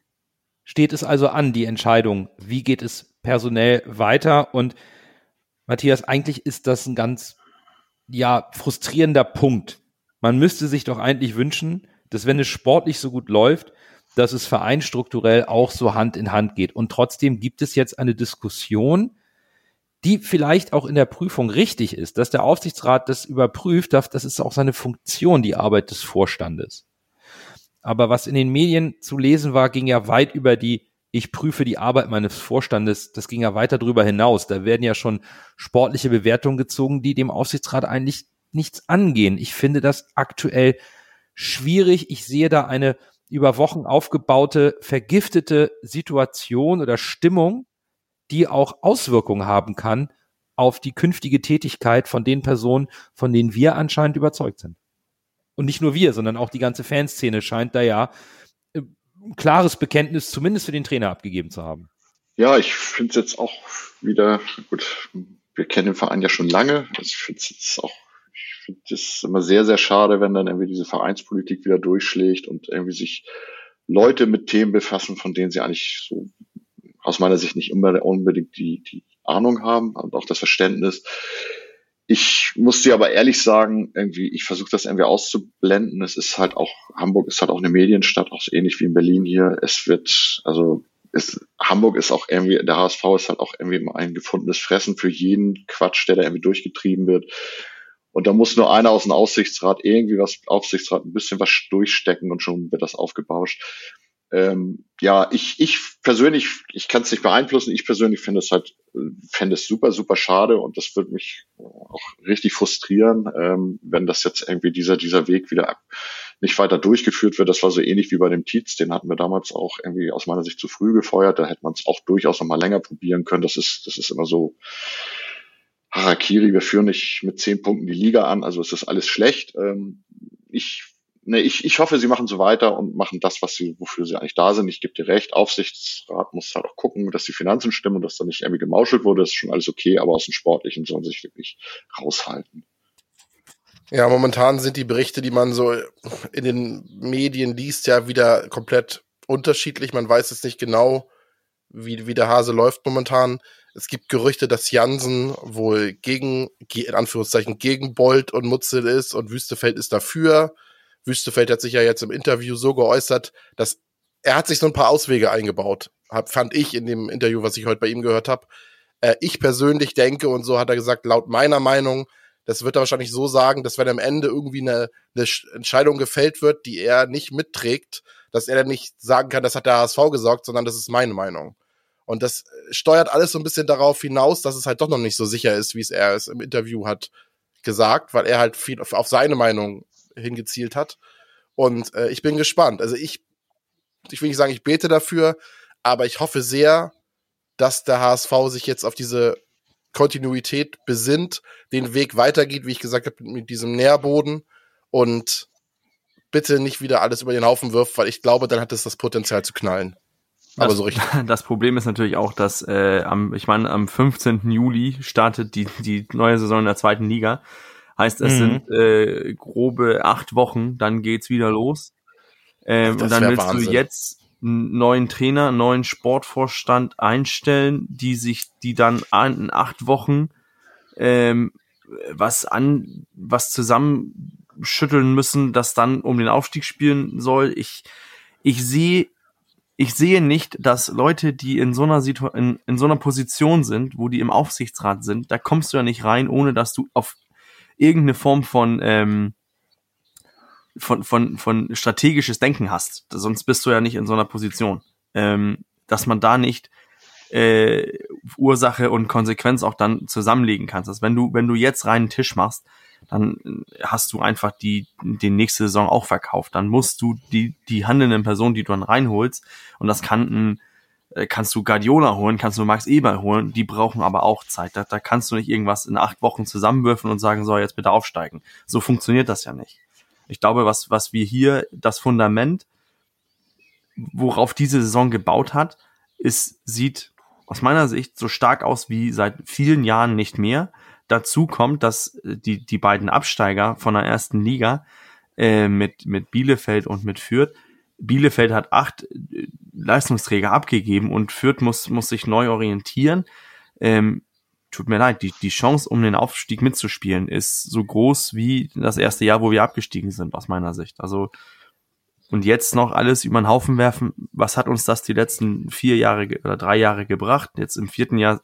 A: steht es also an, die Entscheidung, wie geht es personell weiter? Und Matthias, eigentlich ist das ein ganz, ja, frustrierender Punkt. Man müsste sich doch eigentlich wünschen, dass wenn es sportlich so gut läuft, dass es vereinstrukturell auch so Hand in Hand geht. Und trotzdem gibt es jetzt eine Diskussion, die vielleicht auch in der Prüfung richtig ist, dass der Aufsichtsrat das überprüft, das ist auch seine Funktion, die Arbeit des Vorstandes. Aber was in den Medien zu lesen war, ging ja weit über die, ich prüfe die Arbeit meines Vorstandes, das ging ja weiter darüber hinaus. Da werden ja schon sportliche Bewertungen gezogen, die dem Aufsichtsrat eigentlich nichts angehen. Ich finde das aktuell schwierig. Ich sehe da eine über Wochen aufgebaute, vergiftete Situation oder Stimmung, die auch Auswirkungen haben kann auf die künftige Tätigkeit von den Personen, von denen wir anscheinend überzeugt sind. Und nicht nur wir, sondern auch die ganze Fanszene scheint da ja äh, ein klares Bekenntnis zumindest für den Trainer abgegeben zu haben.
E: Ja, ich finde es jetzt auch wieder, gut, wir kennen den Verein ja schon lange. Also ich finde es jetzt auch, ich finde es immer sehr, sehr schade, wenn dann irgendwie diese Vereinspolitik wieder durchschlägt und irgendwie sich Leute mit Themen befassen, von denen sie eigentlich so aus meiner Sicht nicht unbedingt die, die Ahnung haben und auch das Verständnis. Ich muss dir aber ehrlich sagen, irgendwie, ich versuche das irgendwie auszublenden. Es ist halt auch, Hamburg ist halt auch eine Medienstadt, auch so ähnlich wie in Berlin hier. Es wird, also ist, Hamburg ist auch irgendwie, der HSV ist halt auch irgendwie ein gefundenes Fressen für jeden Quatsch, der da irgendwie durchgetrieben wird. Und da muss nur einer aus dem Aufsichtsrat irgendwie was, Aufsichtsrat ein bisschen was durchstecken und schon wird das aufgebauscht ähm, ja, ich, ich persönlich, ich kann es nicht beeinflussen, ich persönlich finde es halt, fände es super, super schade und das würde mich auch richtig frustrieren, ähm, wenn das jetzt irgendwie dieser, dieser Weg wieder nicht weiter durchgeführt wird. Das war so ähnlich wie bei dem Tietz, den hatten wir damals auch irgendwie aus meiner Sicht zu früh gefeuert, da hätte man es auch durchaus noch mal länger probieren können. Das ist, das ist immer so, Harakiri, wir führen nicht mit zehn Punkten die Liga an, also es ist alles schlecht. Ähm, ich nee, ich, ich hoffe, sie machen so weiter und machen das, was sie, wofür sie eigentlich da sind. Ich gebe dir recht, Aufsichtsrat muss halt auch gucken, dass die Finanzen stimmen und dass da nicht irgendwie gemauschelt wurde. Das ist schon alles okay, aber aus dem Sportlichen sollen sich wirklich raushalten.
C: Ja, momentan sind die Berichte, die man so in den Medien liest, ja wieder komplett unterschiedlich. Man weiß jetzt nicht genau, wie, wie der Hase läuft momentan. Es gibt Gerüchte, dass Jansen wohl gegen, in Anführungszeichen, gegen Bolt und Mutzel ist und Wüstefeld ist dafür. Wüstefeld hat sich ja jetzt im Interview so geäußert, dass er hat sich so ein paar Auswege eingebaut, hab, fand ich in dem Interview, was ich heute bei ihm gehört habe. Äh, ich persönlich denke, und so hat er gesagt, laut meiner Meinung, das wird er wahrscheinlich so sagen, dass wenn am Ende irgendwie eine, eine Entscheidung gefällt wird, die er nicht mitträgt, dass er dann nicht sagen kann, das hat der HSV gesagt, sondern das ist meine Meinung. Und das steuert alles so ein bisschen darauf hinaus, dass es halt doch noch nicht so sicher ist, wie es er es im Interview hat gesagt, weil er halt viel auf seine Meinung hingezielt hat. Und äh, ich bin gespannt. Also ich, ich will nicht sagen, ich bete dafür, aber ich hoffe sehr, dass der HSV sich jetzt auf diese Kontinuität besinnt, den Weg weitergeht, wie ich gesagt habe, mit diesem Nährboden und bitte nicht wieder alles über den Haufen wirft, weil ich glaube, dann hat es das Potenzial zu knallen.
B: Aber das, so richtig. [LAUGHS] Das Problem ist natürlich auch, dass äh, am, ich meine, am 15. Juli startet die, die neue Saison in der zweiten Liga. Heißt, es mhm. sind äh, grobe acht Wochen, dann geht's wieder los. Ähm, und dann willst Wahnsinn. du jetzt einen neuen Trainer, einen neuen Sportvorstand einstellen, die sich, die dann in acht Wochen ähm, was an, was zusammenschütteln müssen, das dann um den Aufstieg spielen soll. Ich, ich sehe, ich sehe nicht, dass Leute, die in so einer Situation, in, in so einer Position sind, wo die im Aufsichtsrat sind, da kommst du ja nicht rein, ohne dass du auf irgendeine Form von, ähm, von, von, von strategisches Denken hast. Sonst bist du ja nicht in so einer Position. Ähm, dass man da nicht äh, Ursache und Konsequenz auch dann zusammenlegen kannst. Also wenn du, wenn du jetzt reinen Tisch machst, dann hast du einfach die, die nächste Saison auch verkauft. Dann musst du die, die handelnden Personen, die du dann reinholst, und das kann ein kannst du Guardiola holen, kannst du Max Eber holen, die brauchen aber auch Zeit. Da, da kannst du nicht irgendwas in acht Wochen zusammenwürfen und sagen, so, jetzt bitte aufsteigen. So funktioniert das ja nicht. Ich glaube, was, was wir hier, das Fundament, worauf diese Saison gebaut hat, ist, sieht aus meiner Sicht so stark aus wie seit vielen Jahren nicht mehr. Dazu kommt, dass die, die beiden Absteiger von der ersten Liga äh, mit, mit Bielefeld und mit Fürth Bielefeld hat acht äh, Leistungsträger abgegeben und Fürth muss, muss sich neu orientieren. Ähm, tut mir leid, die, die Chance, um den Aufstieg mitzuspielen, ist so groß wie das erste Jahr, wo wir abgestiegen sind, aus meiner Sicht. Also und jetzt noch alles über den Haufen werfen, was hat uns das die letzten vier Jahre oder drei Jahre gebracht? Jetzt im vierten Jahr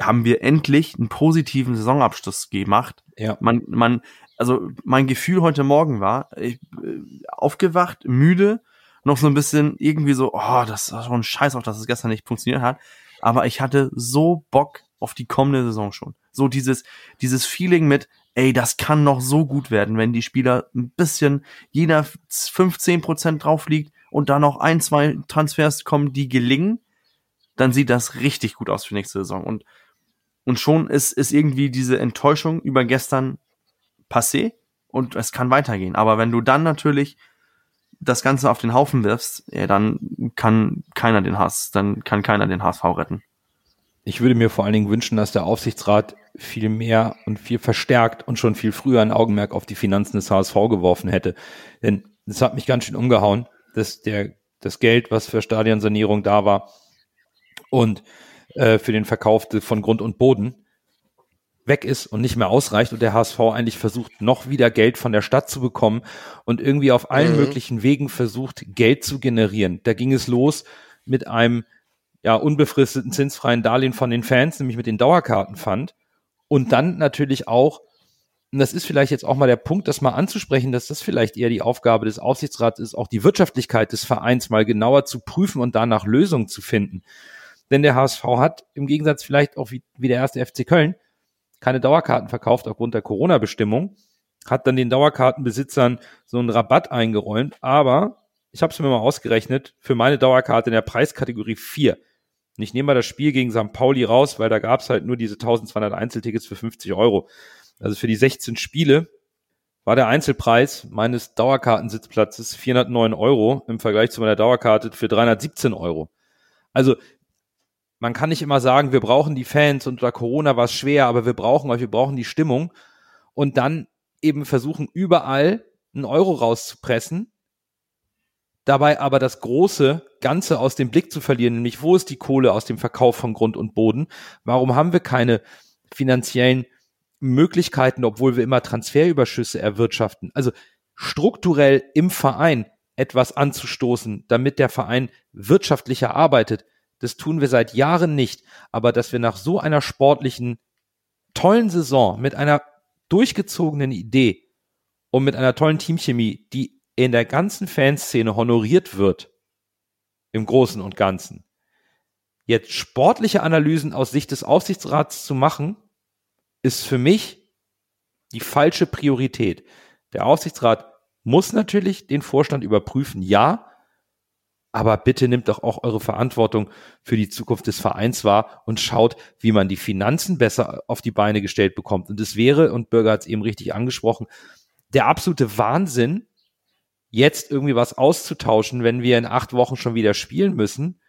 B: haben wir endlich einen positiven Saisonabschluss gemacht.
A: Ja.
B: Man, man, also mein Gefühl heute Morgen war, ich, äh, aufgewacht, müde, noch so ein bisschen irgendwie so, oh, das war schon Scheiß auch, dass es gestern nicht funktioniert hat. Aber ich hatte so Bock auf die kommende Saison schon. So dieses, dieses Feeling mit, ey, das kann noch so gut werden, wenn die Spieler ein bisschen jeder 15 Prozent drauf liegt und da noch ein, zwei Transfers kommen, die gelingen, dann sieht das richtig gut aus für nächste Saison. Und, und schon ist, ist irgendwie diese Enttäuschung über gestern passé und es kann weitergehen. Aber wenn du dann natürlich das Ganze auf den Haufen wirfst, ja, dann kann keiner den Hass, dann kann keiner den HSV retten.
A: Ich würde mir vor allen Dingen wünschen, dass der Aufsichtsrat viel mehr und viel verstärkt und schon viel früher ein Augenmerk auf die Finanzen des HSV geworfen hätte. Denn es hat mich ganz schön umgehauen, dass der, das Geld, was für Stadionsanierung da war und äh, für den Verkauf von Grund und Boden weg ist und nicht mehr ausreicht und der HSV eigentlich versucht, noch wieder Geld von der Stadt zu bekommen und irgendwie auf allen mhm. möglichen Wegen versucht, Geld zu generieren. Da ging es los mit einem ja, unbefristeten zinsfreien Darlehen von den Fans, nämlich mit den Dauerkartenpfand. Und dann natürlich auch, und das ist vielleicht jetzt auch mal der Punkt, das mal anzusprechen, dass das vielleicht eher die Aufgabe des Aufsichtsrats ist, auch die Wirtschaftlichkeit des Vereins mal genauer zu prüfen und danach Lösungen zu finden. Denn der HSV hat im Gegensatz vielleicht auch wie, wie der erste FC Köln keine Dauerkarten verkauft aufgrund der Corona-Bestimmung, hat dann den Dauerkartenbesitzern so einen Rabatt eingeräumt, aber ich habe es mir mal ausgerechnet, für meine Dauerkarte in der Preiskategorie 4 und ich nehme mal das Spiel gegen St. Pauli raus, weil da gab es halt nur diese 1200 Einzeltickets für 50 Euro. Also für die 16 Spiele war der Einzelpreis meines Dauerkartensitzplatzes 409 Euro im Vergleich zu meiner Dauerkarte für 317 Euro. Also man kann nicht immer sagen, wir brauchen die Fans und unter Corona war es schwer, aber wir brauchen euch, wir brauchen die Stimmung und dann eben versuchen überall einen Euro rauszupressen dabei aber das große Ganze aus dem Blick zu verlieren, nämlich wo ist die Kohle aus dem Verkauf von Grund und Boden? Warum haben wir keine finanziellen Möglichkeiten, obwohl wir immer Transferüberschüsse erwirtschaften? Also strukturell im Verein etwas anzustoßen, damit der Verein wirtschaftlicher arbeitet, das tun wir seit Jahren nicht. Aber dass wir nach so einer sportlichen, tollen Saison mit einer durchgezogenen Idee und mit einer tollen Teamchemie, die in der ganzen Fanszene honoriert wird, im Großen und Ganzen, jetzt sportliche Analysen aus Sicht des Aufsichtsrats zu machen, ist für mich die falsche Priorität. Der Aufsichtsrat muss natürlich den Vorstand überprüfen, ja, aber bitte nimmt doch auch eure Verantwortung für die Zukunft des Vereins wahr und schaut, wie man die Finanzen besser auf die Beine gestellt bekommt. Und es wäre, und Bürger hat es eben richtig angesprochen, der absolute Wahnsinn, jetzt irgendwie was auszutauschen, wenn wir in acht Wochen schon wieder spielen müssen.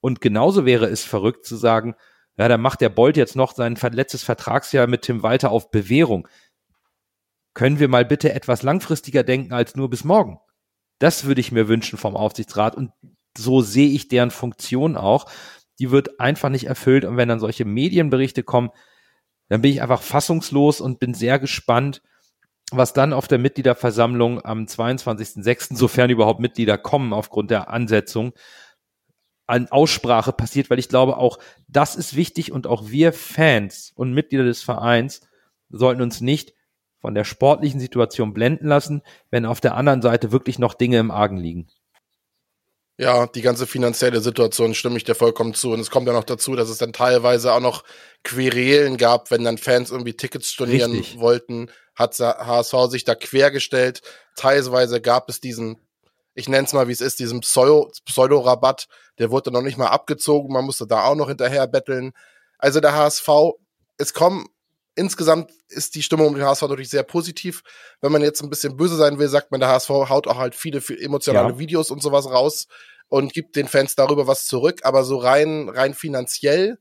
A: Und genauso wäre es verrückt zu sagen, ja, dann macht der Bolt jetzt noch sein letztes Vertragsjahr mit Tim Walter auf Bewährung. Können wir mal bitte etwas langfristiger denken als nur bis morgen? Das würde ich mir wünschen vom Aufsichtsrat und so sehe ich deren Funktion auch. Die wird einfach nicht erfüllt und wenn dann solche Medienberichte kommen, dann bin ich einfach fassungslos und bin sehr gespannt, was dann auf der Mitgliederversammlung am 22.06., sofern überhaupt Mitglieder kommen aufgrund der Ansetzung, an Aussprache passiert, weil ich glaube, auch das ist wichtig und auch wir Fans und Mitglieder des Vereins sollten uns nicht von der sportlichen Situation blenden lassen, wenn auf der anderen Seite wirklich noch Dinge im Argen liegen.
C: Ja, die ganze finanzielle Situation stimme ich dir vollkommen zu. Und es kommt ja noch dazu, dass es dann teilweise auch noch Querelen gab, wenn dann Fans irgendwie Tickets stornieren Richtig. wollten, hat HSV sich da quergestellt. Teilweise gab es diesen, ich nenne es mal wie es ist, diesen Pseudo-Rabatt, der wurde noch nicht mal abgezogen, man musste da auch noch hinterher betteln. Also der HSV, es kommen insgesamt ist die Stimmung um den HSV natürlich sehr positiv. Wenn man jetzt ein bisschen böse sein will, sagt man, der HSV haut auch halt viele emotionale ja. Videos und sowas raus und gibt den Fans darüber was zurück. Aber so rein, rein finanziell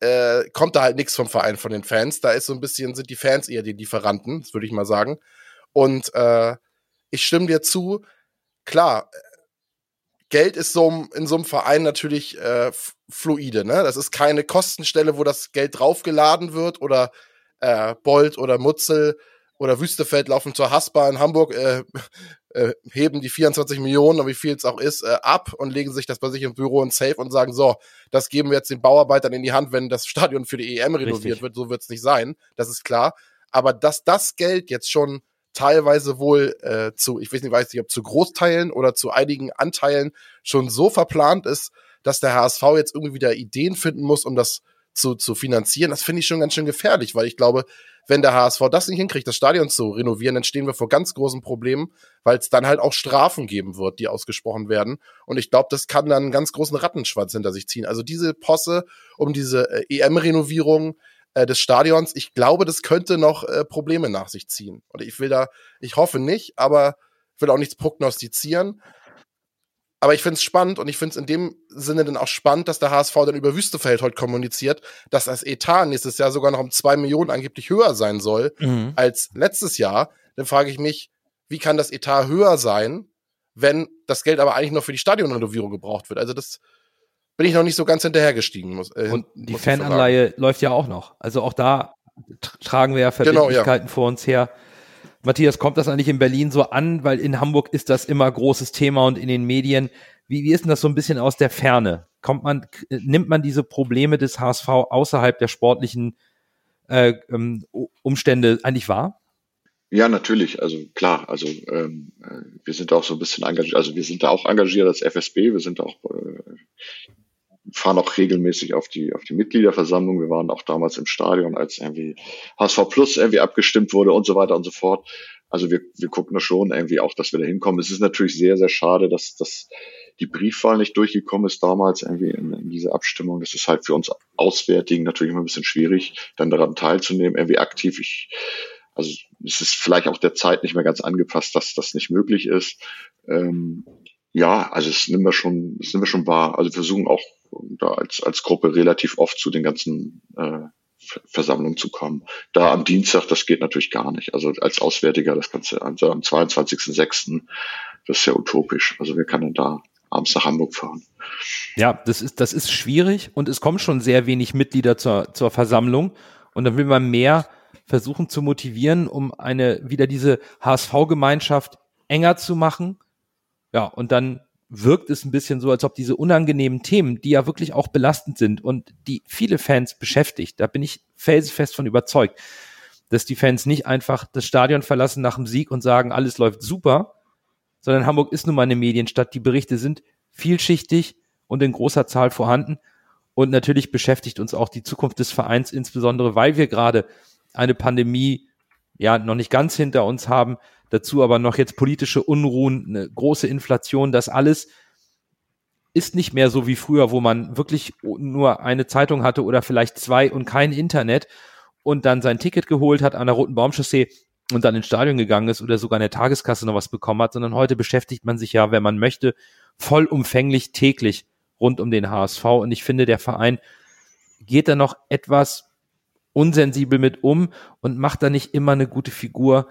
C: äh, kommt da halt nichts vom Verein von den Fans. Da ist so ein bisschen, sind die Fans eher die Lieferanten, das würde ich mal sagen. Und äh, ich stimme dir zu, klar, Geld ist so in so einem Verein natürlich äh, fluide. Ne? Das ist keine Kostenstelle, wo das Geld draufgeladen wird oder äh, Bolt oder Mutzel oder Wüstefeld laufen zur Haspa in Hamburg, äh, [LAUGHS] äh, heben die 24 Millionen und wie viel es auch ist, äh, ab und legen sich das bei sich im Büro und Safe und sagen, so, das geben wir jetzt den Bauarbeitern in die Hand, wenn das [LAUGHS] Stadion für die EM renoviert
A: Richtig.
C: wird. So wird es nicht sein, das ist klar. Aber dass das Geld jetzt schon teilweise wohl äh, zu, ich weiß nicht, weiß nicht, ob zu Großteilen oder zu einigen Anteilen schon so verplant ist, dass der HSV jetzt irgendwie wieder Ideen finden muss, um das zu, zu finanzieren, das finde ich schon ganz schön gefährlich, weil ich glaube, wenn der HSV das nicht hinkriegt, das Stadion zu renovieren, dann stehen wir vor ganz großen Problemen, weil es dann halt auch Strafen geben wird, die ausgesprochen werden. Und ich glaube, das kann dann einen ganz großen Rattenschwanz hinter sich ziehen. Also diese Posse um diese äh, EM-Renovierung äh, des Stadions, ich glaube, das könnte noch äh, Probleme nach sich ziehen. Und ich will da, ich hoffe nicht, aber will auch nichts prognostizieren. Aber ich finde es spannend und ich finde es in dem Sinne dann auch spannend, dass der HSV dann über Wüstefeld heute kommuniziert, dass das Etat nächstes Jahr sogar noch um zwei Millionen angeblich höher sein soll
A: Mhm.
C: als letztes Jahr. Dann frage ich mich, wie kann das Etat höher sein, wenn das Geld aber eigentlich noch für die Stadionrenovierung gebraucht wird? Also das bin ich noch nicht so ganz hinterhergestiegen. Muss, äh,
A: Und die
C: muss.
A: Fananleihe läuft ja auch noch. Also auch da tr- tragen wir ja
C: Genau, ja.
A: Verbindlichkeiten vor uns her. Matthias, kommt das eigentlich in Berlin so an? Weil in Hamburg ist das immer großes Thema und in den Medien. Wie, wie ist denn das so ein bisschen aus der Ferne? Kommt man, nimmt man diese Probleme des HSV außerhalb der sportlichen äh, ähm, Umstände eigentlich wahr?
E: Ja, natürlich. Also klar, also ähm, äh, wir sind auch so ein bisschen engagiert, also wir sind da auch engagiert als FSB, wir sind auch äh, fahren auch regelmäßig auf die auf die Mitgliederversammlung. Wir waren auch damals im Stadion, als irgendwie HSV Plus irgendwie abgestimmt wurde und so weiter und so fort. Also wir, wir gucken da schon irgendwie auch, dass wir da hinkommen. Es ist natürlich sehr, sehr schade, dass, dass die Briefwahl nicht durchgekommen ist damals irgendwie in, in dieser Abstimmung. Das ist halt für uns Auswärtigen natürlich immer ein bisschen schwierig, dann daran teilzunehmen, irgendwie aktiv. Ich, also es ist vielleicht auch der Zeit nicht mehr ganz angepasst, dass das nicht möglich ist. Ähm, ja, also es nehmen wir schon, das nehmen wir schon wahr. Also wir versuchen auch da als, als Gruppe relativ oft zu den ganzen äh, Ver- Versammlungen zu kommen. Da am Dienstag, das geht natürlich gar nicht. Also als Auswärtiger, das Ganze also am 22.06., das ist ja utopisch. Also wer kann denn da abends nach Hamburg fahren?
A: Ja, das ist, das ist schwierig und es kommen schon sehr wenig Mitglieder zur, zur Versammlung und dann will man mehr versuchen zu motivieren, um eine, wieder diese HSV-Gemeinschaft enger zu machen. Ja, und dann wirkt es ein bisschen so, als ob diese unangenehmen Themen, die ja wirklich auch belastend sind und die viele Fans beschäftigt, da bin ich felsenfest von überzeugt, dass die Fans nicht einfach das Stadion verlassen nach dem Sieg und sagen, alles läuft super, sondern Hamburg ist nun mal eine Medienstadt. Die Berichte sind vielschichtig und in großer Zahl vorhanden. Und natürlich beschäftigt uns auch die Zukunft des Vereins, insbesondere weil wir gerade eine Pandemie ja noch nicht ganz hinter uns haben, dazu aber noch jetzt politische Unruhen, eine große Inflation, das alles ist nicht mehr so wie früher, wo man wirklich nur eine Zeitung hatte oder vielleicht zwei und kein Internet und dann sein Ticket geholt hat an der Roten Baumchaussee und dann ins Stadion gegangen ist oder sogar in der Tageskasse noch was bekommen hat, sondern heute beschäftigt man sich ja, wenn man möchte, vollumfänglich täglich rund um den HSV. Und ich finde, der Verein geht da noch etwas unsensibel mit um und macht da nicht immer eine gute Figur,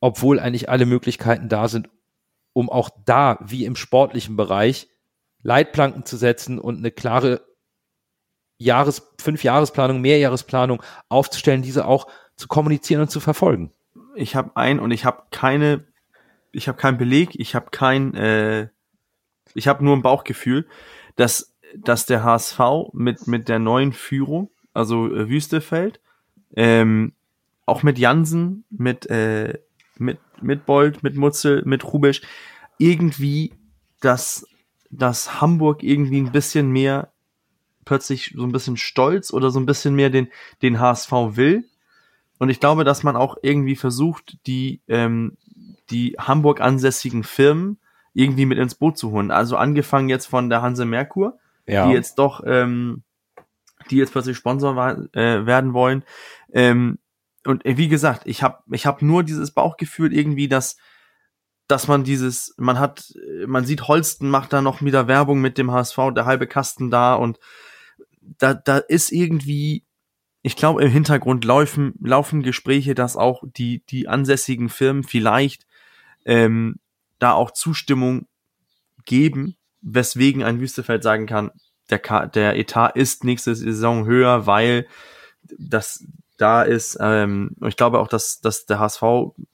A: obwohl eigentlich alle Möglichkeiten da sind, um auch da, wie im sportlichen Bereich, Leitplanken zu setzen und eine klare Jahres-, Fünfjahresplanung, Mehrjahresplanung aufzustellen, diese auch zu kommunizieren und zu verfolgen.
B: Ich habe ein und ich habe keine, ich habe keinen Beleg, ich habe kein, äh, ich habe nur ein Bauchgefühl, dass, dass der HSV mit, mit der neuen Führung, also äh, Wüstefeld, ähm, auch mit Jansen, mit, äh, mit, mit Bold, mit Mutzel, mit Rubisch, irgendwie, dass, dass Hamburg irgendwie ein bisschen mehr plötzlich so ein bisschen stolz oder so ein bisschen mehr den, den HSV will. Und ich glaube, dass man auch irgendwie versucht, die, ähm, die Hamburg ansässigen Firmen irgendwie mit ins Boot zu holen. Also angefangen jetzt von der Hanse Merkur,
A: Ja.
B: die jetzt doch, ähm, die jetzt plötzlich Sponsor äh, werden wollen. Ähm, und äh, wie gesagt, ich habe ich hab nur dieses Bauchgefühl irgendwie, dass dass man dieses, man hat, äh, man sieht Holsten macht da noch wieder Werbung mit dem HSV, der halbe Kasten da und da, da ist irgendwie, ich glaube, im Hintergrund laufen, laufen Gespräche, dass auch die, die ansässigen Firmen vielleicht ähm, da auch Zustimmung geben, weswegen ein Wüstefeld sagen kann, der, der Etat ist nächste Saison höher, weil das da ist, ähm, ich glaube auch, dass, dass der HSV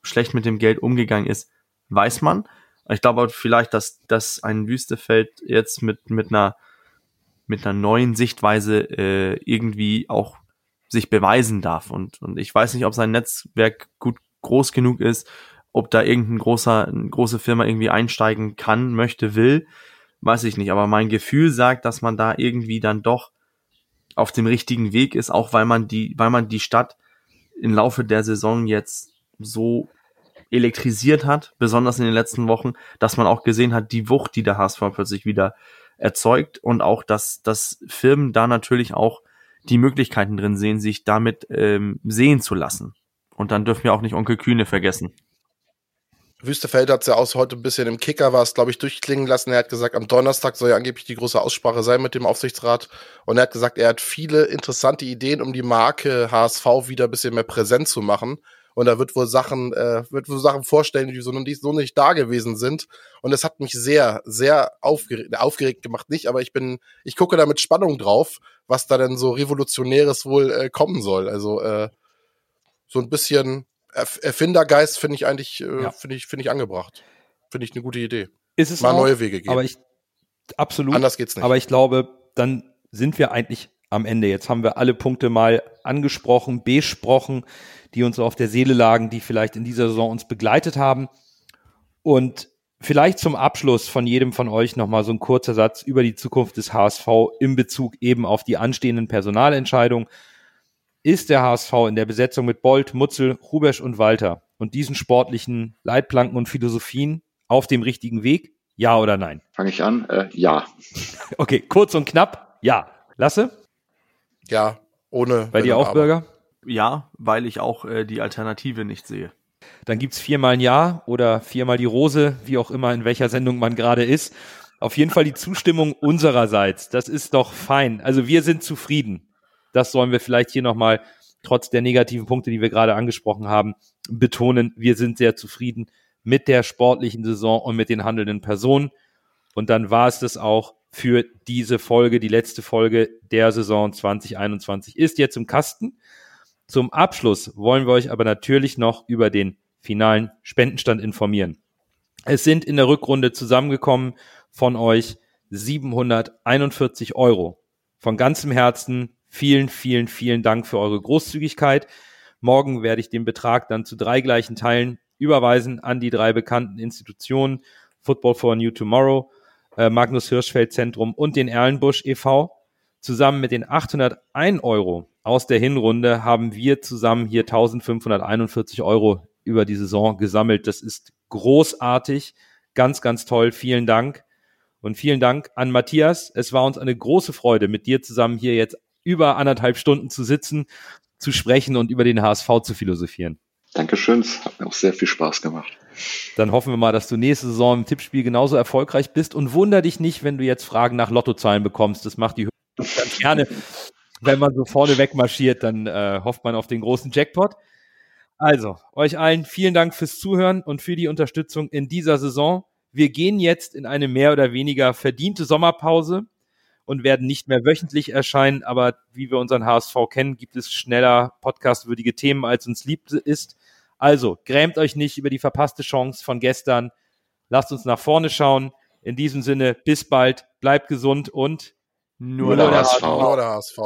B: schlecht mit dem Geld umgegangen ist, weiß man. Ich glaube vielleicht, dass, dass ein Wüstefeld jetzt mit, mit einer, mit einer neuen Sichtweise äh, irgendwie auch sich beweisen darf. Und, und ich weiß nicht, ob sein Netzwerk gut groß genug ist, ob da irgendein großer, eine große Firma irgendwie einsteigen kann, möchte, will, weiß ich nicht. Aber mein Gefühl sagt, dass man da irgendwie dann doch auf dem richtigen Weg ist, auch weil man die, weil man die Stadt im Laufe der Saison jetzt so elektrisiert hat, besonders in den letzten Wochen, dass man auch gesehen hat, die Wucht, die der HSV plötzlich wieder erzeugt und auch, dass, dass Firmen da natürlich auch die Möglichkeiten drin sehen, sich damit ähm, sehen zu lassen. Und dann dürfen wir auch nicht Onkel Kühne vergessen.
C: Wüstefeld hat es ja aus heute ein bisschen im Kicker war es, glaube ich, durchklingen lassen. Er hat gesagt, am Donnerstag soll ja angeblich die große Aussprache sein mit dem Aufsichtsrat. Und er hat gesagt, er hat viele interessante Ideen, um die Marke HSV wieder ein bisschen mehr präsent zu machen. Und er wird wohl Sachen, äh, wird wohl Sachen vorstellen, die so, nicht, so nicht da gewesen sind. Und es hat mich sehr, sehr aufgeregt, aufgeregt gemacht, nicht, aber ich bin, ich gucke da mit Spannung drauf, was da denn so Revolutionäres wohl äh, kommen soll. Also äh, so ein bisschen Erfindergeist finde ich eigentlich, äh, ja. finde ich, finde ich angebracht. Finde ich eine gute Idee.
A: Ist es
C: Mal
A: auch,
C: neue Wege gehen.
A: Aber ich, absolut.
C: Anders geht's nicht.
A: Aber ich glaube, dann sind wir eigentlich am Ende. Jetzt haben wir alle Punkte mal angesprochen, besprochen, die uns auf der Seele lagen, die vielleicht in dieser Saison uns begleitet haben. Und vielleicht zum Abschluss von jedem von euch nochmal so ein kurzer Satz über die Zukunft des HSV in Bezug eben auf die anstehenden Personalentscheidungen ist der HSV in der Besetzung mit Bolt, Mutzel, Rubesch und Walter und diesen sportlichen Leitplanken und Philosophien auf dem richtigen Weg? Ja oder nein?
E: Fange ich an? Äh, ja. [LAUGHS]
A: Okay, kurz und knapp. Ja. Lasse?
C: Ja, ohne.
A: Bei dir auch, Bürger?
B: Ja, weil ich auch äh, die Alternative nicht sehe.
A: Dann gibt's viermal ein Ja oder viermal die Rose, wie auch immer, in welcher Sendung man gerade ist. Auf jeden Fall die Zustimmung unsererseits. Das ist doch fein. Also wir sind zufrieden. Das sollen wir vielleicht hier nochmal, trotz der negativen Punkte, die wir gerade angesprochen haben, betonen. Wir sind sehr zufrieden mit der sportlichen Saison und mit den handelnden Personen. Und dann war es das auch für diese Folge. Die letzte Folge der Saison 2021 ist jetzt im Kasten. Zum Abschluss wollen wir euch aber natürlich noch über den finalen Spendenstand informieren. Es sind in der Rückrunde zusammengekommen von euch 741 Euro. Von ganzem Herzen Vielen, vielen, vielen Dank für eure Großzügigkeit. Morgen werde ich den Betrag dann zu drei gleichen Teilen überweisen an die drei bekannten Institutionen Football for a New Tomorrow, äh, Magnus Hirschfeld Zentrum und den Erlenbusch e.V. Zusammen mit den 801 Euro aus der Hinrunde haben wir zusammen hier 1541 Euro über die Saison gesammelt. Das ist großartig, ganz, ganz toll. Vielen Dank. Und vielen Dank an Matthias. Es war uns eine große Freude, mit dir zusammen hier jetzt über anderthalb Stunden zu sitzen, zu sprechen und über den HSV zu philosophieren.
E: Dankeschön, es hat mir auch sehr viel Spaß gemacht.
A: Dann hoffen wir mal, dass du nächste Saison im Tippspiel genauso erfolgreich bist und wunder dich nicht, wenn du jetzt Fragen nach Lottozahlen bekommst. Das macht die ganz gerne. Wenn man so vorne wegmarschiert, dann äh, hofft man auf den großen Jackpot. Also, euch allen vielen Dank fürs Zuhören und für die Unterstützung in dieser Saison. Wir gehen jetzt in eine mehr oder weniger verdiente Sommerpause und werden nicht mehr wöchentlich erscheinen. Aber wie wir unseren HSV kennen, gibt es schneller podcastwürdige Themen, als uns lieb ist. Also, grämt euch nicht über die verpasste Chance von gestern. Lasst uns nach vorne schauen. In diesem Sinne, bis bald, bleibt gesund und
E: nur, nur der HSV.
C: Nur der HSV.